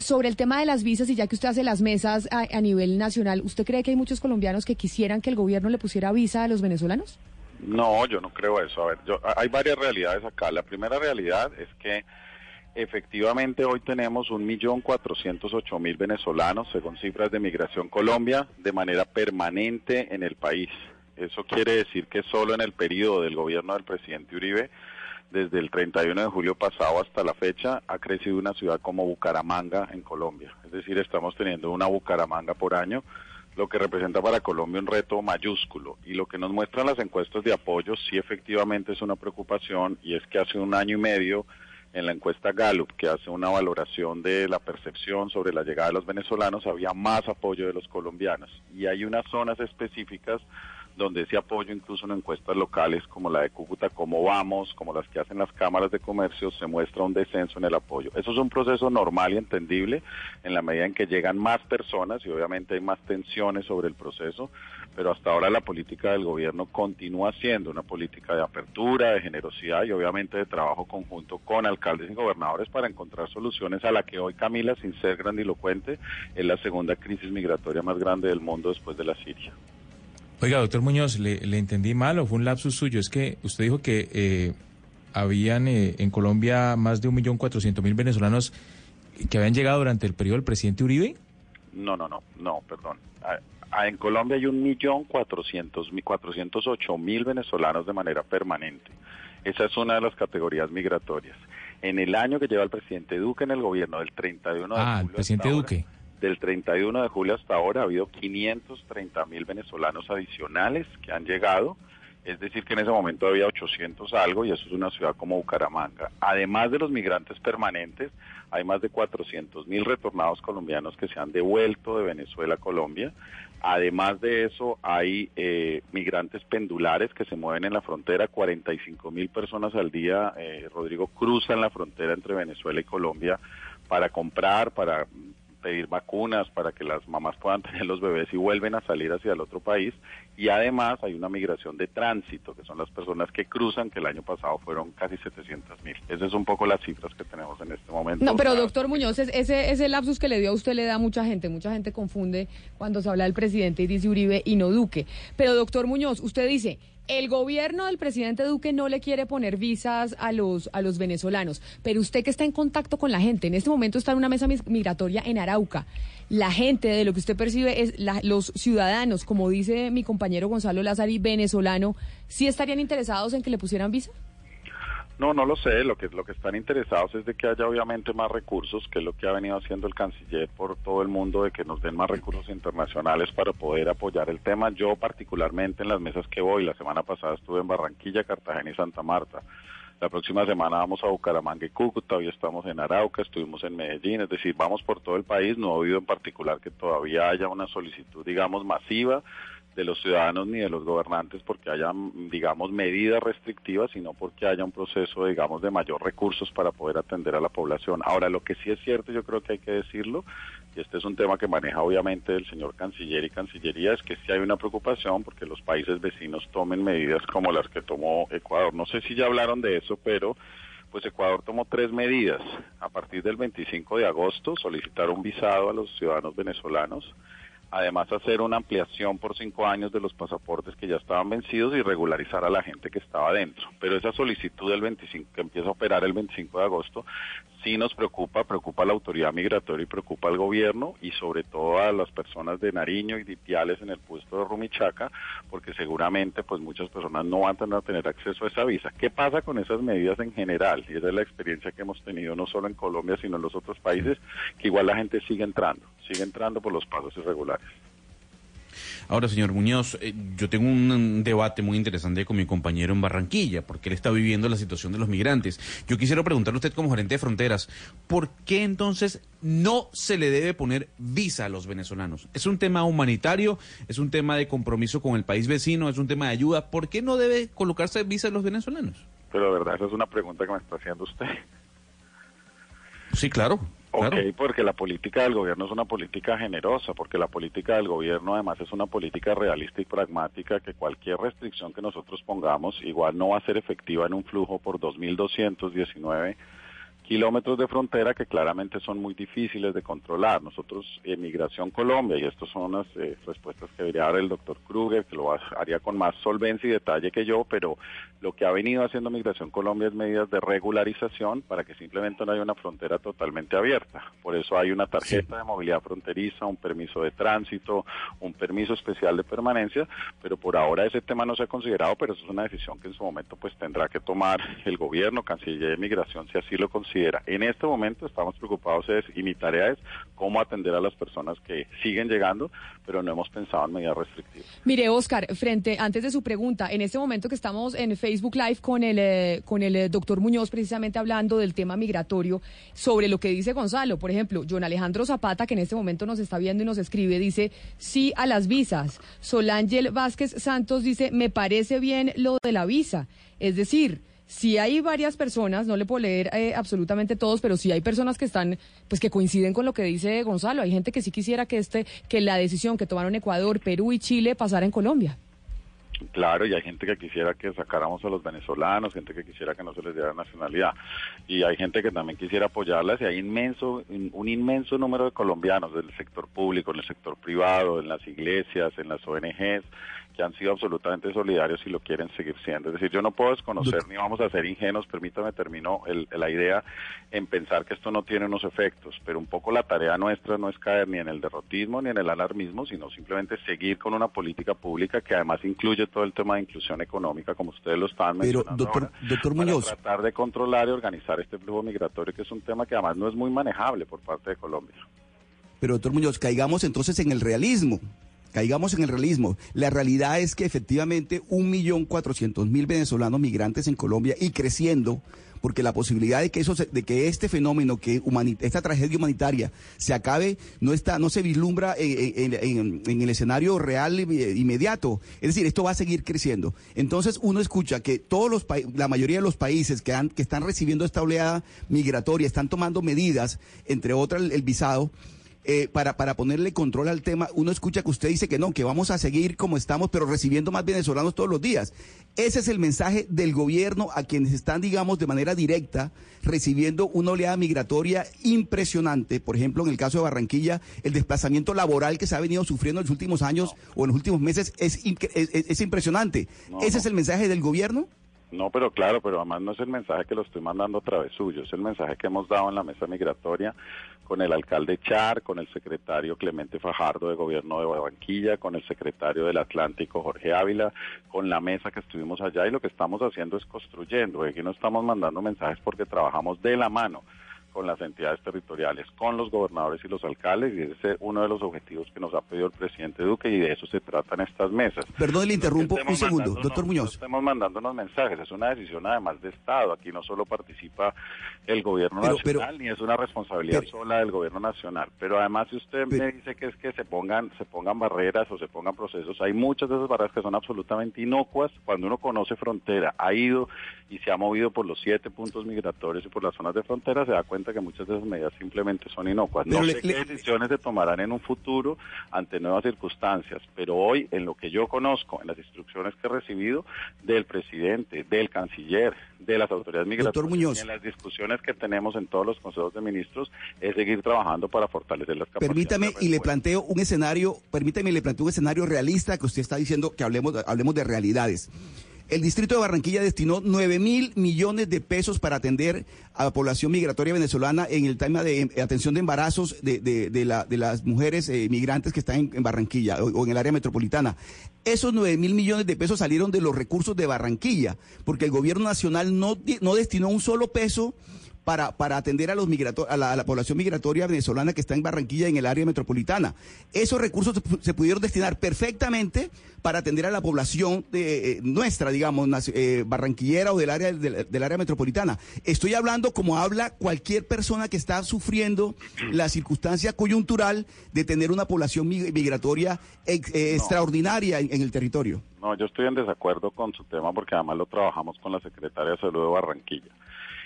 Sobre el tema de las visas, y ya que usted hace las mesas a, nivel nacional, ¿usted cree que hay muchos colombianos que quisieran que el gobierno le pusiera visa a los venezolanos? No, yo no creo eso. A ver, yo, hay varias realidades acá. La primera realidad es que efectivamente hoy tenemos un millón cuatrocientos ocho mil venezolanos, según cifras de Migración Colombia, de manera permanente en el país. Eso quiere decir que solo en el periodo del gobierno del presidente Uribe, desde el 31 de julio pasado hasta la fecha, ha crecido una ciudad como Bucaramanga en Colombia. Es decir, estamos teniendo una Bucaramanga por año lo que representa para Colombia un reto mayúsculo. Y lo que nos muestran las encuestas de apoyo sí efectivamente es una preocupación y es que hace un año y medio en la encuesta Gallup, que hace una valoración de la percepción sobre la llegada de los venezolanos, había más apoyo de los colombianos. Y hay unas zonas específicas donde ese apoyo incluso en encuestas locales como la de Cúcuta, como vamos, como las que hacen las cámaras de comercio, se muestra un descenso en el apoyo. Eso es un proceso normal y entendible en la medida en que llegan más personas y obviamente hay más tensiones sobre el proceso, pero hasta ahora la política del gobierno continúa siendo una política de apertura, de generosidad y obviamente de trabajo conjunto con alcaldes y gobernadores para encontrar soluciones a la que hoy Camila, sin ser grandilocuente, es la segunda crisis migratoria más grande del mundo después de la Siria. Oiga, doctor Muñoz, ¿le, entendí mal o fue un lapsus suyo? Es que usted dijo que eh, habían eh, en Colombia más de 1.400.000 venezolanos que habían llegado durante el periodo del presidente Uribe. No, no, no, no, perdón. en Colombia hay 1.408.000 venezolanos de manera permanente. Esa es una de las categorías migratorias. En el año que lleva el presidente Duque en el gobierno, del 31 de ah, julio. el presidente Duque. Del 31 de julio hasta ahora ha habido 530 mil venezolanos adicionales que han llegado, es decir, que en ese momento había 800 algo y eso es una ciudad como Bucaramanga. Además de los migrantes permanentes, hay más de 400 mil retornados colombianos que se han devuelto de Venezuela a Colombia. Además de eso, hay eh, migrantes pendulares que se mueven en la frontera, 45 mil personas al día, eh, Rodrigo, cruzan la frontera entre Venezuela y Colombia para comprar, para pedir vacunas para que las mamás puedan tener los bebés y vuelven a salir hacia el otro país. Y además hay una migración de tránsito, que son las personas que cruzan, que el año pasado fueron casi 700 mil. Esas son un poco las cifras que tenemos en este momento. No, pero doctor Muñoz, ese, ese lapsus que le dio a usted le da a mucha gente. Mucha gente confunde cuando se habla del presidente y dice Uribe y no Duque. Pero doctor Muñoz, usted dice el gobierno del presidente Duque no le quiere poner visas a los, a los venezolanos, pero usted que está en contacto con la gente, en este momento está en una mesa migratoria en Arauca. La gente, de lo que usted percibe, es los ciudadanos, como dice mi compañero Gonzalo Lázari, venezolano, ¿sí estarían interesados en que le pusieran visa? No, no lo sé. Lo que lo que están interesados es de que haya obviamente más recursos, que es lo que ha venido haciendo el canciller por todo el mundo, de que nos den más recursos internacionales para poder apoyar el tema. Yo particularmente en las mesas que voy, la semana pasada estuve en Barranquilla, Cartagena y Santa Marta. La próxima semana vamos a Bucaramanga y Cúcuta, hoy estamos en Arauca, estuvimos en Medellín, es decir, vamos por todo el país. No ha habido en particular que todavía haya una solicitud, digamos, masiva de los ciudadanos ni de los gobernantes porque haya, digamos, medidas restrictivas, sino porque haya un proceso, digamos, de mayor recursos para poder atender a la población. Ahora, lo que sí es cierto, yo creo que hay que decirlo, y este es un tema que maneja obviamente el señor canciller y cancillería, es que sí hay una preocupación porque los países vecinos tomen medidas como las que tomó Ecuador. No sé si ya hablaron de eso, pero pues Ecuador tomó tres medidas. A partir del 25 de agosto, solicitar un visado a los ciudadanos venezolanos además hacer una ampliación por cinco años de los pasaportes que ya estaban vencidos y regularizar a la gente que estaba dentro. Pero esa solicitud del 25, que empieza a operar el 25 de agosto, sí nos preocupa, preocupa a la autoridad migratoria y preocupa al gobierno y sobre todo a las personas de Nariño y Dipiales en el puesto de Rumichaca, porque seguramente pues muchas personas no van a tener acceso a esa visa. ¿Qué pasa con esas medidas en general? Y esa es la experiencia que hemos tenido no solo en Colombia, sino en los otros países, que igual la gente sigue entrando, sigue entrando por los pasos irregulares. Ahora, señor Muñoz, eh, yo tengo un debate muy interesante con mi compañero en Barranquilla, porque él está viviendo la situación de los migrantes. Yo quisiera preguntarle a usted como gerente de fronteras, ¿por qué entonces no se le debe poner visa a los venezolanos? Es un tema humanitario, es un tema de compromiso con el país vecino, es un tema de ayuda. ¿Por qué no debe colocarse visa a los venezolanos? Pero de verdad, esa es una pregunta que me está haciendo usted. Sí, claro. Ok, porque la política del gobierno es una política generosa, porque la política del gobierno además es una política realista y pragmática que cualquier restricción que nosotros pongamos igual no va a ser efectiva en un flujo por 2.219 kilómetros de frontera que claramente son muy difíciles de controlar. Nosotros en Migración Colombia, y estas son unas eh, respuestas que debería dar el doctor Kruger, que lo haría con más solvencia y detalle que yo, pero lo que ha venido haciendo Migración Colombia es medidas de regularización para que simplemente no haya una frontera totalmente abierta. Por eso hay una tarjeta de movilidad fronteriza, un permiso de tránsito, un permiso especial de permanencia, pero por ahora ese tema no se ha considerado, pero eso es una decisión que en su momento pues tendrá que tomar el gobierno, Cancillería de Migración, si así lo considera en este momento estamos preocupados es, y mi tarea es cómo atender a las personas que siguen llegando, pero no hemos pensado en medidas restrictivas. Mire, Oscar, frente, antes de su pregunta, en este momento que estamos en Facebook Live con el, eh, con el eh, doctor Muñoz precisamente hablando del tema migratorio, sobre lo que dice Gonzalo, por ejemplo, John Alejandro Zapata, que en este momento nos está viendo y nos escribe, dice sí a las visas, Solángel Vázquez Santos dice, me parece bien lo de la visa. Es decir, si hay varias personas, no le puedo leer eh, absolutamente todos, pero sí hay personas que están, pues que coinciden con lo que dice Gonzalo. Hay gente que sí quisiera que este, que la decisión que tomaron Ecuador, Perú y Chile pasara en Colombia. Claro, y hay gente que quisiera que sacáramos a los venezolanos, gente que quisiera que no se les diera nacionalidad, y hay gente que también quisiera apoyarlas, y hay inmenso, un inmenso número de colombianos del sector público, en el sector privado, en las iglesias, en las ONGs, que han sido absolutamente solidarios y lo quieren seguir siendo. Es decir, yo no puedo desconocer ni vamos a ser ingenuos, permítame termino el, la idea en pensar que esto no tiene unos efectos, pero un poco la tarea nuestra no es caer ni en el derrotismo ni en el alarmismo, sino simplemente seguir con una política pública que además incluye todo el tema de inclusión económica, como ustedes lo Pero, mencionando doctor, ahora, doctor para Muñoz, tratar de controlar y organizar este flujo migratorio, que es un tema que además no es muy manejable por parte de Colombia. pero doctor Muñoz, caigamos entonces en el realismo. Caigamos en el realismo. La realidad es que efectivamente un millón cuatrocientos mil venezolanos migrantes en Colombia y creciendo, porque la posibilidad de que eso, se- de que este fenómeno, que esta tragedia humanitaria se acabe, no está, no se vislumbra en, en- en- el escenario real e- inmediato. Es decir, esto va a seguir creciendo. Entonces uno escucha que todos los la mayoría de los países que han, que están recibiendo esta oleada migratoria están tomando medidas, entre otras el visado eh, para, para ponerle control al tema, uno escucha que usted dice que no, que vamos a seguir como estamos, pero recibiendo más venezolanos todos los días. Ese es el mensaje del gobierno a quienes están, digamos, de manera directa recibiendo una oleada migratoria impresionante. Por ejemplo, en el caso de Barranquilla, el desplazamiento laboral que se ha venido sufriendo en los últimos años o en los últimos meses es, es, es- es impresionante. No, ¿Ese no. es el mensaje del gobierno? No, pero claro, pero además no es el mensaje que lo estoy mandando a través suyo, es el mensaje que hemos dado en la mesa migratoria con el alcalde Char, con el secretario Clemente Fajardo de Gobierno de Barranquilla, con el secretario del Atlántico Jorge Ávila, con la mesa que estuvimos allá. Y lo que estamos haciendo es construyendo, aquí no estamos mandando mensajes porque trabajamos de la mano con las entidades territoriales, con los gobernadores y los alcaldes, y ese es uno de los objetivos que nos ha pedido el presidente Duque, y de eso se tratan estas mesas. Perdón, le interrumpo un segundo, doctor Muñoz. No estemos mandando unos mensajes, es una decisión además de Estado. Aquí no solo participa el gobierno Pero- nacional, ni es una responsabilidad pero- sola del gobierno nacional. Pero además, si usted me dice que es que se pongan, se pongan barreras o se pongan procesos, hay muchas de esas barreras que son absolutamente inocuas. Cuando uno conoce frontera, ha ido y se ha movido por los siete puntos migratorios y por las zonas de frontera, se da cuenta que muchas de esas medidas simplemente son inocuas. No le- sé le- qué decisiones se tomarán en un futuro ante nuevas circunstancias, pero hoy, en lo que yo conozco, en las instrucciones que he recibido del presidente, del canciller, de las autoridades migratorias, y en las discusiones que tenemos en todos los consejos de ministros, es seguir trabajando para fortalecer las capacidades. Permítame y le planteo un escenario, permítame y le planteo un escenario realista que usted está diciendo que hablemos, hablemos de realidades. El distrito de Barranquilla destinó 9 mil millones de pesos para atender a la población migratoria venezolana en el tema de eh, atención de embarazos de, de- de la- de las mujeres eh, migrantes que están en, Barranquilla o, en el área metropolitana. Esos 9 mil millones de pesos salieron de los recursos de Barranquilla, porque el gobierno nacional no, no destinó un solo peso para, para atender a, los migrato- a, la, a la población migratoria venezolana que está en Barranquilla, en el área metropolitana. Esos recursos se, pu- se pudieron destinar perfectamente para atender a la población de, eh, nuestra, digamos, eh, barranquillera o del área, del, del área metropolitana. Estoy hablando como habla cualquier persona que está sufriendo la circunstancia coyuntural de tener una población mi- migratoria ex- eh, extraordinaria en- en el territorio. No, yo estoy en desacuerdo con su tema porque además lo trabajamos con la Secretaria de Salud de Barranquilla.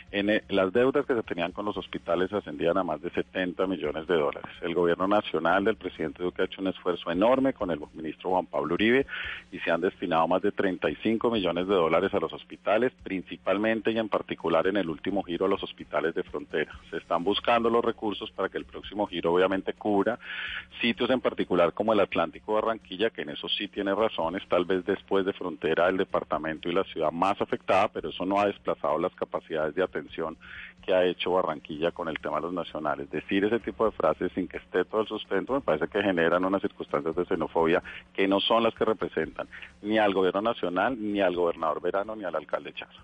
En eh, las deudas que se tenían con los hospitales ascendían a más de 70 millones de dólares. El gobierno nacional del presidente Duque ha hecho un esfuerzo enorme con el ministro Juan Pablo Uribe y se han destinado más de 35 millones de dólares a los hospitales, principalmente y en particular en el último giro a los hospitales de frontera. Se están buscando los recursos para que el próximo giro obviamente cubra sitios en particular como el Atlántico Barranquilla, que en eso sí tiene razones, tal vez después de frontera el departamento y la ciudad más afectada, pero eso no ha desplazado las capacidades de atención que ha hecho Barranquilla con el tema de los nacionales. Decir ese tipo de frases sin que esté todo el sustento me parece que generan unas circunstancias de xenofobia que no son las que representan ni al gobierno nacional, ni al gobernador Verano, ni al alcalde Chazo.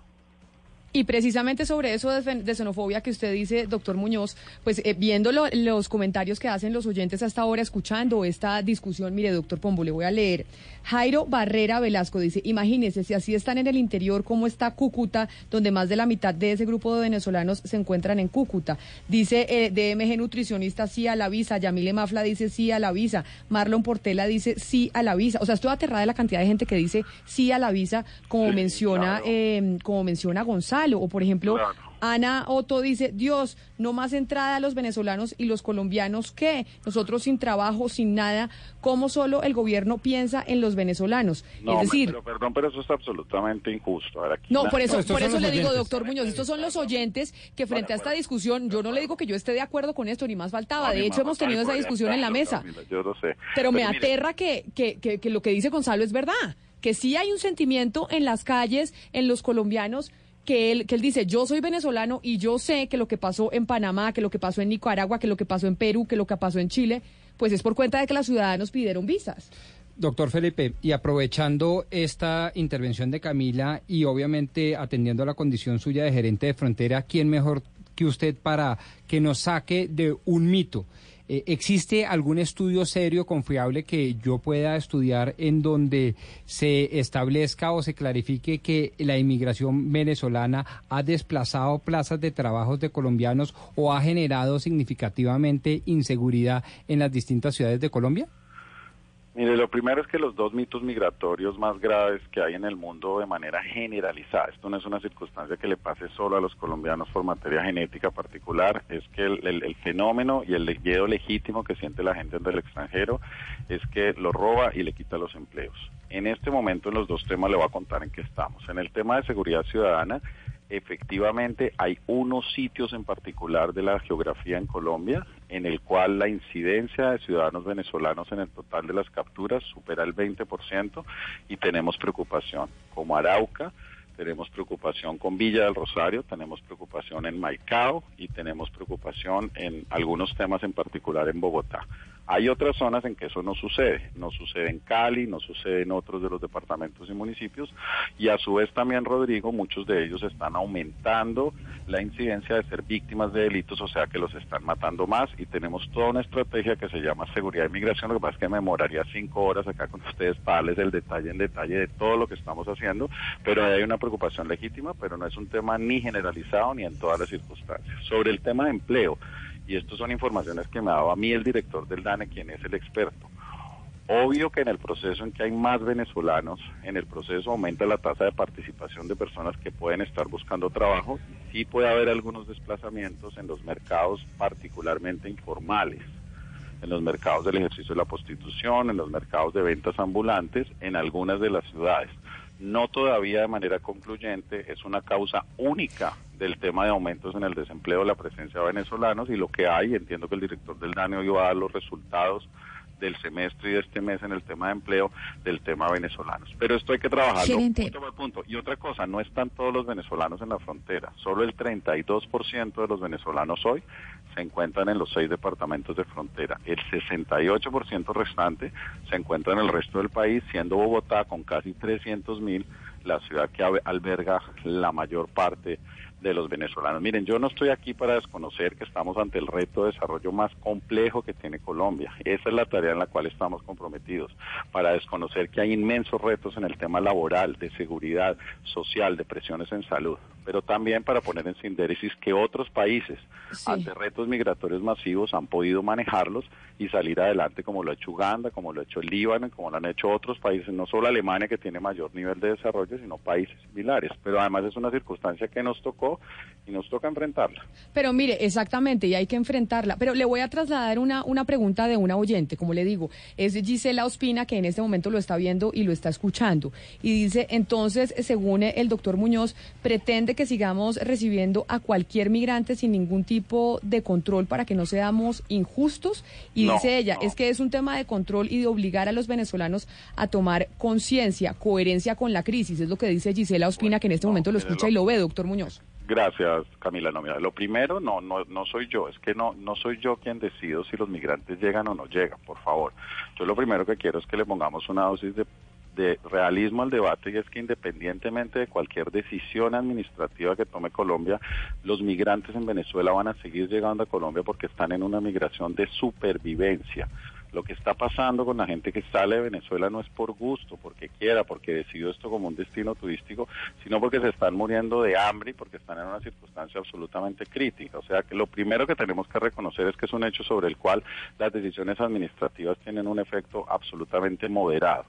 Y precisamente sobre eso de, xenofobia que usted dice, doctor Muñoz, pues eh, viendo lo- los comentarios que hacen los oyentes hasta ahora, escuchando esta discusión, mire, doctor Pombo, le voy a leer. Jairo Barrera Velasco dice, imagínese, si así están en el interior, ¿cómo está Cúcuta, donde más de la mitad de ese grupo de venezolanos se encuentran en Cúcuta? Dice eh, DMG Nutricionista, sí a la visa. Yamile Mafla dice sí a la visa. Marlon Portela dice sí a la visa. O sea, estoy aterrada de la cantidad de gente que dice sí a la visa, como Sí, menciona, claro. eh, como menciona Gonzalo. O por ejemplo, Claro. Ana Otto dice, Dios, no más entrada a los venezolanos y los colombianos que nosotros sin trabajo, sin nada, como solo el gobierno piensa en los venezolanos. No, es decir, pero perdón, pero eso es absolutamente injusto. A ver, aquí no, por eso, por eso le digo, doctor Muñoz, estos son los oyentes que frente a esta discusión, yo no le digo que yo esté de acuerdo con esto, ni más faltaba. No, De hecho, hemos tenido esa discusión en la mesa. Camila, Yo lo sé. Pero me mire, aterra que, que, que, que lo que dice Gonzalo es verdad, que sí hay un sentimiento en las calles, en los colombianos, que él, que él dice, yo soy venezolano y yo sé que lo que pasó en Panamá, que lo que pasó en Nicaragua, que lo que pasó en Perú, que lo que pasó en Chile, pues es por cuenta de que los ciudadanos pidieron visas. Doctor Felipe, y aprovechando esta intervención de Camila y obviamente atendiendo a la condición suya de gerente de frontera, ¿quién mejor que usted para que nos saque de un mito? Eh, ¿Existe algún estudio serio, confiable que yo pueda estudiar en donde se establezca o se clarifique que la inmigración venezolana ha desplazado plazas de trabajos de colombianos o ha generado significativamente inseguridad en las distintas ciudades de Colombia? Mire, lo primero es que los dos mitos migratorios más graves que hay en el mundo de manera generalizada, esto no es una circunstancia que le pase solo a los colombianos por materia genética particular, es que el, fenómeno y el miedo legítimo que siente la gente del extranjero es que lo roba y le quita los empleos. En este momento en los dos temas le voy a contar en qué estamos. En el tema de seguridad ciudadana, efectivamente hay unos sitios en particular de la geografía en Colombia en el cual la incidencia de ciudadanos venezolanos en el total de las capturas supera el 20% y tenemos preocupación, como Arauca, tenemos preocupación con Villa del Rosario, tenemos preocupación en Maicao y tenemos preocupación en algunos temas en particular en Bogotá. Hay otras zonas en que eso no sucede, no sucede en Cali, no sucede en otros de los departamentos y municipios. Y a su vez también, Rodrigo, muchos de ellos están aumentando la incidencia de ser víctimas de delitos, o sea que los están matando más. Y tenemos toda una estrategia que se llama seguridad de migración, lo que pasa es que me demoraría cinco horas acá con ustedes para darles el detalle en detalle de todo lo que estamos haciendo, pero hay una preocupación legítima, pero no es un tema ni generalizado ni en todas las circunstancias. Sobre el tema de empleo, y estas son informaciones que me ha dado a mí el director del DANE, quien es el experto. Obvio que en el proceso en que hay más venezolanos, en el proceso aumenta la tasa de participación de personas que pueden estar buscando trabajo. Sí puede haber algunos desplazamientos en los mercados particularmente informales, en los mercados del ejercicio de la prostitución, en los mercados de ventas ambulantes, en algunas de las ciudades. No todavía de manera concluyente, es una causa única del tema de aumentos en el desempleo, la presencia de venezolanos y lo que hay, entiendo que el director del DANE hoy va a dar los resultados del semestre y de este mes en el tema de empleo del tema venezolanos. Pero esto hay que trabajarlo punto por punto. Y otra cosa, no están todos los venezolanos en la frontera. Solo el 32% de los venezolanos hoy se encuentran en los seis departamentos de frontera. El 68% restante se encuentra en el resto del país, siendo Bogotá con casi 300 mil la ciudad que alberga la mayor parte de los venezolanos. Miren, yo no estoy aquí para desconocer que estamos ante el reto de desarrollo más complejo que tiene Colombia. Esa es la tarea en la cual estamos comprometidos, para desconocer que hay inmensos retos en el tema laboral, de seguridad social, de presiones en salud, pero también para poner en sindéresis que otros países ante retos migratorios masivos han podido manejarlos y salir adelante como lo ha hecho Uganda, como lo ha hecho el Líbano, como lo han hecho otros países, no solo Alemania que tiene mayor nivel de desarrollo, sino países similares. Pero además es una circunstancia que nos tocó y nos toca enfrentarla. Pero mire, exactamente, y hay que enfrentarla. Pero le voy a trasladar una, una pregunta de una oyente, como le digo. Es Gisela Ospina, que en este momento lo está viendo y lo está escuchando. Y dice, entonces, según el doctor Muñoz, pretende que sigamos recibiendo a cualquier migrante sin ningún tipo de control para que no seamos injustos. Y No, dice ella, no. es que es un tema de control y de obligar a los venezolanos a tomar conciencia, coherencia con la crisis. Es lo que dice Gisela Ospina, que en este momento lo escucha lo- y lo ve, doctor Muñoz. Gracias, Camila. No, mira, lo primero, no, no, no soy yo, es que no, no soy yo quien decido si los migrantes llegan o no llegan, por favor. Yo lo primero que quiero es que le pongamos una dosis de de realismo al debate y es que independientemente de cualquier decisión administrativa que tome Colombia, los migrantes en Venezuela van a seguir llegando a Colombia porque están en una migración de supervivencia. Lo que está pasando con la gente que sale de Venezuela no es por gusto, porque quiera, porque decidió esto como un destino turístico, sino porque se están muriendo de hambre y porque están en una circunstancia absolutamente crítica. O sea que lo primero que tenemos que reconocer es que es un hecho sobre el cual las decisiones administrativas tienen un efecto absolutamente moderado.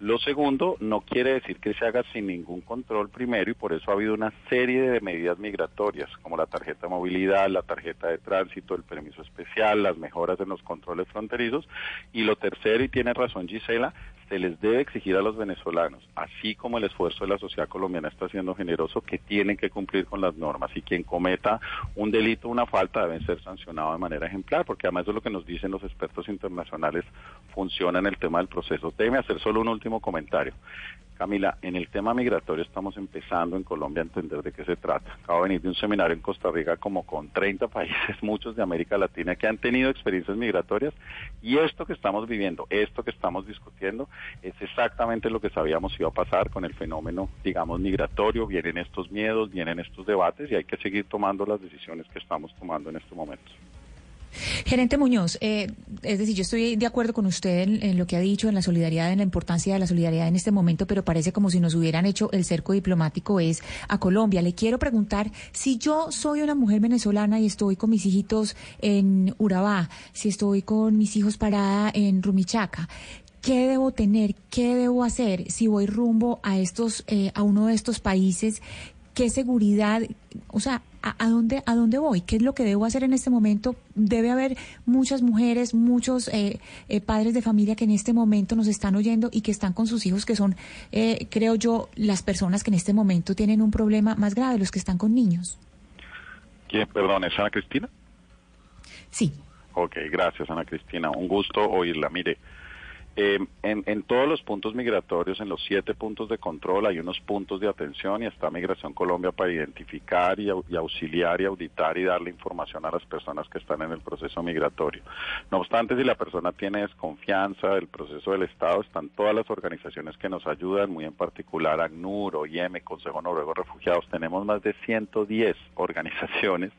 Lo segundo no quiere decir que se haga sin ningún control primero y por eso ha habido una serie de medidas migratorias como la tarjeta de movilidad, la tarjeta de tránsito, el permiso especial, las mejoras en los controles fronterizos y lo tercero, y tiene razón Gisela, se les debe exigir a los venezolanos, así como el esfuerzo de la sociedad colombiana está siendo generoso, que tienen que cumplir con las normas y quien cometa un delito, una falta, debe ser sancionado de manera ejemplar, porque además de lo que nos dicen los expertos internacionales, funciona en el tema del proceso. Déjeme hacer solo un último comentario. Camila, en el tema migratorio estamos empezando en Colombia a entender de qué se trata. Acabo de venir de un seminario en Costa Rica como con 30 países, muchos de América Latina, que han tenido experiencias migratorias y esto que estamos viviendo, esto que estamos discutiendo, es exactamente lo que sabíamos iba a pasar con el fenómeno, digamos, migratorio. Vienen estos miedos, vienen estos debates y hay que seguir tomando las decisiones que estamos tomando en estos momentos. Gerente Muñoz, eh, es decir, yo estoy de acuerdo con usted en, lo que ha dicho, en la solidaridad, en la importancia de la solidaridad en este momento, pero parece como si nos hubieran hecho el cerco diplomático es a Colombia. Le quiero preguntar si yo soy una mujer venezolana y estoy con mis hijitos en Urabá, si estoy con mis hijos parada en Rumichaca. ¿Qué debo tener? ¿Qué debo hacer si voy rumbo a estos, eh, a uno de estos países? ¿Qué seguridad? O sea, ¿a, dónde, ¿a dónde voy? ¿Qué es lo que debo hacer en este momento? Debe haber muchas mujeres, muchos eh, eh, padres de familia que en este momento nos están oyendo y que están con sus hijos, que son, eh, creo yo, las personas que en este momento tienen un problema más grave, los que están con niños. ¿Quién, perdón, es Ana Cristina? Sí. Ok, gracias Ana Cristina, un gusto oírla. Mire, eh, en, todos los puntos migratorios, en los siete puntos de control, hay unos puntos de atención y está Migración Colombia para identificar y, auxiliar y auditar y darle información a las personas que están en el proceso migratorio. No obstante, si la persona tiene desconfianza del proceso del Estado, están todas las organizaciones que nos ayudan, muy en particular ACNUR, OIM, Consejo Noruego de Refugiados. Tenemos más de 110 organizaciones,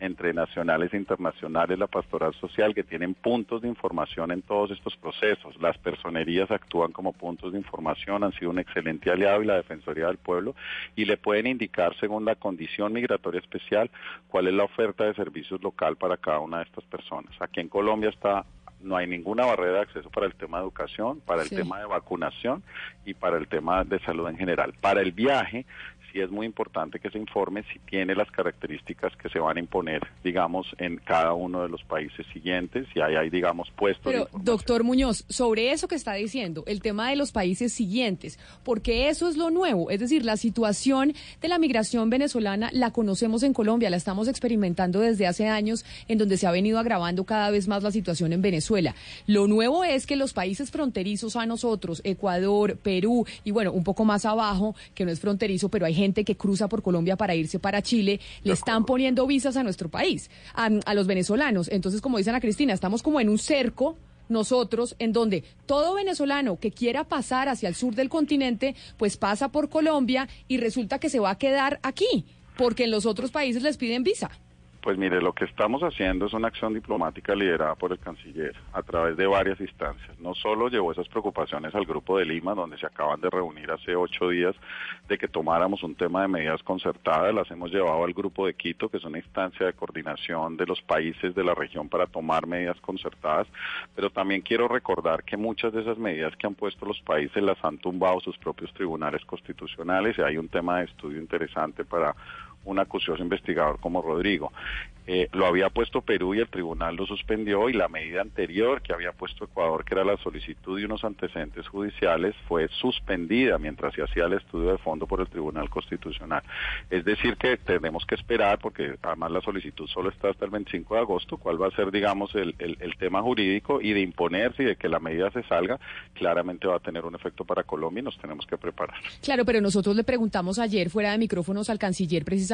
entre nacionales e internacionales, la Pastoral Social, que tienen puntos de información en todos estos procesos. Las personerías actúan como puntos de información, han sido un excelente aliado y la Defensoría del Pueblo y le pueden indicar según la condición migratoria especial cuál es la oferta de servicios local para cada una de estas personas. Aquí en Colombia está no hay ninguna barrera de acceso para el tema de educación, para el tema de vacunación y para el tema de salud en general. Para el viaje y es muy importante que se informe si tiene las características que se van a imponer, digamos, en cada uno de los países siguientes y ahí hay, digamos, puestos. Pero, doctor Muñoz, sobre eso que está diciendo, el tema de los países siguientes, porque eso es lo nuevo, es decir, la situación de la migración venezolana la conocemos en Colombia, la estamos experimentando desde hace años, en donde se ha venido agravando cada vez más la situación en Venezuela. Lo nuevo es que los países fronterizos a nosotros, Ecuador, Perú y bueno, un poco más abajo, que no es fronterizo, pero hay gente gente que cruza por Colombia para irse para Chile, le están poniendo visas a nuestro país, a, los venezolanos. Entonces, como dice Ana Cristina, estamos como en un cerco nosotros, en donde todo venezolano que quiera pasar hacia el sur del continente, pues pasa por Colombia y resulta que se va a quedar aquí, porque en los otros países les piden visa. Pues mire, lo que estamos haciendo es una acción diplomática liderada por el canciller a través de varias instancias. No solo llevó esas preocupaciones al grupo de Lima, donde se acaban de reunir hace ocho días de que tomáramos un tema de medidas concertadas, las hemos llevado al grupo de Quito, que es una instancia de coordinación de los países de la región para tomar medidas concertadas, pero también quiero recordar que muchas de esas medidas que han puesto los países las han tumbado sus propios tribunales constitucionales y hay un tema de estudio interesante para un acucioso investigador como Rodrigo. Eh, lo había puesto Perú y el tribunal lo suspendió y la medida anterior que había puesto Ecuador, que era la solicitud de unos antecedentes judiciales, fue suspendida mientras se hacía el estudio de fondo por el Tribunal Constitucional. Es decir, que tenemos que esperar, porque además la solicitud solo está hasta el 25 de agosto, cuál va a ser, digamos, el, el tema jurídico y de imponerse y de que la medida se salga, claramente va a tener un efecto para Colombia y nos tenemos que preparar. Claro, pero nosotros le preguntamos ayer fuera de micrófonos al canciller, precisamente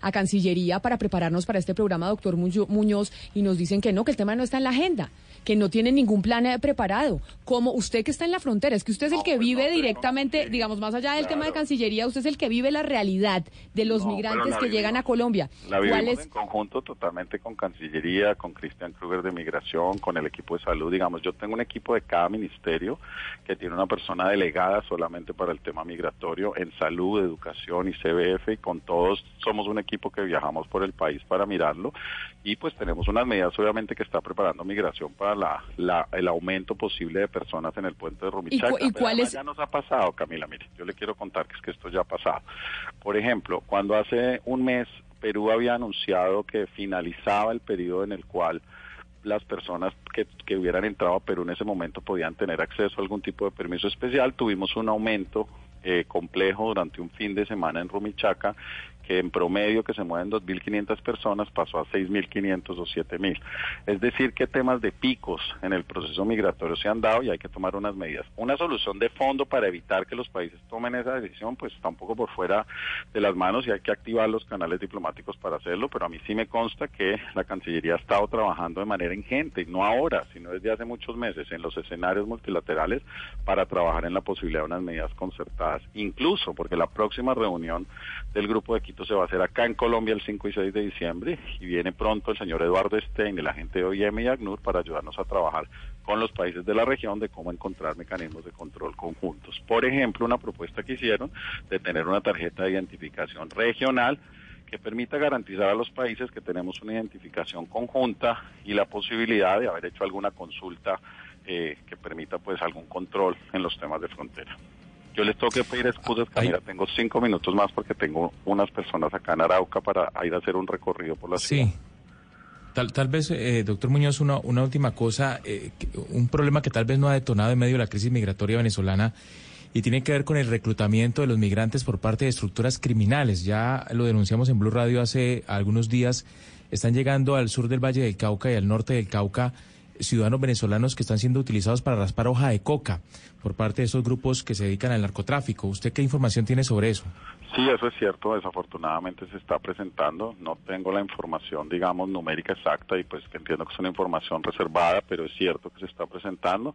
a Cancillería, para prepararnos para este programa, doctor Muñoz, y nos dicen que no, que el tema no está en la agenda, que no tienen ningún plan eh, preparado. Como usted que está en la frontera, es que usted es el que pues vive directamente, digamos, más allá del tema de Cancillería, usted es el que vive la realidad de los migrantes que llegan a Colombia. La ¿Cuál vivimos es? en conjunto totalmente con Cancillería, con Cristian Kruger de Migración, con el equipo de salud. Digamos, yo tengo un equipo de cada ministerio que tiene una persona delegada solamente para el tema migratorio en salud, educación y CBF y con todos somos un equipo que viajamos por el país para mirarlo y pues tenemos unas medidas obviamente que está preparando migración para la, la- el aumento posible de personas en el puente de Rumichaca. cu- y cuál es- Ya nos ha pasado, Camila, mire, yo le quiero contar que es que esto ya ha pasado. Por ejemplo, cuando hace un mes Perú había anunciado que finalizaba el periodo en el cual las personas que, que hubieran entrado a Perú en ese momento podían tener acceso a algún tipo de permiso especial. Tuvimos un aumento eh, complejo durante un fin de semana en Rumichaca que en promedio que se mueven 2.500 personas pasó a 6.500 o 7.000. Es decir, que temas de picos en el proceso migratorio se han dado y hay que tomar unas medidas. Una solución de fondo para evitar que los países tomen esa decisión, pues está un poco por fuera de las manos y hay que activar los canales diplomáticos para hacerlo, pero a mí sí me consta que la Cancillería ha estado trabajando de manera ingente, no ahora, sino desde hace muchos meses, en los escenarios multilaterales para trabajar en la posibilidad de unas medidas concertadas, incluso porque la próxima reunión del grupo de se va a hacer acá en Colombia el 5 y 6 de diciembre y viene pronto el señor Eduardo Stein, el agente de OIM y ACNUR, para ayudarnos a trabajar con los países de la región de cómo encontrar mecanismos de control conjuntos. Por ejemplo, una propuesta que hicieron de tener una tarjeta de identificación regional que permita garantizar a los países que tenemos una identificación conjunta y la posibilidad de haber hecho alguna consulta eh, que permita pues algún control en los temas de frontera. Yo les tengo que pedir excusas, Camila, tengo cinco minutos más porque tengo unas personas acá en Arauca para ir a hacer un recorrido por la ciudad. Sí. Tal, tal vez, eh, doctor Muñoz, una, una última cosa, eh, un problema que tal vez no ha detonado en medio de la crisis migratoria venezolana y tiene que ver con el reclutamiento de los migrantes por parte de estructuras criminales. Ya lo denunciamos en Blue Radio hace algunos días. Están llegando al sur del Valle del Cauca y al norte del Cauca ciudadanos venezolanos que están siendo utilizados para raspar hoja de coca por parte de esos grupos que se dedican al narcotráfico. ¿Usted qué información tiene sobre eso? Sí, eso es cierto, desafortunadamente se está presentando, no tengo la información, digamos, numérica exacta y pues entiendo que es una información reservada, pero es cierto que se está presentando,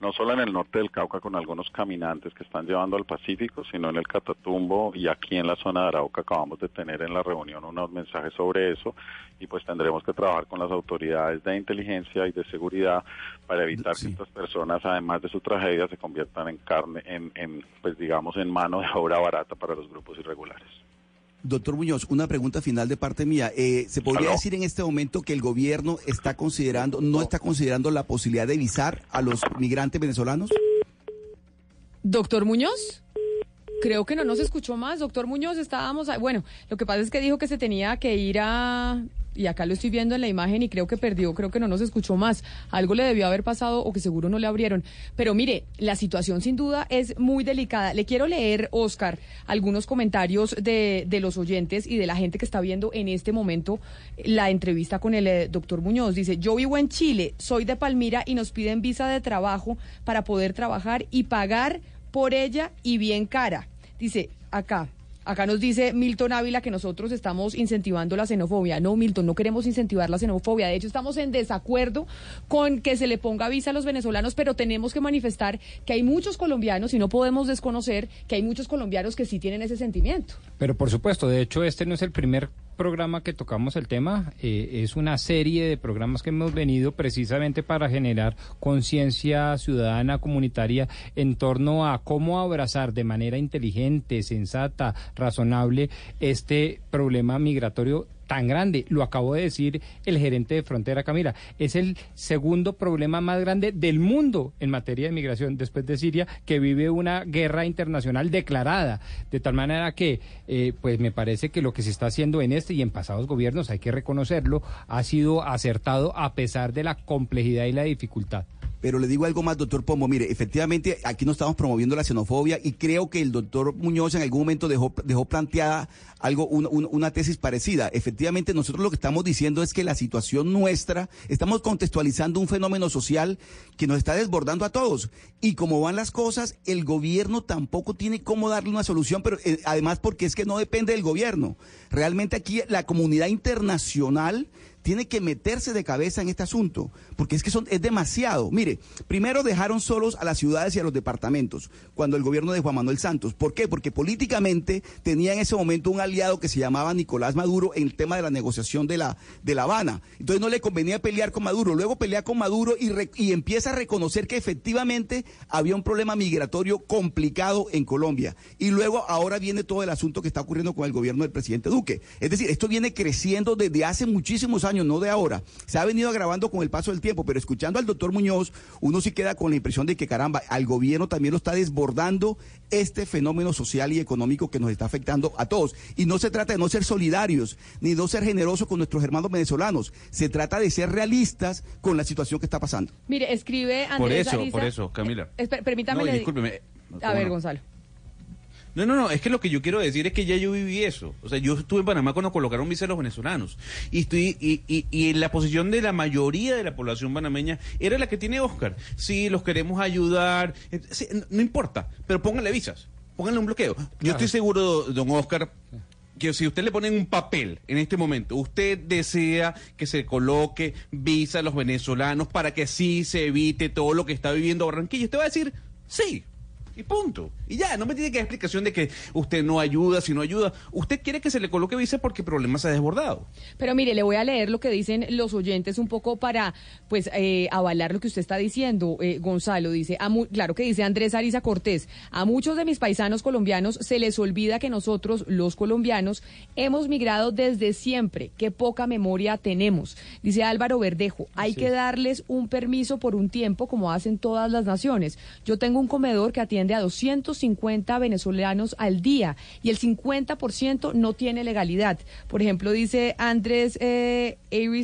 no solo en el norte del Cauca con algunos caminantes que están llevando al Pacífico, sino en el Catatumbo y aquí en la zona de Arauca acabamos de tener en la reunión unos mensajes sobre eso y pues tendremos que trabajar con las autoridades de inteligencia y de seguridad para evitar que estas personas, además de su tragedia, se conviertan en carne, en, en pues digamos, en mano de obra barata para los grupos irregulares. Doctor Muñoz, una pregunta final de parte mía. Eh, ¿Se podría Aló. decir en este momento que el gobierno está considerando, no está considerando la posibilidad de visar a los migrantes venezolanos? Doctor Muñoz. Creo que no nos escuchó más. Doctor Muñoz, estábamos... a- Bueno, lo que pasa es que dijo que se tenía que ir a... Y acá lo estoy viendo en la imagen y creo que perdió, creo que no nos escuchó más. Algo le debió haber pasado o que seguro no le abrieron. Pero mire, la situación sin duda es muy delicada. Le quiero leer, Oscar, algunos comentarios de, de los oyentes y de la gente que está viendo en este momento la entrevista con el eh, doctor Muñoz. Dice, yo vivo en Chile, soy de Palmira y nos piden visa de trabajo para poder trabajar y pagar por ella y bien cara. Dice, acá, acá nos dice Milton Ávila que nosotros estamos incentivando la xenofobia. No, Milton, no queremos incentivar la xenofobia. De hecho, estamos en desacuerdo con que se le ponga visa a los venezolanos, pero tenemos que manifestar que hay muchos colombianos y no podemos desconocer que hay muchos colombianos que sí tienen ese sentimiento. Pero por supuesto, de hecho, este no es el primer programa que tocamos el tema, eh, es una serie de programas que hemos venido precisamente para generar conciencia ciudadana comunitaria en torno a cómo abrazar de manera inteligente, sensata, razonable este problema migratorio tan grande. Lo acabo de decir el gerente de Frontera Camila. Es el segundo problema más grande del mundo en materia de migración después de Siria, que vive una guerra internacional declarada. De tal manera que, eh, pues me parece que lo que se está haciendo en este y en pasados gobiernos, hay que reconocerlo, ha sido acertado a pesar de la complejidad y la dificultad. Pero le digo algo más, doctor Pombo. Mire, efectivamente, aquí no estamos promoviendo la xenofobia y creo que el doctor Muñoz en algún momento dejó, dejó planteada algo, un- un- una tesis parecida. Efectivamente, nosotros lo que estamos diciendo es que la situación nuestra, estamos contextualizando un fenómeno social que nos está desbordando a todos. Y como van las cosas, el gobierno tampoco tiene cómo darle una solución, pero eh, además porque es que no depende del gobierno. Realmente aquí la comunidad internacional tiene que meterse de cabeza en este asunto, porque es que son, es demasiado. Mire, primero dejaron solos a las ciudades y a los departamentos cuando el gobierno de Juan Manuel Santos. ¿Por qué? Porque políticamente tenía en ese momento un aliado que se llamaba Nicolás Maduro en el tema de la negociación de La, de la Habana. Entonces no le convenía pelear con Maduro. Luego pelea con Maduro y, y empieza a reconocer que efectivamente había un problema migratorio complicado en Colombia. Y luego ahora viene todo el asunto que está ocurriendo con el gobierno del presidente Duque. Es decir, esto viene creciendo desde hace muchísimos años, no de ahora. Se ha venido agravando con el paso del tiempo, pero escuchando al doctor Muñoz, uno sí queda con la impresión de que, caramba, al gobierno también lo está desbordando este fenómeno social y económico que nos está afectando a todos. Y no se trata de no ser solidarios, ni no ser generosos con nuestros hermanos venezolanos. Se trata de ser realistas con la situación que está pasando. Mire, escribe Andrés Por eso, Ariza- por eso, Camila. Eh, permítame. No, discúlpeme. A ver, Gonzalo. No, no, no, es que lo que yo quiero decir es que ya yo viví eso. O sea, yo estuve en Panamá cuando colocaron visa a los venezolanos. Y estoy y, y, y en la posición de la mayoría de la población panameña era la que tiene Oscar. Sí, los queremos ayudar. eh, sí, no, importa, pero pónganle visas. Pónganle un bloqueo. Yo estoy seguro, don Oscar, que si usted le ponen un papel en este momento, usted desea que se coloque visa a los venezolanos para que así se evite todo lo que está viviendo Barranquilla. Usted va a decir, sí. Y punto. Y ya, no me tiene que dar explicación de que usted no ayuda, si no ayuda. Usted quiere que se le coloque visa porque el problema se ha desbordado. Pero mire, le voy a leer lo que dicen los oyentes un poco para, pues, eh, avalar lo que usted está diciendo, eh, Gonzalo. Dice, a mu- claro que dice Andrés Ariza Cortés, a muchos de mis paisanos colombianos se les olvida que nosotros, los colombianos, hemos migrado desde siempre. Qué poca memoria tenemos. Dice Álvaro Verdejo, hay que darles un permiso por un tiempo como hacen todas las naciones. Yo tengo un comedor que atiende a 250 venezolanos al día y el 50% no tiene legalidad. Por ejemplo, dice Andrés eh,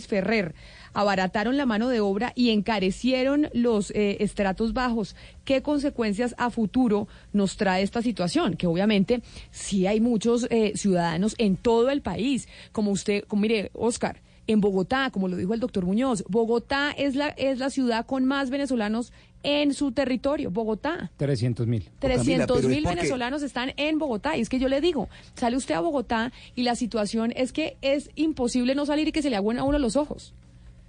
Ferrer. Abarataron la mano de obra y encarecieron los eh, estratos bajos. ¿Qué consecuencias a futuro nos trae esta situación? Que obviamente sí hay muchos eh, ciudadanos en todo el país, como usted, como mire, Oscar, en Bogotá, como lo dijo el doctor Muñoz, Bogotá es la, es la ciudad con más venezolanos en su territorio, Bogotá. 300 mil. 300 pero es mil venezolanos están en Bogotá. Y es que yo le digo, sale usted a Bogotá y la situación es que es imposible no salir y que se le agüen a uno los ojos.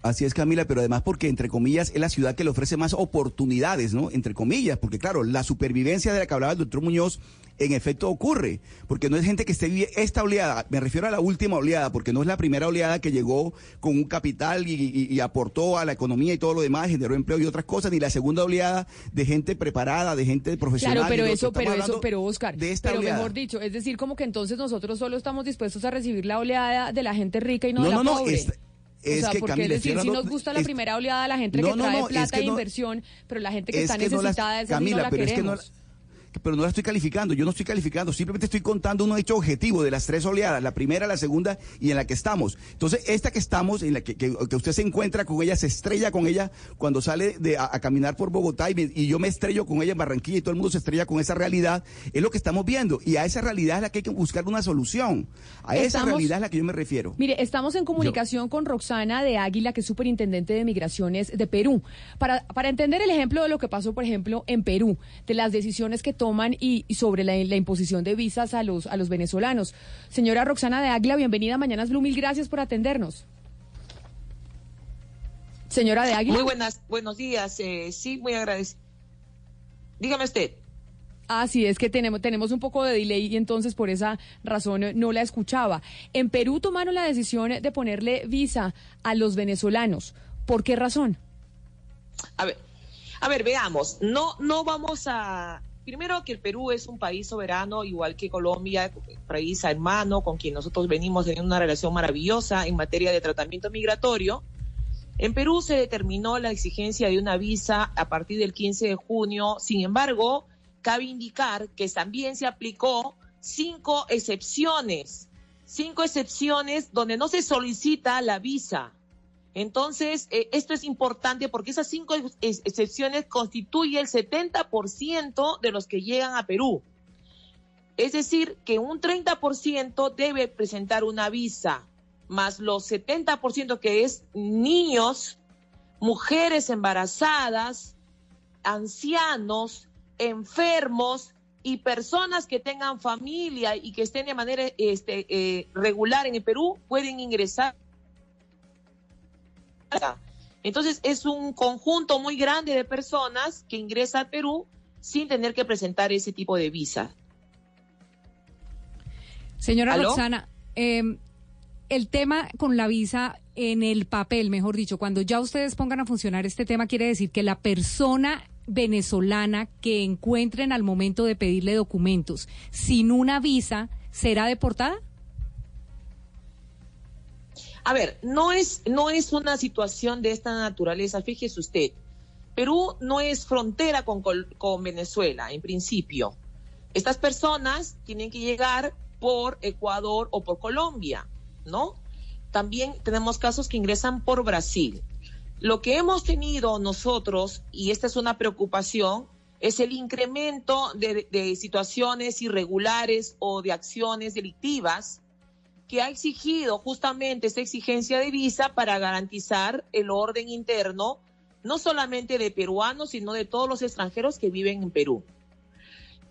Así es, Camila, pero además porque, entre comillas, es la ciudad que le ofrece más oportunidades, ¿no? Entre comillas, porque claro, la supervivencia de la que hablaba el doctor Muñoz, en efecto ocurre, porque no es gente que esté esta oleada, me refiero a la última oleada, porque no es la primera oleada que llegó con un capital y, y- y aportó a la economía y todo lo demás, generó empleo y otras cosas, ni la segunda oleada de gente preparada, de gente profesional. Claro, pero eso, pero eso, pero Oscar, de esta pero oleada. mejor dicho, es decir, como que entonces nosotros solo estamos dispuestos a recibir la oleada de la gente rica y no, No, de la no, no, pobre. es- es o sea, que, porque Camila, es decir, si nos gusta la primera oleada de la gente No, que trae no, es plata que e no- inversión, pero la gente que Es está que necesitada, esa sí Camila, no la pero es que queremos. Pero no la estoy calificando, yo no estoy calificando, simplemente estoy contando un hecho objetivo de las tres oleadas, la primera, la segunda y en la que estamos. Entonces, esta que estamos, en la que, que- que usted se encuentra con ella, se estrella con ella cuando sale de, a, a caminar por Bogotá y, me- y yo me estrello con ella en Barranquilla y todo el mundo se estrella con esa realidad, es lo que estamos viendo. Y a esa realidad es la que hay que buscar una solución. A esa Estamos- realidad es la que yo me refiero. Mire, estamos en comunicación con Roxana de Águila, que es superintendente de migraciones de Perú, para, para entender el ejemplo de lo que pasó, por ejemplo, en Perú, de las decisiones que toman y, y sobre la, la imposición de visas a los, a los venezolanos. Señora Roxana de Águila, bienvenida a Mañanas Blue, mil gracias por atendernos. Señora de Águila. Muy buenas, buenos días. eh, sí, muy agradecido. Dígame usted. Ah, sí, es que tenemos, tenemos un poco de delay y entonces por esa razón no la escuchaba. En Perú tomaron la decisión de ponerle visa a los venezolanos. ¿Por qué razón? A ver, a ver, veamos. No, no vamos a. Primero que el Perú es un país soberano, igual que Colombia, país hermano, con quien nosotros venimos teniendo una relación maravillosa en materia de tratamiento migratorio. En Perú se determinó la exigencia de una visa a partir del 15 de junio. Sin embargo, cabe indicar que también se aplicó cinco excepciones, cinco excepciones donde no se solicita la visa. Entonces, eh, esto es importante porque esas cinco ex- ex- excepciones constituyen el 70% de los que llegan a Perú. Es decir, que un 30% debe presentar una visa, más los 70% que es niños, mujeres embarazadas, ancianos, enfermos y personas que tengan familia y que estén de manera este, eh, regular en el Perú pueden ingresar Entonces es un conjunto muy grande de personas que ingresa al Perú sin tener que presentar ese tipo de visa. Señora ¿Aló? Roxana, eh, el tema con la visa en el papel, mejor dicho, cuando ya ustedes pongan a funcionar este tema, quiere decir que la persona venezolana que encuentren al momento de pedirle documentos sin una visa será deportada? A ver, no es, no es una situación de esta naturaleza, fíjese usted. Perú no es frontera con, con Venezuela, en principio. Estas personas tienen que llegar por Ecuador o por Colombia, ¿no? También tenemos casos que ingresan por Brasil. Lo que hemos tenido nosotros, y esta es una preocupación, es el incremento de, de situaciones irregulares o de acciones delictivas que ha exigido justamente esta exigencia de visa para garantizar el orden interno, no solamente de peruanos, sino de todos los extranjeros que viven en Perú.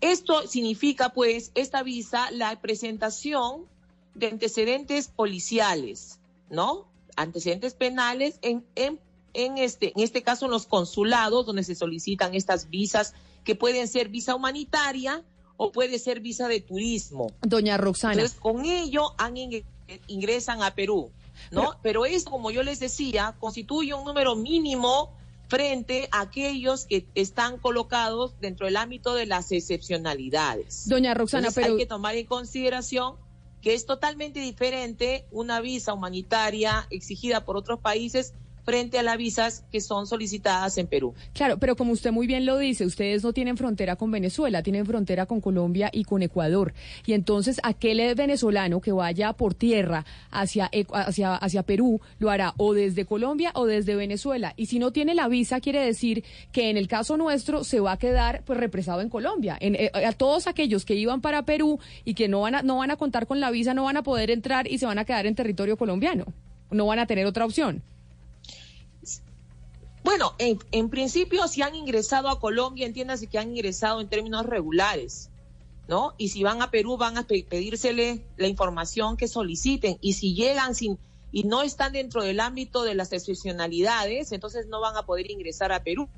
Esto significa, pues, esta visa, la presentación de antecedentes policiales, ¿no? Antecedentes penales en, en, en este, en este caso en los consulados donde se solicitan estas visas que pueden ser visa humanitaria o puede ser visa de turismo. Doña Roxana. Entonces, con ello han ing- ingresan a Perú, ¿no? Pero, eso, como yo les decía, constituye un número mínimo frente a aquellos que están colocados dentro del ámbito de las excepcionalidades. Doña Roxana, Entonces, pero hay que tomar en consideración que es totalmente diferente una visa humanitaria exigida por otros países frente a las visas que son solicitadas en Perú. Claro, pero como usted muy bien lo dice, ustedes no tienen frontera con Venezuela, tienen frontera con Colombia y con Ecuador. Y entonces aquel venezolano que vaya por tierra hacia, hacia, hacia Perú lo hará o desde Colombia o desde Venezuela. Y si no tiene la visa, quiere decir que en el caso nuestro se va a quedar pues represado en Colombia. En, eh, a todos aquellos que iban para Perú y que no van, a, no van a contar con la visa, no van a poder entrar y se van a quedar en territorio colombiano. No van a tener otra opción. Bueno, en, en principio, si han ingresado a Colombia, entiéndase que han ingresado en términos regulares, ¿no? Y si van a Perú, van a pe- pedírsele la información que soliciten. Y si llegan sin y no están dentro del ámbito de las excepcionalidades, entonces no van a poder ingresar a Perú.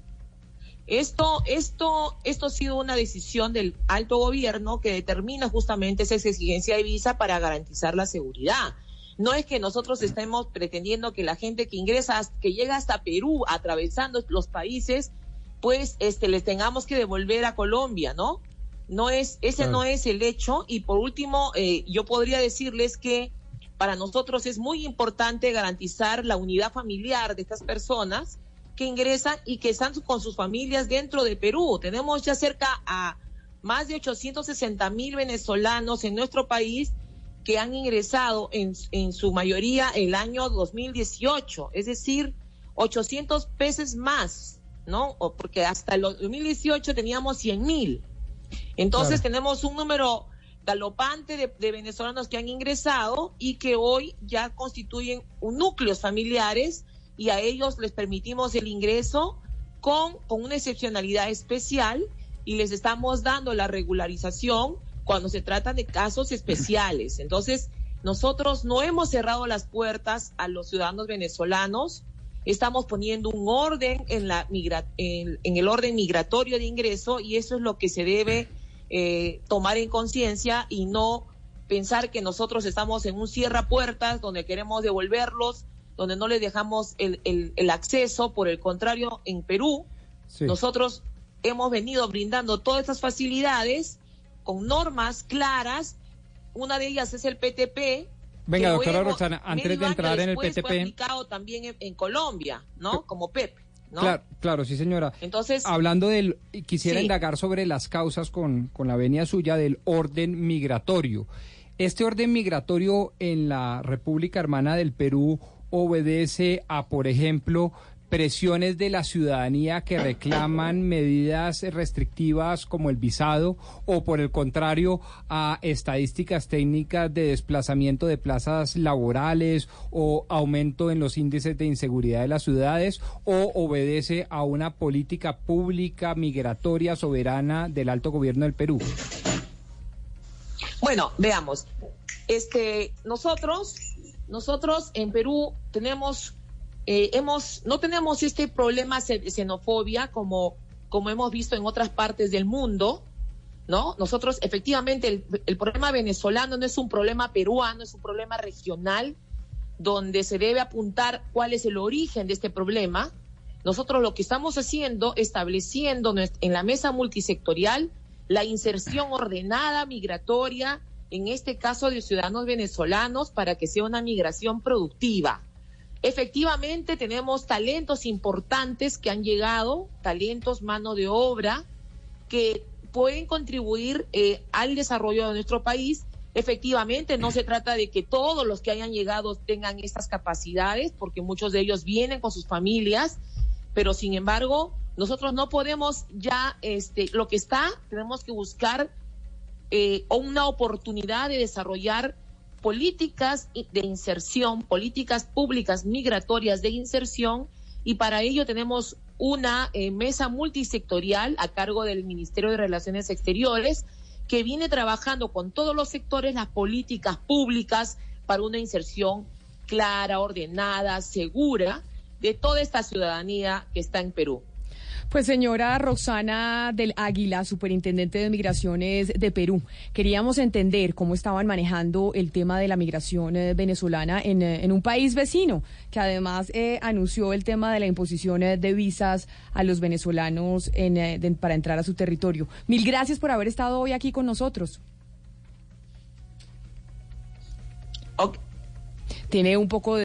Esto, esto, esto ha sido una decisión del alto gobierno que determina justamente esa exigencia de visa para garantizar la seguridad. No es que nosotros estemos pretendiendo que la gente que ingresa, que llega hasta Perú, atravesando los países, pues este les tengamos que devolver a Colombia, ¿no? No es, ese Claro. no es el hecho. Y por último, eh, yo podría decirles que para nosotros es muy importante garantizar la unidad familiar de estas personas que ingresan y que están con sus familias dentro de Perú. Tenemos ya cerca a más de 860 mil venezolanos en nuestro país que han ingresado en, en su mayoría el año 2018, es decir, 800 pesos más, ¿no? O porque hasta el 2018 teníamos 100 mil. Entonces Claro. tenemos un número galopante de, de venezolanos que han ingresado y que hoy ya constituyen un núcleos familiares y a ellos les permitimos el ingreso con, con una excepcionalidad especial y les estamos dando la regularización cuando se trata de casos especiales. Entonces, nosotros no hemos cerrado las puertas a los ciudadanos venezolanos, estamos poniendo un orden en, la migra en, en el orden migratorio de ingreso y eso es lo que se debe eh, tomar en conciencia y no pensar que nosotros estamos en un cierra puertas donde queremos devolverlos, donde no les dejamos el, el- el acceso. Por el contrario, en Perú, nosotros hemos venido brindando todas estas facilidades con normas claras. Una de ellas es el PTP. Venga, doctora luego, Roxana, antes de entrar en el después, fue PTP. aplicado también en, en Colombia, ¿no? Como PEP, ¿no? Claro, claro, sí, señora. Entonces, Hablando del, quisiera Sí. indagar sobre las causas con, con la venia suya del orden migratorio. Este orden migratorio en la República Hermana del Perú obedece a, por ejemplo, presiones de la ciudadanía que reclaman medidas restrictivas como el visado o por el contrario a estadísticas técnicas de desplazamiento de plazas laborales o aumento en los índices de inseguridad de las ciudades o obedece a una política pública migratoria soberana del alto gobierno del Perú. Bueno, veamos. Este, nosotros, nosotros en Perú tenemos eh, hemos, no tenemos este problema de xenofobia como, como hemos visto en otras partes del mundo, ¿no? Nosotros, efectivamente, el, el problema venezolano no es un problema peruano, es un problema regional, donde se debe apuntar cuál es el origen de este problema. Nosotros lo que estamos haciendo, estableciendo en la mesa multisectorial la inserción ordenada migratoria, en este caso de ciudadanos venezolanos, para que sea una migración productiva. Efectivamente, tenemos talentos importantes que han llegado, talentos, mano de obra, que pueden contribuir eh, al desarrollo de nuestro país. Efectivamente, no se trata de que todos los que hayan llegado tengan estas capacidades, porque muchos de ellos vienen con sus familias, pero sin embargo, nosotros no podemos ya, este, lo que está, tenemos que buscar eh, una oportunidad de desarrollar políticas de inserción, políticas públicas migratorias de inserción, y para ello tenemos una eh, mesa multisectorial a cargo del Ministerio de Relaciones Exteriores que viene trabajando con todos los sectores las políticas públicas para una inserción clara, ordenada, segura de toda esta ciudadanía que está en Perú. Pues señora Roxana del Águila, superintendente de migraciones de Perú, queríamos entender cómo estaban manejando el tema de la migración eh, venezolana en, eh, en un país vecino, que además eh, anunció el tema de la imposición eh, de visas a los venezolanos en, de- para entrar a su territorio. Mil gracias por haber estado hoy aquí con nosotros. Tiene un poco de